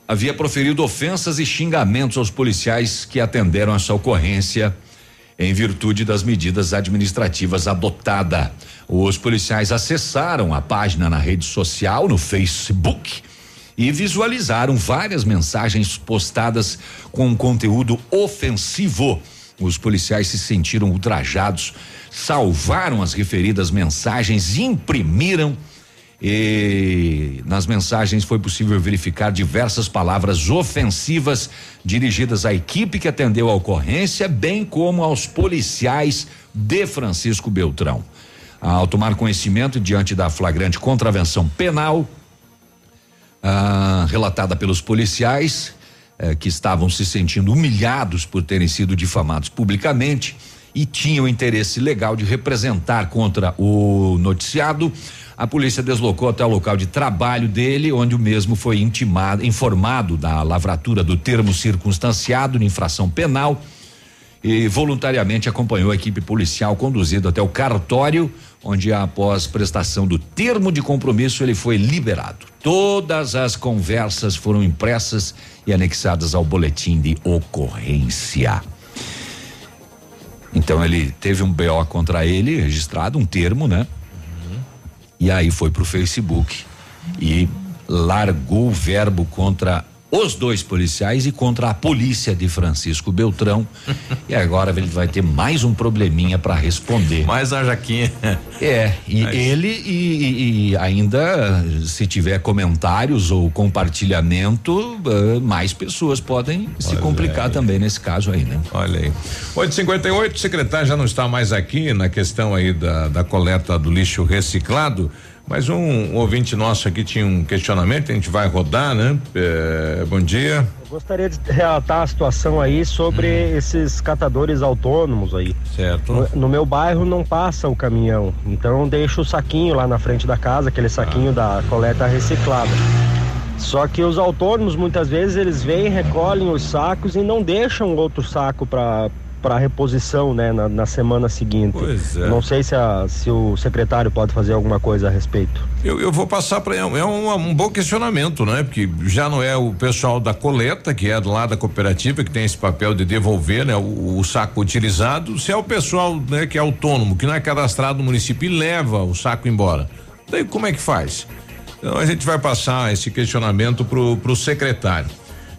havia proferido ofensas e xingamentos aos policiais que atenderam essa ocorrência em virtude das medidas administrativas adotada. Os policiais acessaram a página na rede social, no Facebook, e visualizaram várias mensagens postadas com conteúdo ofensivo. Os policiais se sentiram ultrajados, salvaram as referidas mensagens e imprimiram e nas mensagens foi possível verificar diversas palavras ofensivas dirigidas à equipe que atendeu a ocorrência, bem como aos policiais de Francisco Beltrão. Ao tomar conhecimento diante da flagrante contravenção penal, ah, relatada pelos policiais, eh, que estavam se sentindo humilhados por terem sido difamados publicamente e tinham interesse legal de representar contra o noticiado, a polícia deslocou até o local de trabalho dele, onde o mesmo foi intimado, informado da lavratura do termo circunstanciado de infração penal e voluntariamente acompanhou a equipe policial conduzido até o cartório, onde após prestação do termo de compromisso ele foi liberado. Todas as conversas foram impressas e anexadas ao boletim de ocorrência. Então ele teve um BO contra ele registrado, um termo, né? E aí foi pro Facebook e largou o verbo contra os dois policiais e contra a polícia de Francisco Beltrão. e agora ele vai ter mais um probleminha para responder. Mais a Jaquinha. É, e Mas... ele e, e, ainda se tiver comentários ou compartilhamento, uh, mais pessoas podem Olha se complicar aí. também nesse caso aí, né? Olha aí. 858, o secretário já não está mais aqui na questão aí da, da coleta do lixo reciclado. Mas um, um, ouvinte nosso aqui tinha um questionamento, a gente vai rodar, né? É, bom dia. Eu gostaria de relatar a situação aí sobre hum. esses catadores autônomos aí. Certo. No, no, meu bairro não passa o caminhão, então deixo o saquinho lá na frente da casa, aquele saquinho ah. da coleta reciclada. Só que os autônomos muitas vezes eles vêm, recolhem os sacos e não deixam outro saco para para reposição né, na, na, semana seguinte. Pois é. Não sei se, a, se o secretário pode fazer alguma coisa a respeito. Eu, eu vou passar para é um, um, bom questionamento, né? Porque já não é o pessoal da coleta que é do lado da cooperativa que tem esse papel de devolver, né? O, o saco utilizado, se é o pessoal né, que é autônomo, que não é cadastrado no município e leva o saco embora. Daí como é que faz? Então a gente vai passar esse questionamento pro, pro secretário.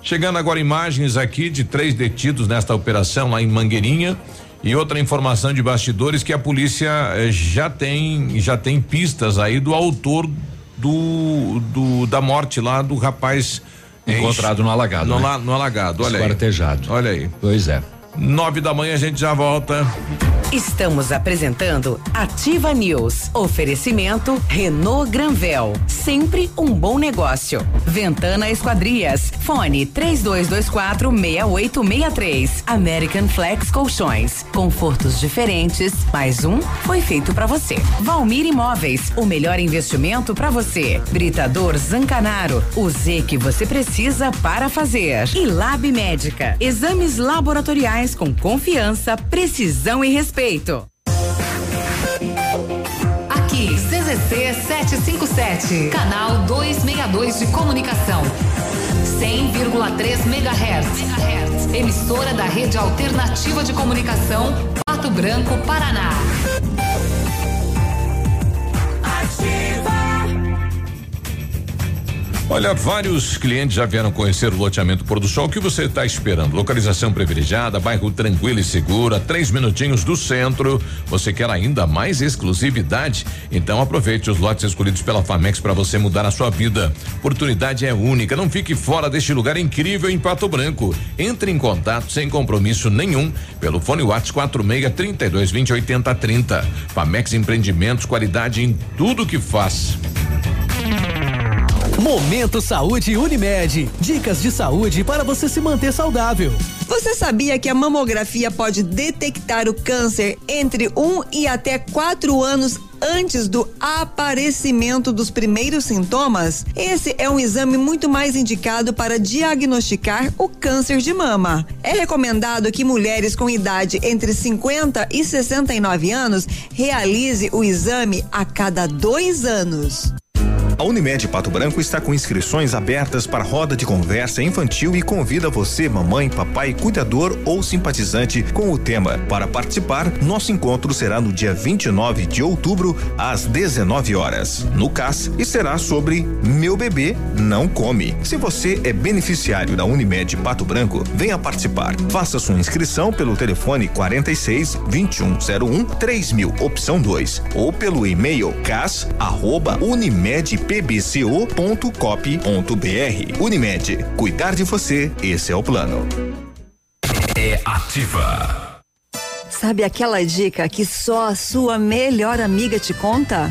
Chegando agora imagens aqui de três detidos nesta operação lá em Mangueirinha. E outra informação de bastidores que a polícia eh, já tem já tem pistas aí do autor do, do da morte lá do rapaz encontrado no alagado. No, né? no alagado, olha aí. Olha aí. Pois é. Nove da manhã a gente já volta. Estamos apresentando Ativa News. Oferecimento Renault Granvel. Sempre um bom negócio. Ventana Esquadrias. Fone 3224 6863. American Flex Colchões. Confortos diferentes. Mais um foi feito para você. Valmir Imóveis. O melhor investimento para você. Britador Zancanaro. O Z que você precisa para fazer. E Lab Médica. Exames laboratoriais com confiança, precisão e respeito. Aqui, CZC 757, canal 262 de comunicação. 100,3 MHz. Emissora da Rede Alternativa de Comunicação, Pato Branco, Paraná. Olha, vários clientes já vieram conhecer o loteamento Pôr do Sol. Que você está esperando? Localização privilegiada, bairro tranquilo e seguro, a três minutinhos do centro. Você quer ainda mais exclusividade? Então aproveite os lotes escolhidos pela Famex para você mudar a sua vida. Oportunidade é única. Não fique fora deste lugar incrível em Pato Branco. Entre em contato sem compromisso nenhum pelo fone WhatsApp 46 32 20 80 30. Famex Empreendimentos, qualidade em tudo que faz. Momento Saúde Unimed. Dicas de saúde para você se manter saudável. Você sabia que a mamografia pode detectar o câncer entre um e até quatro anos antes do aparecimento dos primeiros sintomas? Esse é um exame muito mais indicado para diagnosticar o câncer de mama. É recomendado que mulheres com idade entre 50 e 69 anos realize o exame a cada dois anos. A Unimed Pato Branco está com inscrições abertas para roda de conversa infantil e convida você, mamãe, papai, cuidador ou simpatizante com o tema. Para participar, nosso encontro será no dia 29 de outubro, às 19 horas, no CAS, e será sobre Meu Bebê Não Come. Se você é beneficiário da Unimed Pato Branco, venha participar. Faça sua inscrição pelo telefone 46 2101 3000, opção 2, ou pelo e-mail cas arroba unimed pbco.cop.br. Unimed, cuidar de você, esse é o plano. É ativa. Sabe aquela dica que só a sua melhor amiga te conta?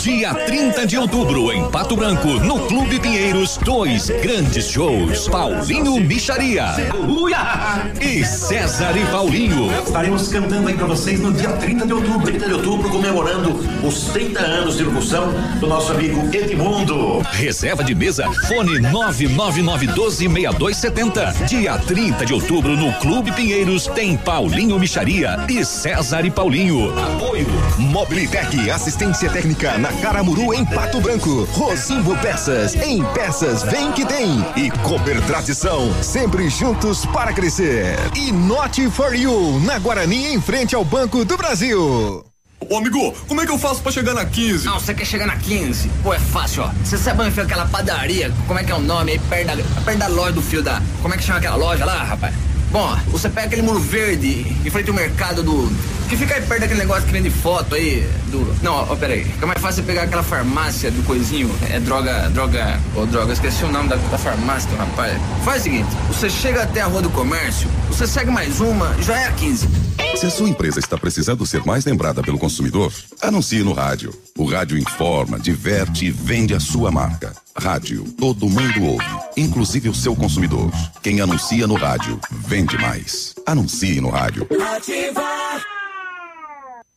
Dia 30 de outubro, em Pato Branco, no Clube Pinheiros, dois grandes shows. Paulinho Micharia. E César e Paulinho. Estaremos cantando aí pra vocês no dia 30 de outubro. 30 de outubro, comemorando os 30 anos de locução do nosso amigo Edmundo. Reserva de mesa, fone 999126270. Dia 30 de outubro, no Clube Pinheiros, tem Paulinho Micharia e César e Paulinho. Apoio Mobilitec, assistência técnica na Caramuru em Pato Branco. Rosimbo Peças, em peças vem que tem. E Cooper Tradição, sempre juntos para crescer. E Not for You, na Guarani em frente ao Banco do Brasil. Ô amigo, como é que eu faço pra chegar na 15? Não, você quer chegar na 15? Pô, é fácil, ó. Você sabe onde fica aquela padaria? Como é que é o nome aí? Perto da, perto da loja do fio da. Como é que chama aquela loja lá, rapaz? Bom, você pega aquele muro verde em frente ao mercado do. Que fica aí perto daquele negócio que vende foto aí. Do. Não, ó, ó pera aí. Fica mais fácil pegar aquela farmácia do coisinho. É droga. Droga. Ô, droga, esqueci o nome da, da farmácia, rapaz. Faz o seguinte: você chega até a rua do comércio, você segue mais uma, já é a 15. Se a sua empresa está precisando ser mais lembrada pelo consumidor, anuncie no rádio. O rádio informa, diverte e vende a sua marca. Rádio, todo mundo ouve, inclusive o seu consumidor. Quem anuncia no rádio, vende mais. Anuncie no rádio. Ativa.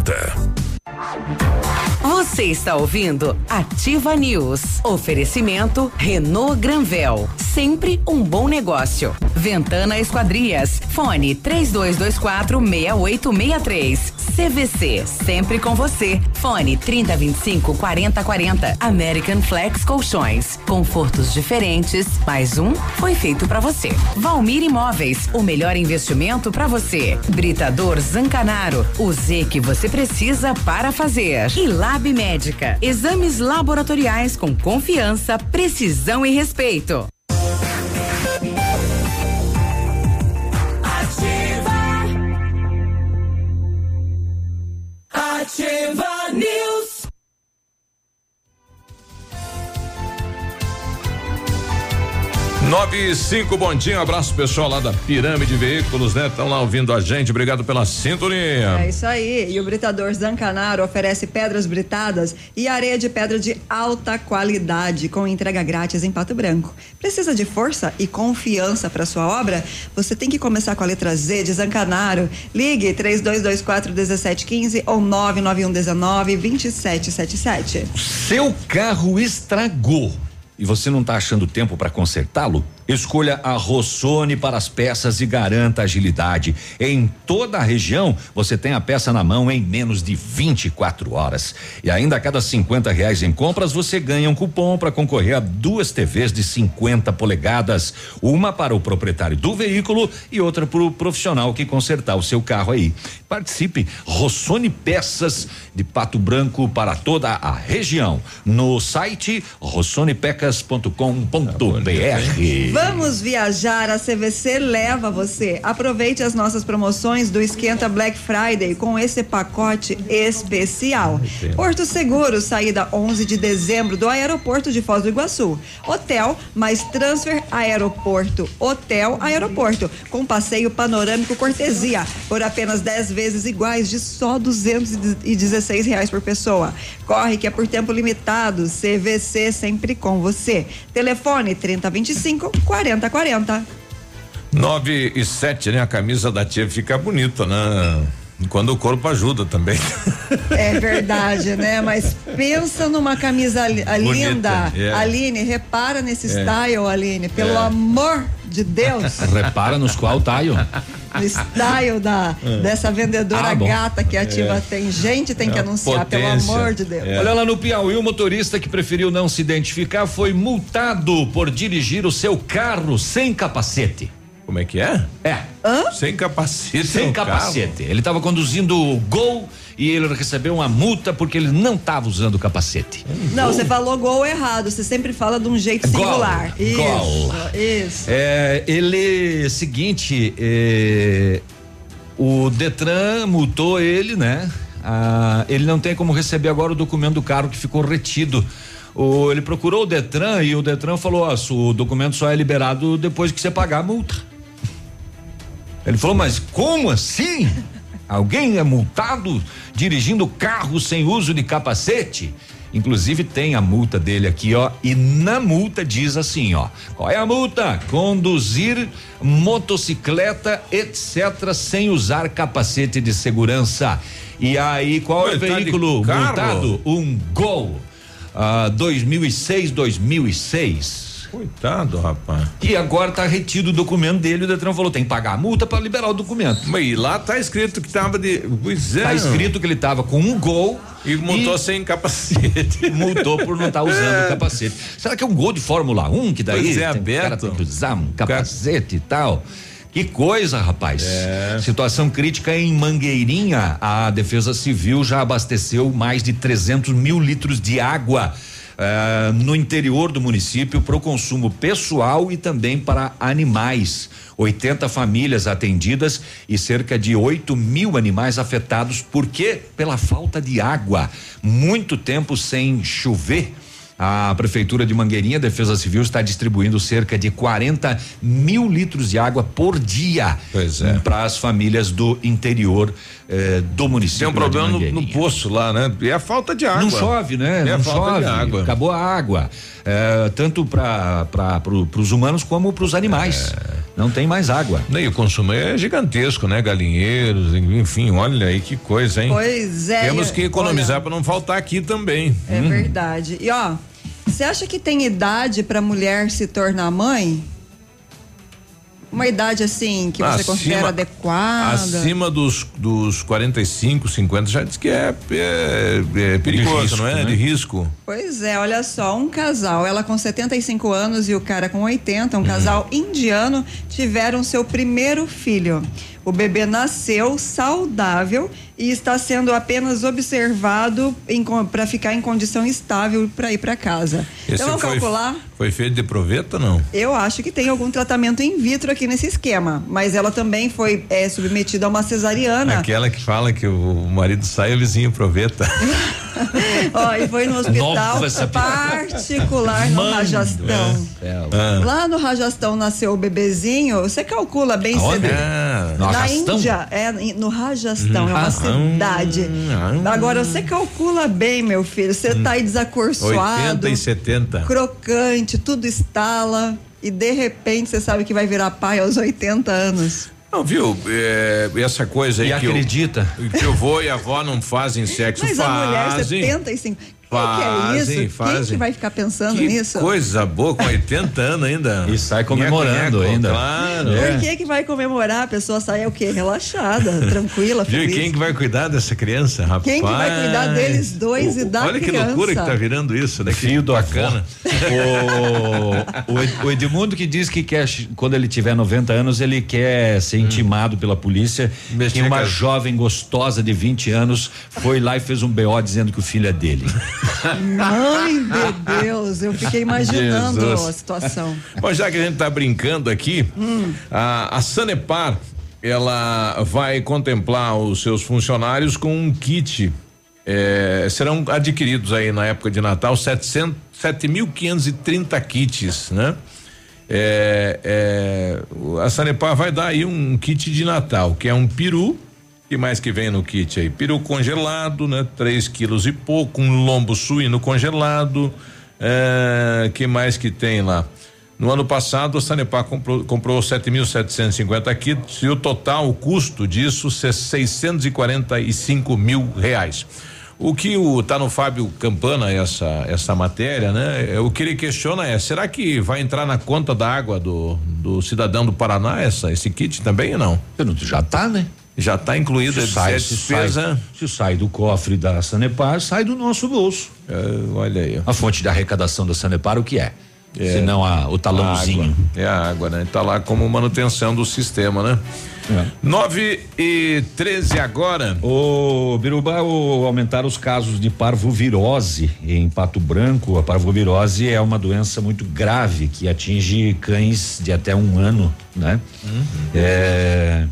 Санта. Você está ouvindo Ativa News. Oferecimento Renault Granvel. Sempre um bom negócio. Ventana Esquadrias. Fone 3224 6863. CVC. Sempre com você. Fone 3025 4040. American Flex Colchões. Confortos diferentes. Mais um foi feito para você. Valmir Imóveis. O melhor investimento para você. Britador Zancanaro. O Z que você precisa para fazer. E Lab Médica. Exames laboratoriais com confiança, precisão e respeito. Ativa News. Nove e cinco, bom dia, um abraço pessoal lá da Pirâmide Veículos, né? Estão lá ouvindo a gente, obrigado pela sintonia. É isso aí. E o Britador Zancanaro oferece pedras britadas e areia de pedra de alta qualidade, com entrega grátis em Pato Branco. Precisa de força e confiança para sua obra? Você tem que começar com a letra Z de Zancanaro. Ligue 3224 1715 ou 99119 2777. Seu carro estragou e você não está achando tempo para consertá-lo? Escolha a Rossoni para as peças e garanta agilidade. Em toda a região, você tem a peça na mão em menos de 24 horas. E ainda a cada 50 reais em compras, você ganha um cupom para concorrer a duas TVs de 50 polegadas. Uma para o proprietário do veículo e outra para o profissional que consertar o seu carro aí. Participe, Rossoni Peças de Pato Branco para toda a região. No site rossonipecas.com.br. Vamos viajar, a CVC leva você. Aproveite as nossas promoções do Esquenta Black Friday com esse pacote especial. Porto Seguro, saída 11 de dezembro do aeroporto de Foz do Iguaçu. Hotel mais transfer aeroporto. Hotel aeroporto com passeio panorâmico cortesia por apenas 10 vezes iguais de só 216 reais por pessoa. Corre que é por tempo limitado. CVC sempre com você. Telefone 3025 4040. 9 e 7, né? A camisa da tia fica bonita, né? Quando o corpo ajuda também. É verdade, né? Mas pensa numa camisa li- a Bonita, linda. é. Aline, repara nesse É. style, Aline. Pelo É. amor de Deus. Repara nos qual taio. No style da, É. dessa vendedora Ah, gata que ativa É. tem. Gente, tem que É, anunciar, pelo potência. amor de Deus. Olha lá no Piauí, o motorista que preferiu não se identificar foi multado por dirigir o seu carro sem capacete. Como é que é? É. Sem capacete. Sem no capacete. Ele estava conduzindo o Gol e ele recebeu uma multa porque ele não estava usando o capacete. Não, você falou gol errado. Você sempre fala de um jeito Gol, singular. Isso. gol. Isso. É, ele, seguinte, é, o Detran multou ele, né? Ah, ele não tem como receber agora o documento do carro que ficou retido. O, ele procurou o Detran e o Detran falou: ó, o documento só é liberado depois que você pagar a multa. Ele falou, mas como assim? Alguém é multado dirigindo carro sem uso de capacete? Inclusive tem a multa dele aqui, ó, e na multa diz assim, ó: qual é a multa? Conduzir motocicleta, etc., sem usar capacete de segurança. E aí, qual é o tá veículo multado? Um Gol. Ah, 2006, 2006. Coitado, rapaz. E agora tá retido o documento dele, o Detran falou, tem que pagar a multa para liberar o documento. Mas e lá tá escrito que tava de. Pois é. Tá escrito que ele tava com um gol. E multou sem capacete. Multou por não estar usando o capacete. Será que é um gol de Fórmula 1 que daí Pois é, tem, o cara aberto. tem que usar um capacete e tal? Que coisa, rapaz. Situação crítica em Mangueirinha. A Defesa Civil já abasteceu mais de 300 mil litros de água eh, no interior do município para o consumo pessoal e também para animais. 80 famílias atendidas e cerca de 8 mil animais afetados. Por quê? Pela falta de água. Muito tempo sem chover. A Prefeitura de Mangueirinha, Defesa Civil, está distribuindo cerca de 40 mil litros de água por dia é. para as famílias do interior eh, do município. Tem um problema no, no poço lá, né? E a falta de água. Não chove, né? É a não falta chove. de água. Acabou a água. É, tanto para pro, os humanos como para os animais. É. Não tem mais água. E o consumo é gigantesco, né? Galinheiros, enfim, olha aí que coisa, hein? Pois é, Temos que economizar para não faltar aqui também. É verdade. E ó, você acha que tem idade pra mulher se tornar mãe? Uma idade assim que você considera adequada? Acima dos, dos 45, 50, já diz que é, é, é perigoso, risco, não é? né? De risco. Pois é, olha só, um casal, ela com 75 anos e o cara com 80, um casal indiano, tiveram seu primeiro filho. O bebê nasceu saudável e está sendo apenas observado para ficar em condição estável para ir para casa. Esse então vamos foi, calcular? Foi feito de proveta ou não? Eu acho que tem algum tratamento in vitro aqui nesse esquema, mas ela também foi é, submetida a uma cesariana. Aquela que fala que o marido sai, o vizinho proveta. Ó, e foi no hospital particular no Mano Rajastão. Ah. Lá no Rajastão nasceu o bebezinho, você calcula bem cedo. Ah, Na? Índia, é no Rajastão, é uma Ah, cidade. ah. Agora você calcula bem, meu filho, você tá aí desacorçoado, 80 e 70. crocante, tudo estala e de repente você sabe que vai virar pai aos 80 anos. Não, viu? É, essa coisa aí E que acredita? O, que o vô e a avó não fazem sexo, Mas a mulher fazem. 75. Quem que é Fazem, isso? Quem fazem. que vai ficar pensando Que nisso? coisa boa, com 80 anos ainda. E sai comemorando ainda. Claro. Por que que vai comemorar? A pessoa sai o quê? Relaxada, tranquila, Viu? E feliz. quem que vai cuidar dessa criança, rapaz? Quem que vai cuidar deles dois e da Olha que criança? loucura que tá virando isso, né? Fio do bacana. O, o, Ed- o Edmundo que diz que quer, quando ele tiver 90 anos, ele quer ser intimado pela polícia. que uma jovem gostosa de 20 anos foi lá e fez um BO dizendo que o filho é dele. Mãe de Deus, eu fiquei imaginando Jesus. a situação. Bom, já que a gente tá brincando aqui, Hum. a, a Sanepar, ela vai contemplar os seus funcionários com um kit. eh, serão adquiridos aí na época de Natal 700 7.530 kits, né? É, é, a Sanepar vai dar aí um kit de Natal, que é um peru, que mais que vem no kit aí? Peru congelado, né? Três quilos e pouco, um lombo suíno congelado, é, que mais que tem lá? No ano passado, a Sanepar comprou, comprou 7.750 kits e o total, o custo disso, é 645 mil reais. O que o tá no Fábio Campana essa essa matéria, né? É, O que ele questiona é, será que vai entrar na conta da água do, do cidadão do Paraná essa esse kit também ou não? Já tá, né? Já tá incluído Se sai, se despesa. sai, se sai do cofre da Sanepar, sai do nosso bolso. É, olha aí. A fonte de arrecadação da Sanepar, o que é? Se não a, o talãozinho. A. É a água, né? Tá lá como manutenção do sistema, né? É. 9 e 13 agora. O Biruba, o, aumentaram os casos de parvovirose em Pato Branco. A parvovirose é uma doença muito grave que atinge cães de até um ano, né? É, é,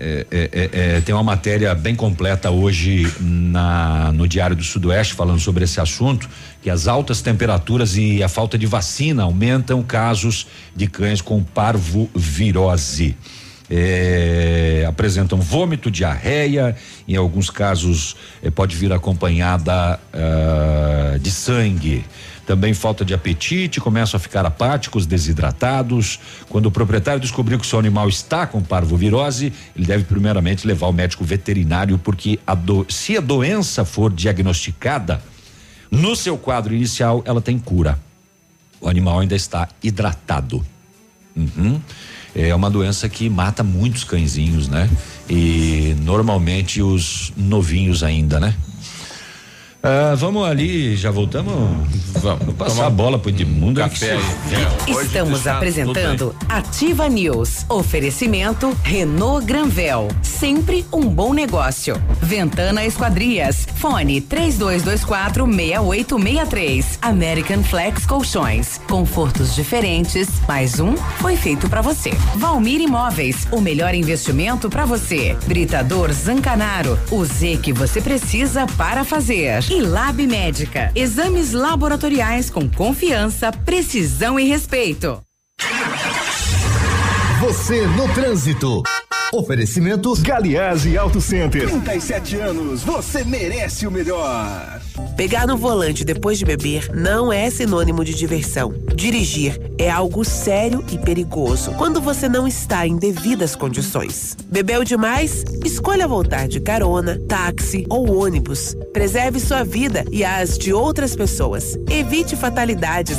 é, é, é, tem uma matéria bem completa hoje na, no Diário do Sudoeste falando sobre esse assunto, que as altas temperaturas e a falta de vacina aumentam casos de cães com parvovirose. É, apresentam vômito, diarreia, em alguns casos pode vir acompanhada ah, de sangue. Também falta de apetite, começam a ficar apáticos, desidratados. Quando o proprietário descobriu que o seu animal está com parvovirose, ele deve primeiramente levar ao médico veterinário, porque a do- se a doença for diagnosticada, no seu quadro inicial, ela tem cura. o animal ainda está hidratado. Uhum. É uma doença que mata muitos cãezinhos, né? E normalmente os novinhos ainda, né? Ah, vamos ali, já voltamos? Vamos. Passar a bola pro Edmundo. Café aí. Estamos apresentando Ativa News. Oferecimento Renault Granvel. Sempre um bom negócio. Ventana Esquadrias. Fone 3224 6863. American Flex Colchões. Confortos diferentes. Mais um foi feito para você. Valmir Imóveis. O melhor investimento para você. Britador Zancanaro. O Z que você precisa para fazer. E Lab Médica. Exames laboratoriais com confiança, precisão e respeito. Você no trânsito. Oferecimento Galiase Auto Center. 37 anos, você merece o melhor. Pegar no volante depois de beber não é sinônimo de diversão. Dirigir é algo sério e perigoso quando você não está em devidas condições. Bebeu demais? Escolha voltar de carona, táxi ou ônibus. Preserve sua vida e as de outras pessoas. Evite fatalidades.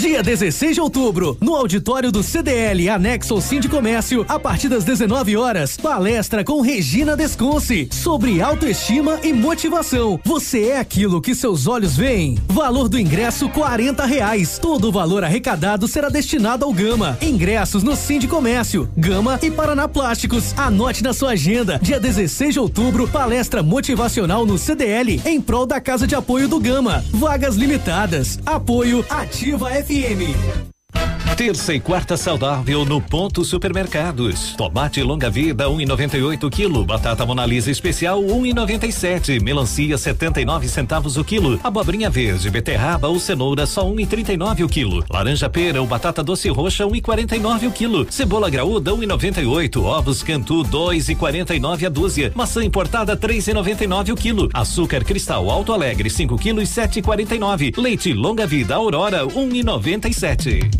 Dia 16 de outubro, no auditório do CDL, anexo ao de Comércio, a partir das 19 horas, palestra com Regina Desconce sobre autoestima e motivação. Você é aquilo que seus olhos veem. Valor do ingresso quarenta reais. Todo o valor arrecadado será destinado ao Gama. Ingressos no Sim de Comércio, Gama e Paraná Plásticos. Anote na sua agenda. Dia 16 de outubro, palestra motivacional no CDL em prol da Casa de Apoio do Gama. Vagas limitadas. Apoio Ativa FM. FM. Terça e quarta saudável no Ponto Supermercados. Tomate longa vida 1,98 quilo, batata Monalisa especial 1,97, melancia 79 centavos o quilo, abobrinha verde, beterraba ou cenoura só 1,39 o quilo, laranja pera ou batata doce roxa 1,49 o quilo, cebola graúda 1,98, ovos Cantu 2,49 a dúzia, maçã importada 3,99 o quilo, açúcar cristal Alto Alegre 5 quilos 7,49, leite longa vida Aurora 1,97.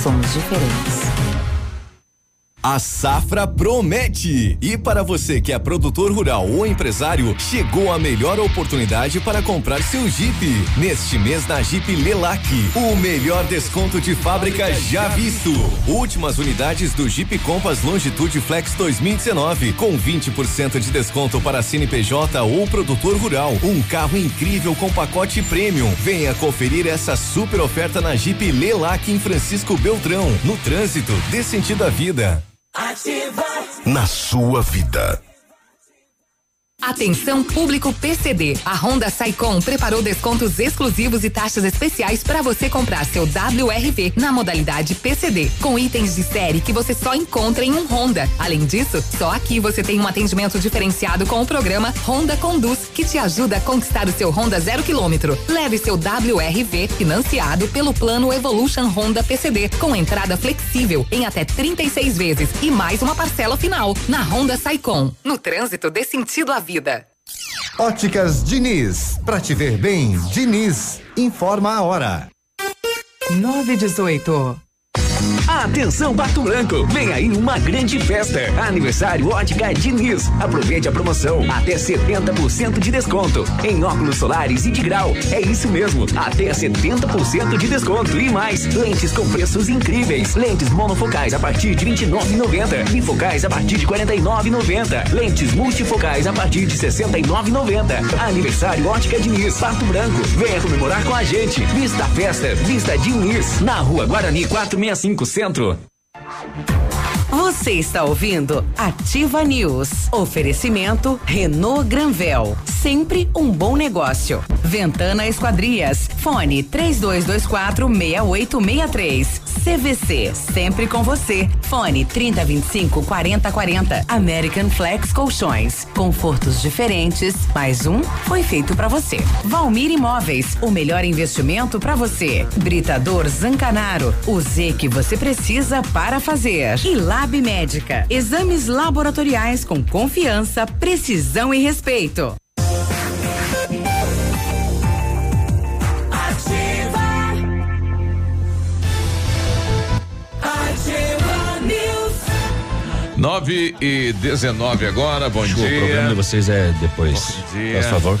somos diferentes. A safra promete! E para você que é produtor rural ou empresário, chegou a melhor oportunidade para comprar seu Jeep. Neste mês na Jeep Lelac, o melhor desconto de fábrica já visto. Últimas unidades do Jeep Compass Longitude Flex 2019, com 20% de desconto para CNPJ ou produtor rural. Um carro incrível com pacote premium. Venha conferir essa super oferta na Jeep Lelac em Francisco Beltrão. No trânsito, dê sentido à vida. Ativa. Na sua vida. Atenção público PCD. A Honda Saicom preparou descontos exclusivos e taxas especiais para você comprar seu WRV na modalidade PCD, com itens de série que você só encontra em um Honda. Além disso, só aqui você tem um atendimento diferenciado com o programa Honda Conduz, que te ajuda a conquistar o seu Honda zero quilômetro. Leve seu WRV financiado pelo plano Evolution Honda PCD, com entrada flexível em até 36 vezes e mais uma parcela final na Honda Saicom. No trânsito dê sentido à vida. Óticas Diniz. Pra te ver bem, Diniz. Informa a hora. 918. Atenção Pato Branco, vem aí uma grande festa. Aniversário Ótica Diniz. Aproveite a promoção, até 70% de desconto em óculos solares e de grau. É isso mesmo, até 70% de desconto e mais. Lentes com preços incríveis. Lentes monofocais a partir de 29,90. Bifocais a partir de 49,90. Lentes multifocais a partir de 69,90. Aniversário Ótica Diniz, Pato Branco. Venha comemorar com a gente. Vista festa, Vista Diniz, na Rua Guarani 465 Centro. Você está ouvindo Ativa News. Oferecimento Renault Granvel. Sempre um bom negócio. Ventana Esquadrias. Fone 3224 6863. CVC. Sempre com você. Fone 3025 4040. American Flex Colchões. Confortos diferentes. Mais um foi feito para você. Valmir Imóveis. O melhor investimento para você. Britador Zancanaro. O Z que você precisa para fazer. E Lab Médica. Exames laboratoriais com confiança, precisão e respeito. 9 e 19 agora, bom Show, dia. O programa de vocês é depois. Bom dia. Por favor.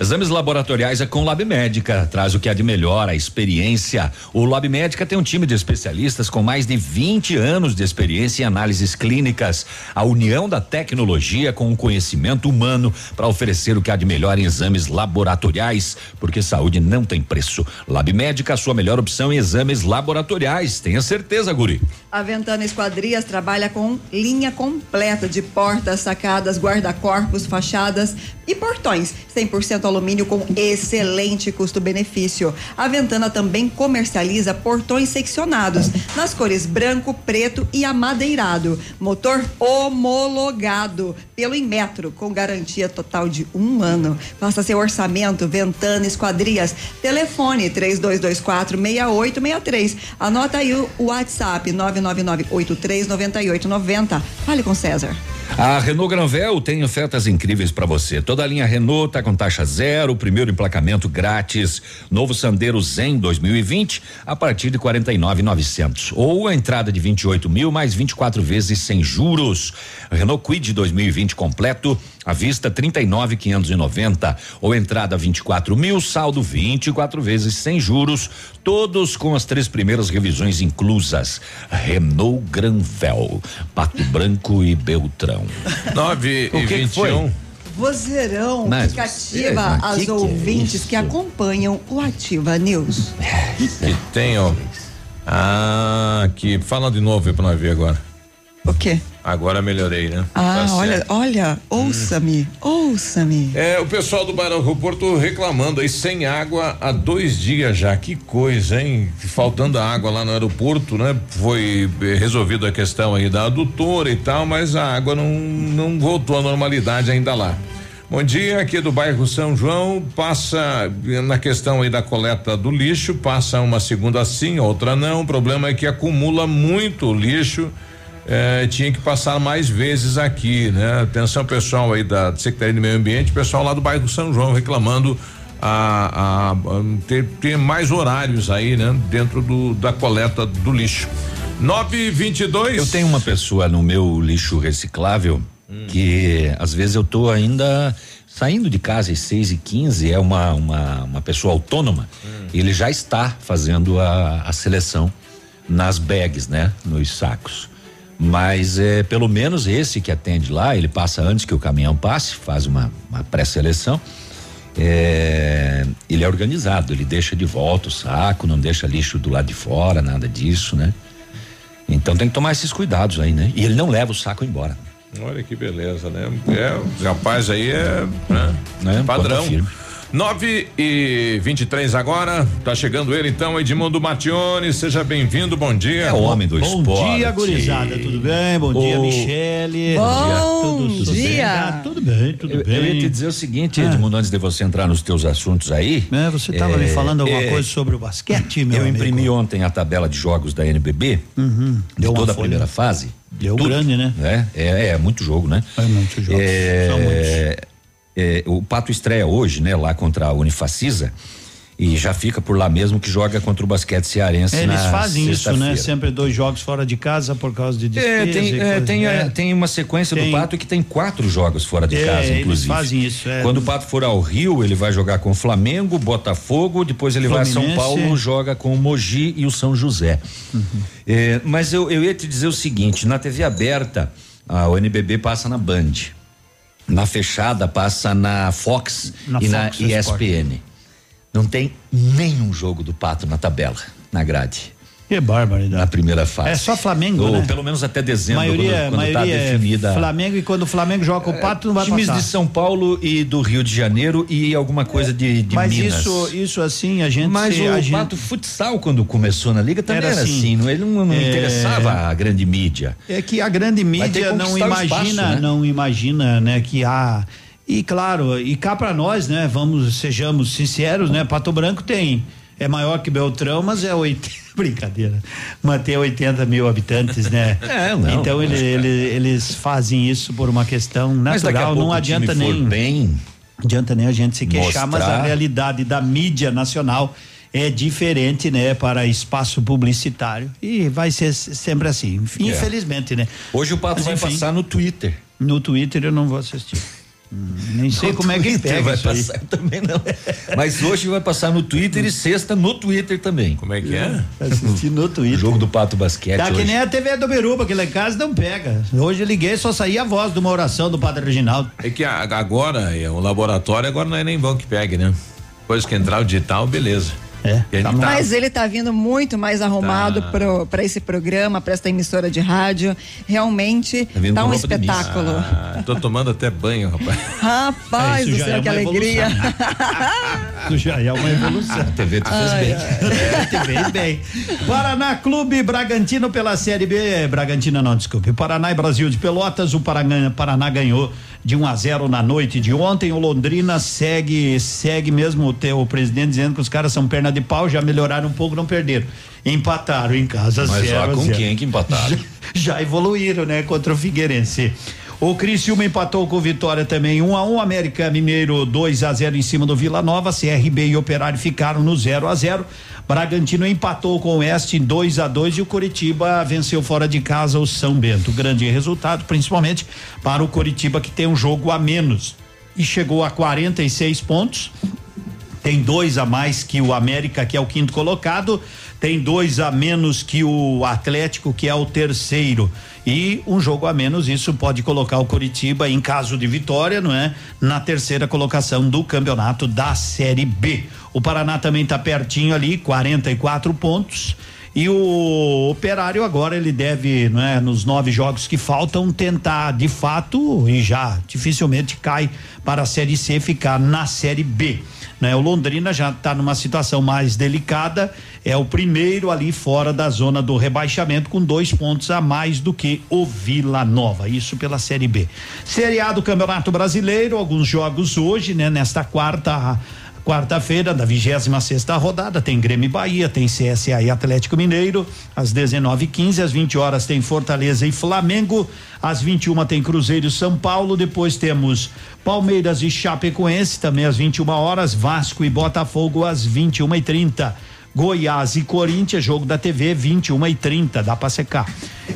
Exames laboratoriais é com Lab Médica, traz o que há de melhor, a experiência. O Lab Médica tem um time de especialistas com mais de 20 anos de experiência em análises clínicas, a união da tecnologia com o conhecimento humano para oferecer o que há de melhor em exames laboratoriais, porque saúde não tem preço. Lab Médica, a sua melhor opção em exames laboratoriais, tenha certeza, Guri. A Ventana Esquadrias trabalha com linha completa de portas, sacadas, guarda-corpos, fachadas e portões. 100% alumínio com excelente custo-benefício. A Ventana também comercializa portões seccionados nas cores branco, preto e amadeirado. Motor homologado pelo Inmetro com garantia total de um ano. Faça seu orçamento Ventana Esquadrias. Telefone 3224 6863. Anota aí o WhatsApp 999839890. Fale com César. A Renault Granvel tem ofertas incríveis para você. Toda a linha Renault tá com taxa zero, primeiro emplacamento grátis, novo Sandero Zen 2020 a partir de 49.900 ou a entrada de 28 mil mais 24 vezes sem juros. Renault Quid 2020 completo à vista 39.590 ou entrada 24 mil, saldo 24 vezes sem juros, todos com as três primeiras revisões inclusas. Renault Granvel, Pato Branco e Beltrão. 9 O e que que 21. Vozeirão Mas que cativa as que que é ouvintes isso? que acompanham o Ativa News. Que tem, ó. Ah, que fala de novo aí pra nós ver agora. O quê? Agora melhorei, né? Ah, Tá olha, certo. olha, ouça-me, ouça-me. É, o pessoal do Bairro Porto reclamando aí sem água há dois dias já. Que coisa, hein? Faltando água lá no aeroporto, né? Foi eh, resolvida a questão aí da adutora e tal, mas a água não, não voltou à normalidade ainda lá. Bom dia, aqui do bairro São João, passa eh, na questão aí da coleta do lixo, passa uma segunda sim, outra não. O problema é que acumula muito lixo. eh, tinha que passar mais vezes aqui, né? Atenção pessoal aí da Secretaria de Meio Ambiente, pessoal lá do bairro São João reclamando a, a- a ter, ter mais horários aí, né? Dentro do, da coleta do lixo. 922. Eu tenho uma pessoa no meu lixo reciclável Hum. que às vezes eu tô ainda saindo de casa às 6 e 15 é uma, uma, uma pessoa autônoma. Hum. Ele já está fazendo a, a seleção nas bags, né? Nos sacos. Mas é pelo menos esse que atende lá, ele passa antes que o caminhão passe, faz uma, uma pré-seleção. É, ele é organizado, ele deixa de volta o saco, não deixa lixo do lado de fora, nada disso, né? Então tem que tomar esses cuidados aí, né? E ele não leva o saco embora. Olha que beleza, né? É, o rapaz aí é né? Né? padrão. Conta firme. 9 e 23 agora, tá chegando ele então, Edmundo Matione, seja bem-vindo, bom dia. É o homem do Bom esporte. dia, gurizada, tudo bem? Bom dia, Michele. Bom Tudo- tudo bem? dia. Ah, Tudo bem, tudo Eu, bem. eu ia te dizer o seguinte, Ah. Edmundo, antes de você entrar nos teus assuntos aí. É, você estava me é, falando alguma é, coisa sobre o basquete, meu Eu amigo? imprimi ontem a tabela de jogos da NBB, Uhum. de Deu toda a folha. primeira fase. Deu Tudo, grande, né? É, é, é muito jogo, né? É muito jogo. É, É, o Pato estreia hoje, né, lá contra a Unifacisa. E já fica por lá mesmo que joga contra o basquete cearense. Eles na fazem isso, né? Sempre dois jogos fora de casa por causa de despesa. É, tem, é, coisa, tem, né? é, tem uma sequência Tem. do Pato que tem quatro jogos fora de É, casa, eles inclusive. fazem isso, é. Quando o Pato for ao Rio, ele vai jogar com o Flamengo, Botafogo, depois ele vai a São Fluminense. Paulo, joga com o Mogi e o São José. Uhum. É, mas eu, eu ia te dizer o seguinte: na TV aberta, a NBB passa na Band. Na fechada passa na Fox Na e na Fox ESPN. Não tem nenhum jogo do Pato na tabela, na grade. Que barbaridade. Na primeira fase. É só Flamengo, Ou né? pelo menos até dezembro, maioria, quando, quando maioria tá é definida. Flamengo e quando o Flamengo joga o Pato não vai Times passar. de São Paulo e do Rio de Janeiro e alguma coisa de, de Mas Minas. isso, isso assim, a gente. Mas se- o a gente- Pato Futsal, quando começou na liga, também Era era, assim. assim. não- ele não, não É. interessava a grande mídia. É que a grande mídia não imagina, espaço, né? não imagina, né, que há e claro, e cá para nós, né, vamos sejamos sinceros, né, Pato Branco tem é maior que Beltrão, mas é 80, brincadeira, mas tem 80 mil habitantes, né? É, não, então ele, é. ele, eles fazem isso por uma questão natural, não adianta nem bem, adianta nem a gente se queixar, mas a Mostrar. realidade da mídia nacional é diferente, né, para espaço publicitário e vai ser sempre assim, É. infelizmente, né? Hoje o Pato Mas, vai enfim. passar no Twitter. No Twitter eu não vou assistir. Hum, Nem sei como é que Twitter pega vai isso aí. passar, eu também não. Mas hoje vai passar no Twitter e sexta no Twitter também. Como é que é? Assistir no Twitter. O jogo do Pato Basquete Tá que hoje. nem a TV do Biruba, que lá em casa não pega. Hoje eu liguei só saía a voz de uma oração do Padre Reginaldo. É que agora, é, o laboratório agora não é nem bom que pegue, né? Depois que entrar o digital, beleza. É. E gente tá- Mas ele tá vindo muito mais arrumado Tá. pro para esse programa, para essa emissora de rádio. Realmente Tá vindo tá com um espetáculo. Ah, tô tomando até banho, rapaz. Rapaz Isso do já céu, é que uma alegria. Isso já é uma evolução. A TV tu fez Ai, bem. É, te fez bem. Paraná Clube Bragantino pela Série B. Bragantino não, desculpe. Paraná e Brasil de Pelotas. O Paraná, Paraná ganhou de 1 a 0 na noite de ontem. O Londrina segue, segue mesmo o, teu, presidente dizendo que os caras são perna de pau, já melhoraram um pouco, não perderam. Empataram em casa Mas zero lá com zero. quem que empataram? já evoluíram, né, contra o Figueirense. O Criciúma empatou com Vitória também 1 um a 1 um, América Mineiro 2 a 0 em cima do Vila Nova, CRB e Operário ficaram no 0 a 0. Bragantino empatou com o Oeste em 2 a 2 e o Coritiba venceu fora de casa o São Bento. Grande resultado, principalmente para o Coritiba que tem um jogo a menos e chegou a 46 pontos tem dois a mais que o América, que é o quinto colocado, tem dois a menos que o Atlético, que é o terceiro. E um jogo a menos, isso pode colocar o Curitiba, em caso de vitória, não é? Na terceira colocação do campeonato da Série B. O Paraná também está pertinho ali, 44 pontos. E o Operário agora ele deve, não é, nos nove jogos que faltam, tentar de fato e já dificilmente cai para a Série C ficar na Série B. Né? O Londrina já está numa situação mais delicada, é o primeiro ali fora da zona do rebaixamento com dois pontos a mais do que o Vila Nova, isso pela Série B. Série A do Campeonato Brasileiro, alguns jogos hoje, né? Nesta quarta Quarta-feira, da 26 sexta rodada, tem Grêmio e Bahia, tem CSA e Atlético Mineiro. Às 19h15, às 20 horas, tem Fortaleza e Flamengo. Às 21 tem Cruzeiro e São Paulo. Depois temos Palmeiras e Chapecoense, também às 21 horas. Vasco e Botafogo às 21h30. Goiás e Corinthians, jogo da TV, 21 e 30 dá pra secar.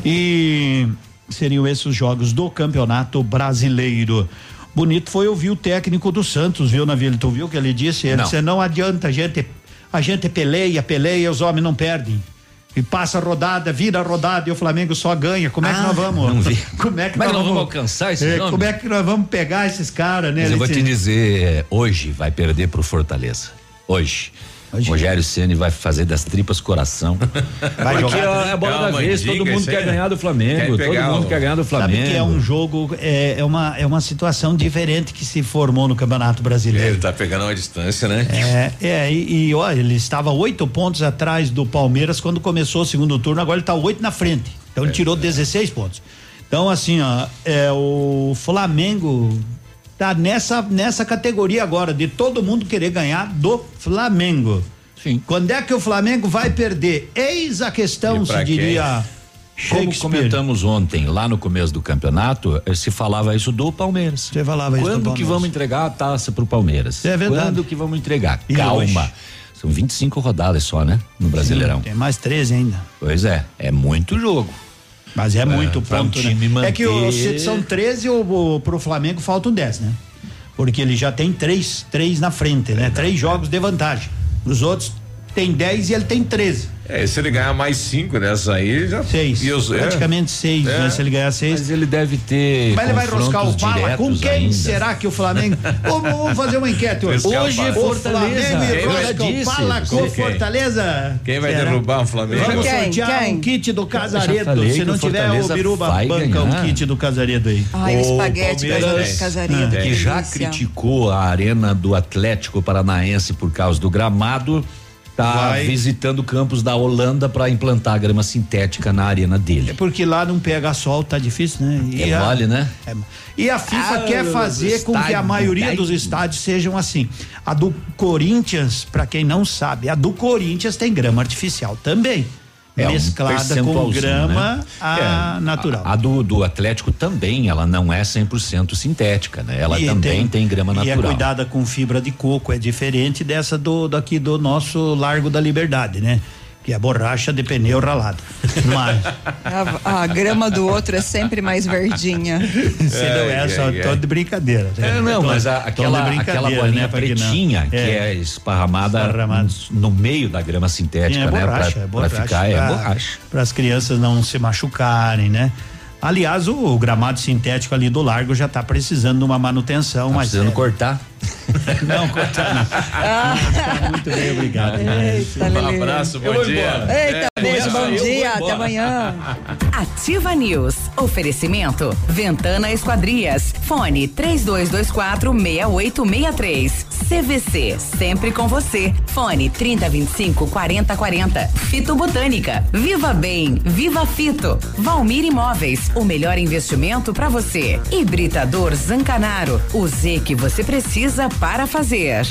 E seriam esses os jogos do Campeonato Brasileiro. Bonito foi ouvir o técnico do Santos, viu, Navilho? Tu viu o que ele disse? Ele Não. disse: não adianta, a gente, a gente peleia, peleia, os homens não perdem. E passa a rodada, vira a rodada e o Flamengo só ganha. Como é que Ah, nós vamos? Como é que, Como é nós vamos alcançar esses É? Como é que nós vamos pegar esses caras, né? Mas eu vou te dizer, hoje vai perder pro Fortaleza. Hoje. Rogério Ceni vai fazer das tripas coração. Vai Porque jogar. é a bola É da uma vez, todo mundo quer ganhar do Flamengo, todo mundo o- quer ganhar do Flamengo. Sabe que é um jogo, é, é uma, é uma situação diferente que se formou no Campeonato Brasileiro. Ele tá pegando uma distância, né? É, é e, e olha, ele estava oito pontos atrás do Palmeiras quando começou o segundo turno, agora ele está oito na frente. Então ele tirou 16 pontos. Então, assim, ó, é, o Flamengo tá nessa, nessa categoria agora, de todo mundo querer ganhar do Flamengo. Sim. Quando é que o Flamengo vai perder? Eis a questão, se diria. Como comentamos ontem, lá no começo do campeonato, eh, se falava isso do Palmeiras. Você falava isso do Quando que Palmeiras. vamos entregar a taça pro Palmeiras? É verdade. Quando que vamos entregar? E Calma. hoje? São 25 rodadas só, né? No Brasileirão. Tem mais 13 ainda. Pois é, é muito jogo. Mas é, muito pra um ponto, time né? É que o, manter- são 13 o, o, pro Flamengo faltam 10, né? Porque ele já tem três, três na frente, né? Três jogos de vantagem. Os outros tem 10 e ele tem 13. É, se ele ganhar mais cinco nessa aí, já. Seis. E os- é. praticamente seis, É. né? Se ele ganhar seis. Mas ele deve ter. Mas ele vai roscar o bala. Com quem ainda. será que o Flamengo. vamos, vamos fazer uma enquete hoje. O Hoje o Fortaleza. Flamengo e rosca o bala com Quem? Fortaleza. Quem vai Será? derrubar o Flamengo? Vamos Quem? sortear Quem? um kit do Casaredo. Se não tiver o Biruba, banca um kit do Casaredo aí. Ai, o O espaguete Palmeiras- casa- casaria. É. que já criticou a arena do Atlético Paranaense por causa do gramado, tá Vai. visitando campos da Holanda para implantar grama sintética na arena É dele. porque lá não pega sol, tá difícil, né? E É a- mole, né? É. E a FIFA Ah, quer fazer com que a maioria dos estádios sejam assim. A do Corinthians, pra quem não sabe, a do Corinthians tem grama artificial também. É um mesclada com percentualzinho, grama né? a É, natural. A, a do, do Atlético também, ela não é 100% sintética, né? Ela E também tem, grama E é natural. cuidada com fibra de coco, é diferente dessa do daqui do nosso Largo da Liberdade, né? Que é borracha de pneu ralado. Mas A, a grama do outro é sempre mais verdinha. se não é, só tô de brincadeira. né? É, não, Tô- mas a- aquela, brincadeira, aquela bolinha né, pra que não- pretinha que é, esparramada Esparramada. no meio da grama sintética, é né? borracha, pra, é borracha. pra ficar, é borracha. Para as crianças não se machucarem, né? Aliás, o, o gramado sintético ali do largo já está precisando de uma manutenção, Tá mas precisando é- cortar. não cortar não. Tá muito bem, obrigado. Eita, Um abraço, bom dia. Eita, É, beijo, bom dia, até amanhã. Ativa News. Oferecimento. Ventana Esquadrias. Fone 3224 6863. CVC. Sempre com você. Fone 3025 4040. Fito Botânica. Viva Bem. Viva Fito. Valmir Imóveis. O melhor investimento para você. Hibridador Zancanaro. O Z que você precisa para fazer.